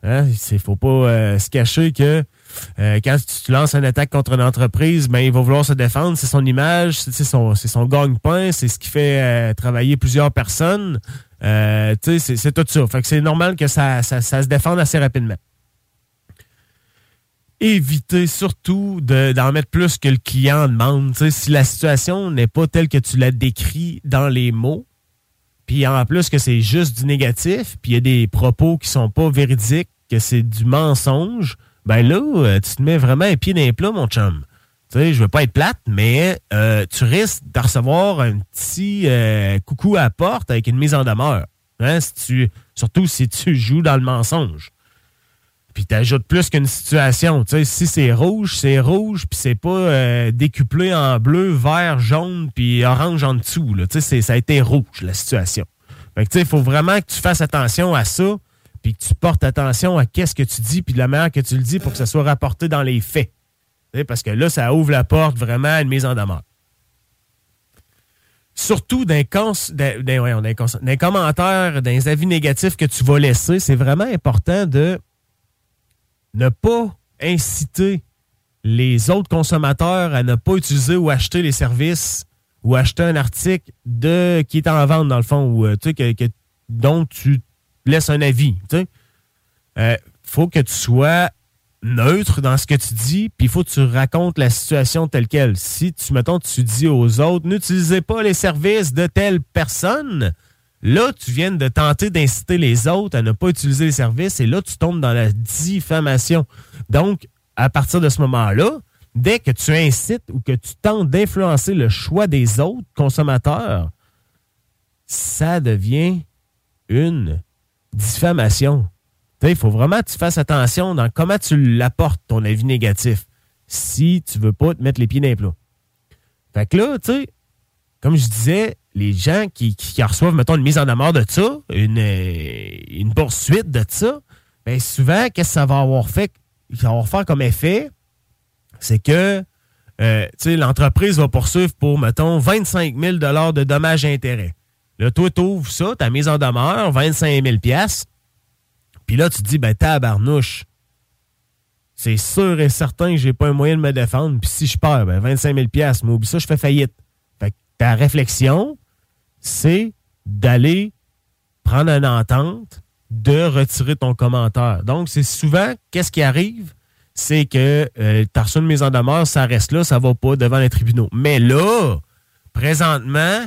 Hein? Il faut pas euh, se cacher que euh, quand tu lances une attaque contre une entreprise, ben, il va vouloir se défendre, c'est son image, c'est son, son gagne-pain, c'est ce qui fait euh, travailler plusieurs personnes. Euh, tu sais, c'est- c'est tout ça. Fait que c'est normal que ça, ça, ça se défende assez rapidement éviter surtout de- d'en mettre plus que le client demande. Si la situation n'est pas telle que tu l'as décrit dans les mots, puis en plus que c'est juste du négatif, puis il y a des propos qui sont pas véridiques, que c'est du mensonge, ben là, euh, tu te mets vraiment un pied dans les mon chum. Tu sais, je veux pas être plate, mais euh, tu risques de recevoir un petit euh, coucou à la porte avec une mise en demeure. Hein, si surtout si tu joues dans le mensonge. Puis t'ajoutes plus qu'une situation. Tu sais, si c'est rouge, c'est rouge, puis c'est pas euh, décuplé en bleu, vert, jaune, puis orange en dessous. Là. Tu sais, ça a été rouge, la situation. Fait que tu sais, il faut vraiment que tu fasses attention à ça, puis que tu portes attention à qu'est-ce que tu dis, puis de la manière que tu le dis pour que ça soit rapporté dans les faits. Tu sais, parce que là, ça ouvre la porte vraiment à une mise en demeure. Surtout d'un commentaire, d'un avis négatif que tu vas laisser, c'est vraiment important de ne pas inciter les autres consommateurs à ne pas utiliser ou acheter les services ou acheter un article de qui est en vente dans le fond ou euh, que, dont tu laisses un avis. Il faut que tu sois neutre dans ce que tu dis, puis il faut que tu racontes la situation telle qu'elle. Si tu, mettons, tu dis aux autres, n'utilisez pas les services de telle personne, là, tu viens de tenter d'inciter les autres à ne pas utiliser les services, et là, tu tombes dans la diffamation. Donc, à partir de ce moment-là, dès que tu incites ou que tu tentes d'influencer le choix des autres consommateurs, ça devient une diffamation. Il faut vraiment que tu fasses attention dans comment tu l'apportes, ton avis négatif, si tu veux pas te mettre les pieds dans les plats. Fait que là, tu sais, comme je disais, les gens qui, qui- reçoivent, mettons, une mise en demeure de ça, une, euh, une poursuite de ça, bien souvent, qu'est-ce que ça va avoir fait, ça va avoir faire comme effet, c'est que euh, l'entreprise va poursuivre pour, mettons, 25 000 de dommages et intérêts. Là, toi, tu ouvres ça, ta mise en demeure, 25 000 Puis là, tu te dis, ben, tabarnouche. C'est sûr et certain que j'ai pas un moyen de me défendre. Puis si je perds, ben, 25 000 mais oublie ça, je fais faillite. Fait que ta réflexion, c'est d'aller prendre une entente, de retirer ton commentaire. Donc, c'est souvent, qu'est-ce qui arrive? C'est que euh, tu as reçu une mise en demeure, ça reste là, ça va pas devant les tribunaux. Mais là, présentement,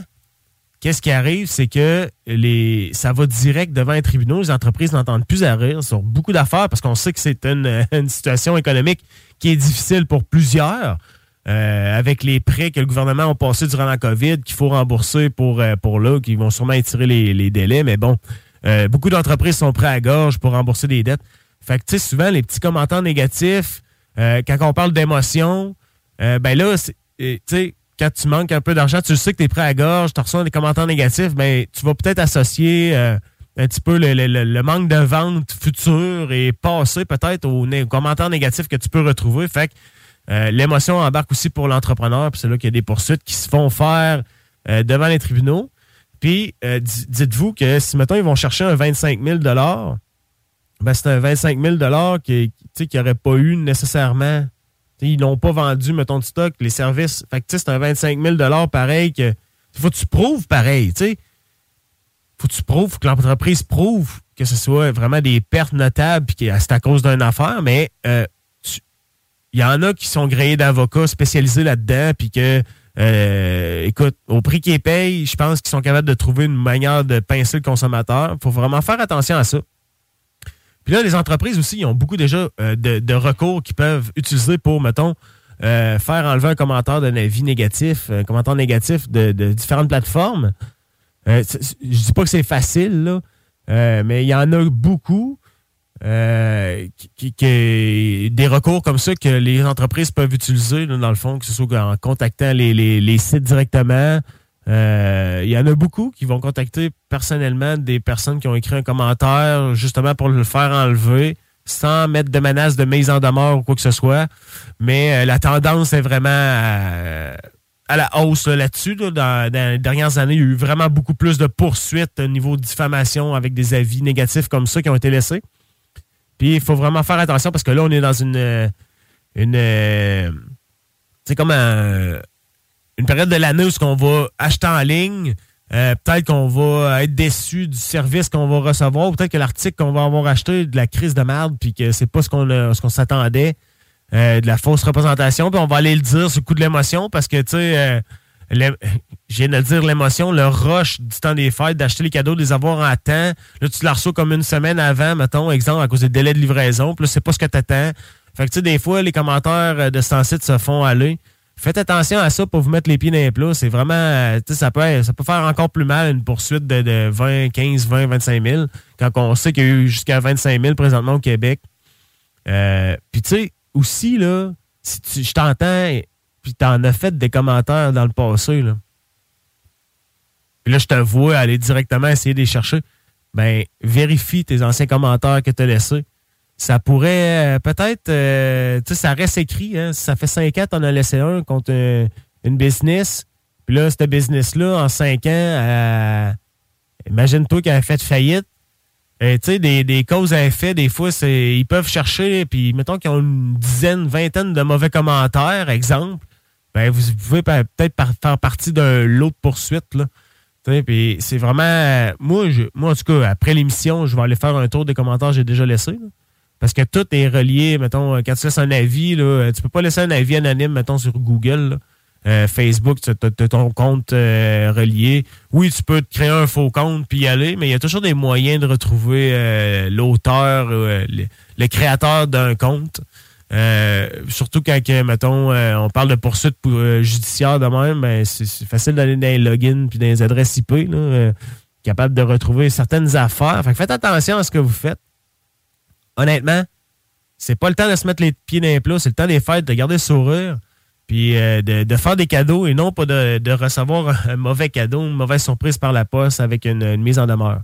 qu'est-ce qui arrive, c'est que les, ça va direct devant les tribunaux. Les entreprises n'entendent plus à rire sur beaucoup d'affaires parce qu'on sait que c'est une, (laughs) une situation économique qui est difficile pour plusieurs. Euh, avec les prêts que le gouvernement a passés durant la COVID, qu'il faut rembourser pour, euh, pour là, qui vont sûrement étirer les, les délais. Mais bon, euh, beaucoup d'entreprises sont prêtes à gorge pour rembourser des dettes. Fait que, tu sais, souvent, les petits commentaires négatifs, quand on parle d'émotion, ben là, tu sais, quand tu manques un peu d'argent, tu sais que tu es prêt à gorge, tu reçois des commentaires négatifs, ben, tu vas peut-être associer un petit peu le, le, le, manque de vente futur et passer peut-être aux, aux, commentaires négatifs que tu peux retrouver. Fait que euh, l'émotion embarque aussi pour l'entrepreneur, puis c'est là qu'il y a des poursuites qui se font faire euh, devant les tribunaux. Puis, euh, dites-vous que si, mettons, ils vont chercher un 25 000 ben c'est un 25 000 qui n'aurait pas eu nécessairement. ils n'ont pas vendu, mettons, de stock, les services. Fait que, c'est un 25 000 pareil que. Faut que tu prouves pareil, tu sais. Faut que tu prouves, que l'entreprise prouve que ce soit vraiment des pertes notables, puis que c'est à cause d'une affaire, mais il y en a qui sont gréés d'avocats spécialisés là-dedans, puis que, euh, écoute, au prix qu'ils payent, je pense qu'ils sont capables de trouver une manière de pincer le consommateur. Il faut vraiment faire attention à ça. Puis là, les entreprises aussi, ils ont beaucoup déjà euh, de, recours qu'ils peuvent utiliser pour, mettons, euh, faire enlever un commentaire d'un avis négatif, un commentaire négatif de, différentes plateformes. je dis pas que c'est facile, là, mais il y en a beaucoup. Euh, qui, des recours comme ça que les entreprises peuvent utiliser, dans le fond, que ce soit en contactant les, sites directement. Euh, il y en a beaucoup qui vont contacter personnellement des personnes qui ont écrit un commentaire justement pour le faire enlever sans mettre de menace de mise en demeure ou quoi que ce soit. Mais euh, la tendance est vraiment à, la hausse là-dessus. dans, dans, les dernières années, il y a eu vraiment beaucoup plus de poursuites au niveau de diffamation avec des avis négatifs comme ça qui ont été laissés. Puis il faut vraiment faire attention parce que là, on est dans une. Euh, une euh, c'est comme une période de l'année où on va acheter en ligne. Euh, peut-être qu'on va être déçu du service qu'on va recevoir. Peut-être que l'article qu'on va avoir acheté de la crise de merde, puis que c'est pas ce qu'on ce qu'on s'attendait, de la fausse représentation, puis on va aller le dire sur le coup de l'émotion parce que, tu sais, je viens de dire l'émotion, le rush du temps des fêtes, d'acheter les cadeaux, de les avoir en temps. Là, tu la reçois comme une semaine avant, mettons, exemple, à cause des délais de livraison. Puis là, c'est pas ce que tu attends. Fait que, tu sais, des fois, les commentaires euh, de ce site se font aller. Faites attention à ça pour vous mettre les pieds dans les plats. C'est vraiment, euh, tu sais, ça peut, ça peut faire encore plus mal une poursuite de, 20, 15, 20, 25 000 quand on sait qu'il y a eu jusqu'à 25 000 présentement au Québec. Euh, puis, tu sais, aussi, là, si je t'entends puis t'en as fait des commentaires dans le passé, là. Puis là, je te vois aller directement essayer de les chercher. Ben, vérifie tes anciens commentaires que tu as laissés. Ça pourrait euh, peut-être, euh, tu sais, ça reste écrit. Hein? ça fait cinq ans, t'en as laissé un contre une business. Puis là, cette business-là, en cinq ans, imagine-toi qu'elle a fait faillite. Euh, tu sais, des, des, causes à effet, des fois, ils peuvent chercher, puis mettons qu'ils ont une dizaine, vingtaine de mauvais commentaires, exemple ben, vous pouvez peut-être faire partie d'un lot de poursuite. Là. Puis c'est vraiment. Moi, je, moi, en tout cas, après l'émission, je vais aller faire un tour des commentaires que j'ai déjà laissés. Parce que tout est relié. Mettons, quand tu laisses un avis, là, tu peux pas laisser un avis anonyme, mettons, sur Google. Euh, Facebook, tu as, ton compte euh, relié. Oui, tu peux te créer un faux compte puis y aller, mais il y a toujours des moyens de retrouver euh, l'auteur, le, créateur d'un compte. Euh, surtout quand, mettons, euh, on parle de poursuite euh, judiciaire de même, ben, c'est facile d'aller dans les logins puis dans les adresses IP, là, capable de retrouver certaines affaires. Fait faites attention à ce que vous faites. Honnêtement, c'est pas le temps de se mettre les pieds dans les plats, c'est le temps des fêtes, de garder le sourire, puis de, faire des cadeaux et non pas de, recevoir un mauvais cadeau, une mauvaise surprise par la poste avec une mise en demeure.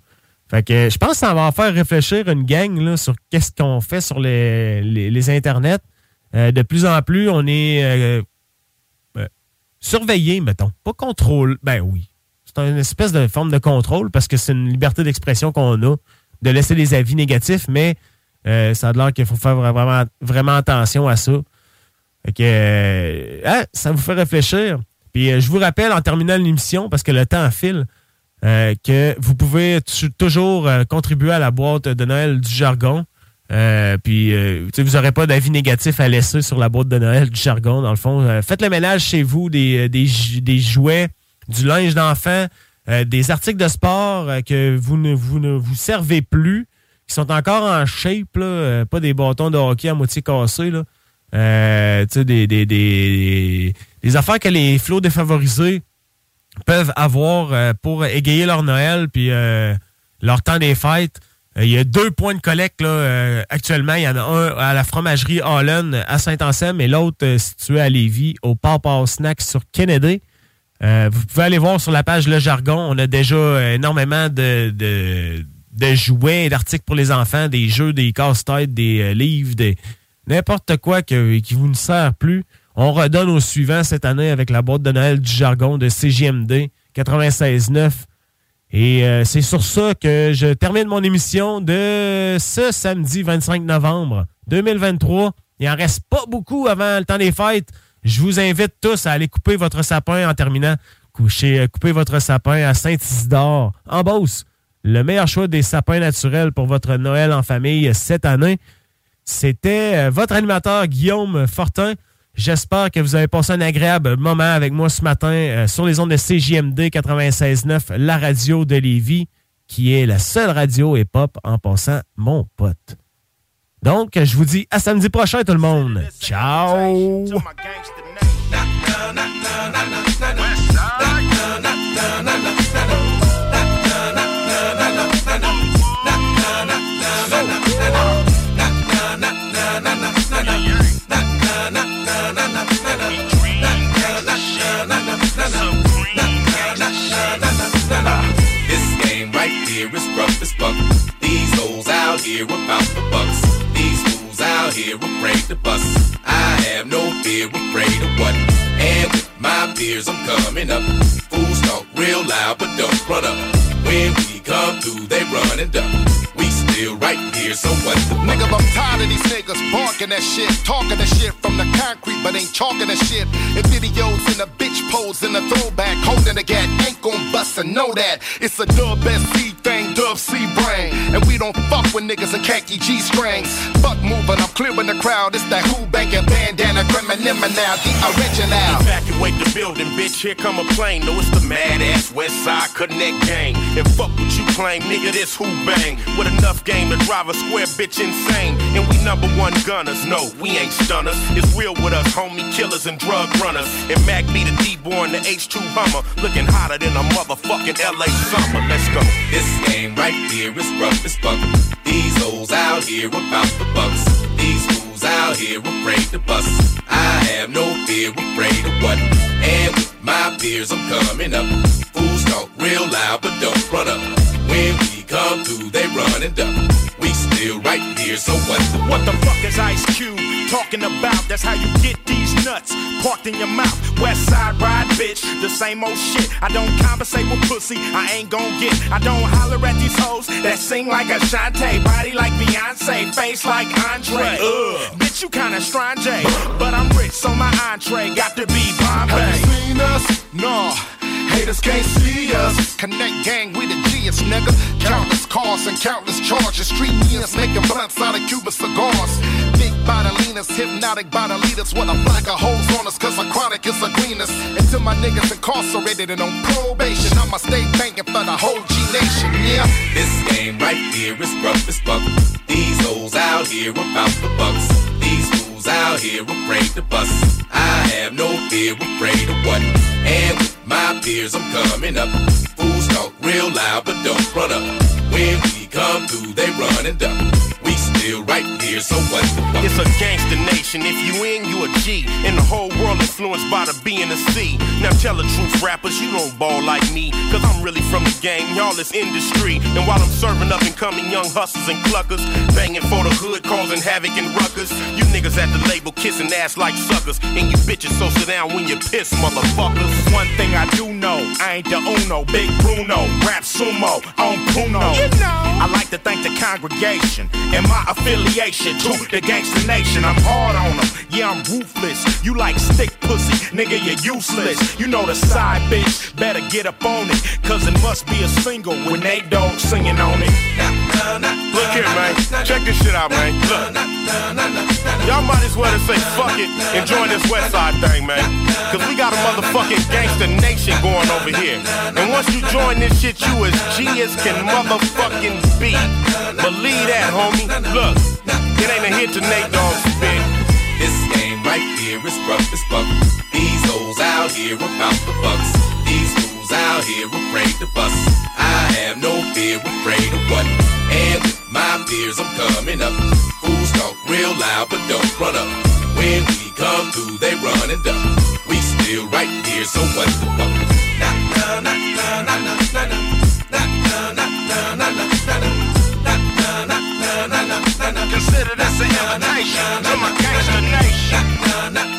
Fait que je pense que ça va faire réfléchir une gang là, sur qu'est-ce qu'on fait sur les, les, internets. Euh, de plus en plus, on est euh, euh, surveillé, mettons. Pas contrôle. Ben oui. C'est une espèce de forme de contrôle parce que c'est une liberté d'expression qu'on a de laisser des avis négatifs, mais ça a l'air qu'il faut faire vraiment, vraiment attention à ça. Fait que hein, ça vous fait réfléchir. Puis je vous rappelle en terminant l'émission, parce que le temps file, euh, que vous pouvez toujours euh, contribuer à la boîte de Noël du jargon. Euh, puis, vous n'aurez pas d'avis négatif à laisser sur la boîte de Noël du jargon, dans le fond. faites le ménage chez vous des, des, jouets, du linge d'enfant, euh, des articles de sport euh, que vous ne vous, ne vous servez plus, qui sont encore en shape, là, euh, pas des bâtons de hockey à moitié cassés, là. Euh, des, des, des, des affaires que les flots défavorisés peuvent avoir euh, pour égayer leur Noël puis euh, leur temps des fêtes. Euh, Il y a deux points de collecte là, actuellement. Il y en a un à la fromagerie Holland à Saint-Anselme et l'autre situé à Lévis au Papa Snack sur Kennedy. Vous pouvez aller voir sur la page Le Jargon. On a déjà énormément de, de, jouets, d'articles pour les enfants, des jeux, des casse-têtes, des livres, n'importe quoi que- qui vous ne sert plus. On redonne au suivant cette année avec la boîte de Noël du Jargon de CGMD 96.9. Et euh, c'est sur ça que je termine mon émission de ce samedi 25 novembre 2023. Il en reste pas beaucoup avant le temps des fêtes. Je vous invite tous à aller couper votre sapin en terminant. Euh, couper votre sapin à Saint-Isidore, en Beauce. Le meilleur choix des sapins naturels pour votre Noël en famille cette année. C'était euh, votre animateur Guillaume Fortin. J'espère que vous avez passé un agréable moment avec moi ce matin euh, sur les ondes de CJMD 96.9, la radio de Lévis, qui est la seule radio hip-hop en passant mon pote. Donc, je vous dis à samedi prochain tout le monde. Ciao! Here about the bucks. These fools out here afraid to bust. I have no fear, afraid of what? And with my peers, I'm coming up. Fools talk real loud, but don't run up. When we come through, they run and duck. Still right here, so what the? Nigga, I'm tired of these niggas barking that shit, talking that shit from the concrete, but ain't talking that shit. In videos in a bitch pose in a throwback, holding a gat, ain't gon' bust and know that. It's a dub SC thing, dub C brain. And we don't fuck with niggas in khaki G strings. Fuck moving, I'm clearing the crowd. It's that who banking bandana, criminal now, the original. Evacuate the building, bitch. Here come a plane. No, it's the mad ass West Side Connect gang. And fuck what you claim, nigga. This who bang with enough game to drive a square bitch insane. And we number one gunners. No, we ain't stunners. It's real with us, homie killers and drug runners. And Mac be the D-born, the H2 Hummer, looking hotter than a motherfucking LA summer. Let's go. This game right here is rough as fuck. These hoes out here about the bucks. These fools out here afraid to bust. I have no fear, afraid of what? And with my peers, I'm coming up. Fools talk real loud, but don't run up. When we come through, they run and duck. We still right here, so what the What the fuck is Ice Cube talking about? That's how you get these nuts parked in your mouth. West side ride, bitch, the same old shit. I don't conversate with pussy, I ain't gon' get. I don't holler at these hoes that sing like Ashante, body like Beyonce, face like Andre. Ugh, uh, bitch, you kinda strange, eh? but I'm rich, so my entree got to be Bombay. Have you seen us? No. Haters can't see us. Connect gang, we the G's, nigga. Countless cars and countless charges. Street means making blunts out of Cuban cigars. Big body leaners, hypnotic body leaders. With a black of hoes on us, cause a chronic is a greenest. Until my niggas incarcerated and on probation, I'ma stay banking for the whole G Nation, yeah. This game right here is rough as fuck. These hoes out here about the bucks. These out here afraid to bust. I have no fear, afraid of what? And with my peers, I'm coming up. Fools talk real loud, but don't run up. When we come through, they run and duck. We still right here, so what the fuck? It's a gangster nation. If you in, you a G. And the whole world influenced by the B and the C. Now tell the truth, rappers, you don't ball like me. Cause I'm really from the gang, y'all is industry. And while I'm serving up and coming young hustlers and cluckers, banging for the hood, causing havoc and ruckus, you niggas at the label kissing ass like suckers. And you bitches so sit down when you piss, motherfuckers. One thing I do know, I ain't the Uno, Big Bruno, rap sumo, on Puno. You know. I like to thank the congregation and my affiliation to the gangster nation. I'm hard on them, yeah, I'm ruthless. You like stick pussy, nigga, you're useless. You know the side bitch, better get up on it, cause it must be a single with Nate Dogg singing on it. Look here, man, check this shit out, man. Look. Y'all might as well just say fuck it and join this West Side thing, man. Cause we got a motherfucking gangster nation going over here. And once you join this shit, you as G as can motherfucking be. Believe that, homie. Look, it ain't a hit to Nate Dogg spit. This game right here is rough as fuck. These hoes out here about the bucks. These fools out here afraid to bust. I have no fear, afraid of what? And with my peers, I'm coming up. Fools talk real loud, but don't run up. When we come through, they run and duck. We still right here, so what the fuck? Nah, nah, nah, nah, nah, nah, nah, nah. Consider this an invitation to my gangster nation.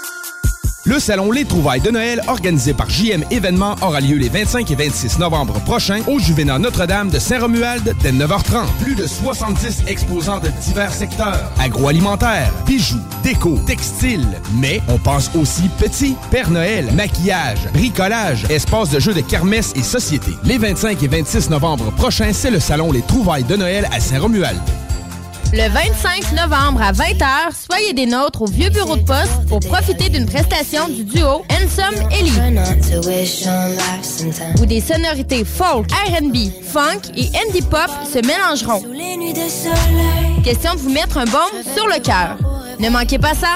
Le salon Les Trouvailles de Noël, organisé par JM Événements, aura lieu les 25 et 26 novembre prochains au Juvénat Notre-Dame de Saint-Romuald dès 9h30. Plus de 70 exposants de divers secteurs. Agroalimentaire, bijoux, déco, textile. Mais on pense aussi petit, Père Noël, maquillage, bricolage, espace de jeux de kermesse et société. Les 25 et 26 novembre prochains, c'est le salon Les Trouvailles de Noël à Saint-Romuald. Le 25 novembre à 20h, soyez des nôtres au vieux bureau de poste pour profiter d'une prestation du duo Handsome Ellie. Où des sonorités folk, R&B, funk et indie pop se mélangeront. Question de vous mettre un baume sur le cœur. Ne manquez pas ça.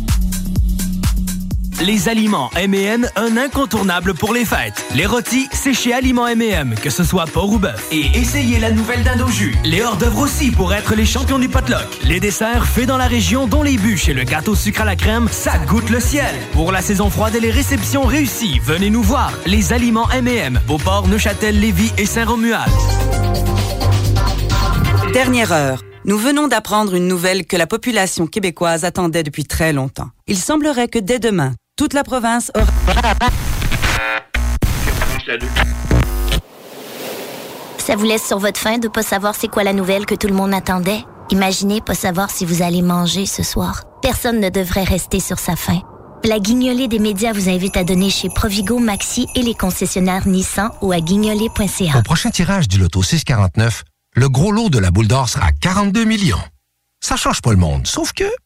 Les aliments M&M, un incontournable pour les fêtes. Les rôtis, c'est chez Aliments M&M, que ce soit porc ou bœuf. Et essayez la nouvelle dinde jus. Les hors-d'œuvre aussi pour être les champions du potluck. Les desserts faits dans la région, dont les bûches et le gâteau sucre à la crème, ça goûte le ciel. Pour la saison froide et les réceptions réussies, venez nous voir. Les aliments M&M, Beauport, Neuchâtel, Lévis et Saint-Romuald. Dernière heure. Nous venons d'apprendre une nouvelle que la population québécoise attendait depuis très longtemps. Il semblerait que dès demain, toute la province aura... Ça vous laisse sur votre faim de pas savoir c'est quoi la nouvelle que tout le monde attendait? Imaginez pas savoir si vous allez manger ce soir. Personne ne devrait rester sur sa faim. La guignolée des médias vous invite à donner chez Provigo, Maxi et les concessionnaires Nissan ou à guignolée.ca. Au prochain tirage du loto 649, le gros lot de la boule d'or sera 42 millions. Ça change pas le monde, sauf que,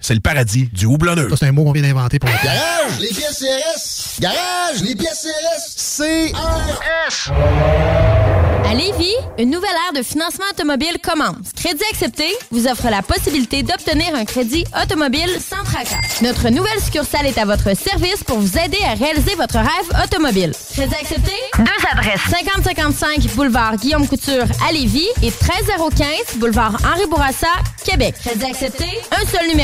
c'est le paradis du houblonneux. Ça, c'est un mot qu'on vient d'inventer pour bière. Garage, les pièces CRS. Garage, les pièces CRS. CRS. À Lévis, une nouvelle ère de financement automobile commence. Crédit accepté vous offre la possibilité d'obtenir un crédit automobile sans tracas. Notre nouvelle succursale est à votre service pour vous aider à réaliser votre rêve automobile. Crédit accepté? Deux adresses. 5055 boulevard Guillaume Couture à Lévis et 13015 boulevard Henri Bourassa, Québec. Crédit accepté? Un seul numéro.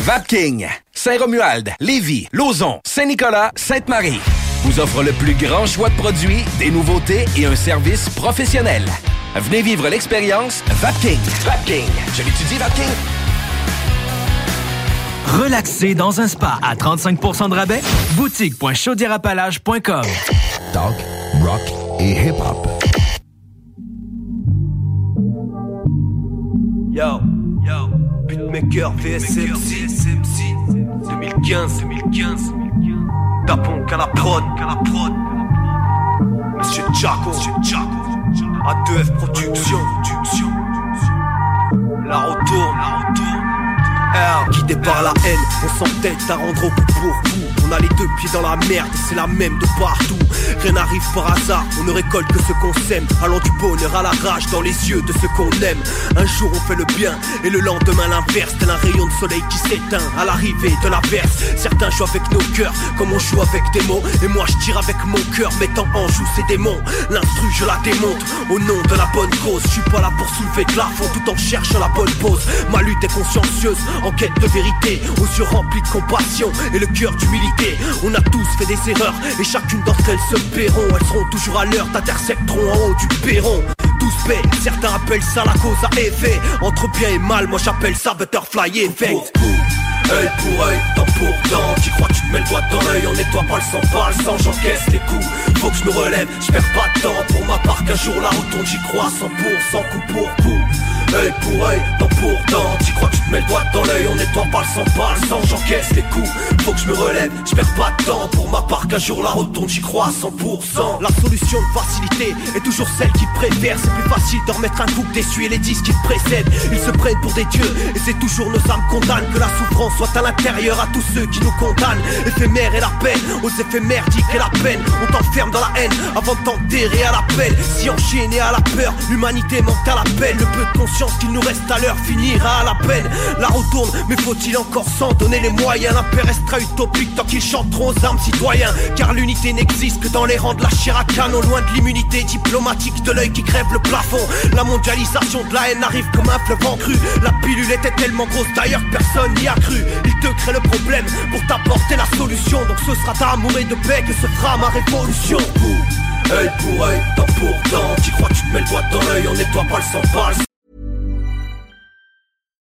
Vapking, Saint-Romuald, Lévis, Lauson, Saint-Nicolas, Sainte-Marie vous offre le plus grand choix de produits, des nouveautés et un service professionnel. Venez vivre l'expérience Vapking. Vapking. Je l'étudie, Vapking. Relaxer dans un spa à 35% de rabais? Boutique.chaudierapalage.com Talk, rock et hip-hop. Beatmaker VSMC 2015, 2015. Tapon qu'à la prod, qu'à la prod. Monsieur Chaco, Monsieur Chaco. A2F Production, Production. La retourne, la retourne. Guidé par la haine, on s'entête à rendre au pour coup. On a les deux pieds dans la merde, c'est la même de partout. Rien n'arrive par hasard, on ne récolte que ce qu'on sème. Allant du bonheur à la rage dans les yeux de ceux qu'on aime. Un jour on fait le bien, et le lendemain l'inverse. Tel un rayon de soleil qui s'éteint à l'arrivée de l'averse. Certains jouent avec nos cœurs, comme on joue avec des mots. Et moi je tire avec mon cœur, mettant en joue ces démons. L'instru je la démonte, au nom de la bonne cause. Je suis pas là pour soulever de la fond tout en cherchant la bonne pause. Ma lutte est consciencieuse, en quête de vérité, aux yeux remplis de compassion et le cœur d'humilité. On a tous fait des erreurs et chacune d'entre elles se paieront. Elles seront toujours à l'heure, t'intercepteront en haut du perron. Tous paix, certains appellent ça la cause à effet. Entre bien et mal, moi j'appelle ça butterfly effect. Œil pour œil, dent pour dent. Tu crois tu te mets le doigt dans l'œil, on nettoie pas le sang, pas le sang, j'encaisse les coups. Faut que je me relève, je perds pas de temps. Pour ma part, qu'un jour la retourne, j'y crois 100% coup pour coup. Œil pour œil, dent pour dent. Tu crois que tu te mets le doigt dans l'œil On nettoie pas le sang, pas le sang. J'encaisse les coups, faut que je me relève Je perds pas de temps. Pour ma part Qu'un jour la retourne, j'y crois à 100% La solution de facilité est toujours celle qui préfère C'est plus facile de remettre un coup que d'essuyer les disques qui te précèdent. Ils se prennent pour des dieux Et c'est toujours nos âmes condamnent Que la souffrance soit à l'intérieur à tous ceux qui nous condamnent. Éphémère et la peine, aux effets merdiques et la peine. On t'enferme dans la haine avant de t'enterrer à la peine Si enchaîné à la peur, l'humanité manque à la peine Le peu de qu'il nous reste à l'heure finira à la peine. La retourne, mais faut-il encore s'en donner les moyens? L'impère restera utopique tant qu'ils chanteront aux armes citoyens. Car l'unité n'existe que dans les rangs de la chair à loin de l'immunité diplomatique de l'œil qui crève le plafond. La mondialisation de la haine arrive comme un fleuve en cru. La pilule était tellement grosse d'ailleurs que personne n'y a cru. Il te crée le problème pour t'apporter la solution. Donc ce sera ta amour et de paix que se fera ma révolution. Œil pour œil, dent pour dent Tu crois tu te mets le doigt dans l'œil, on nettoie pas le sang, pas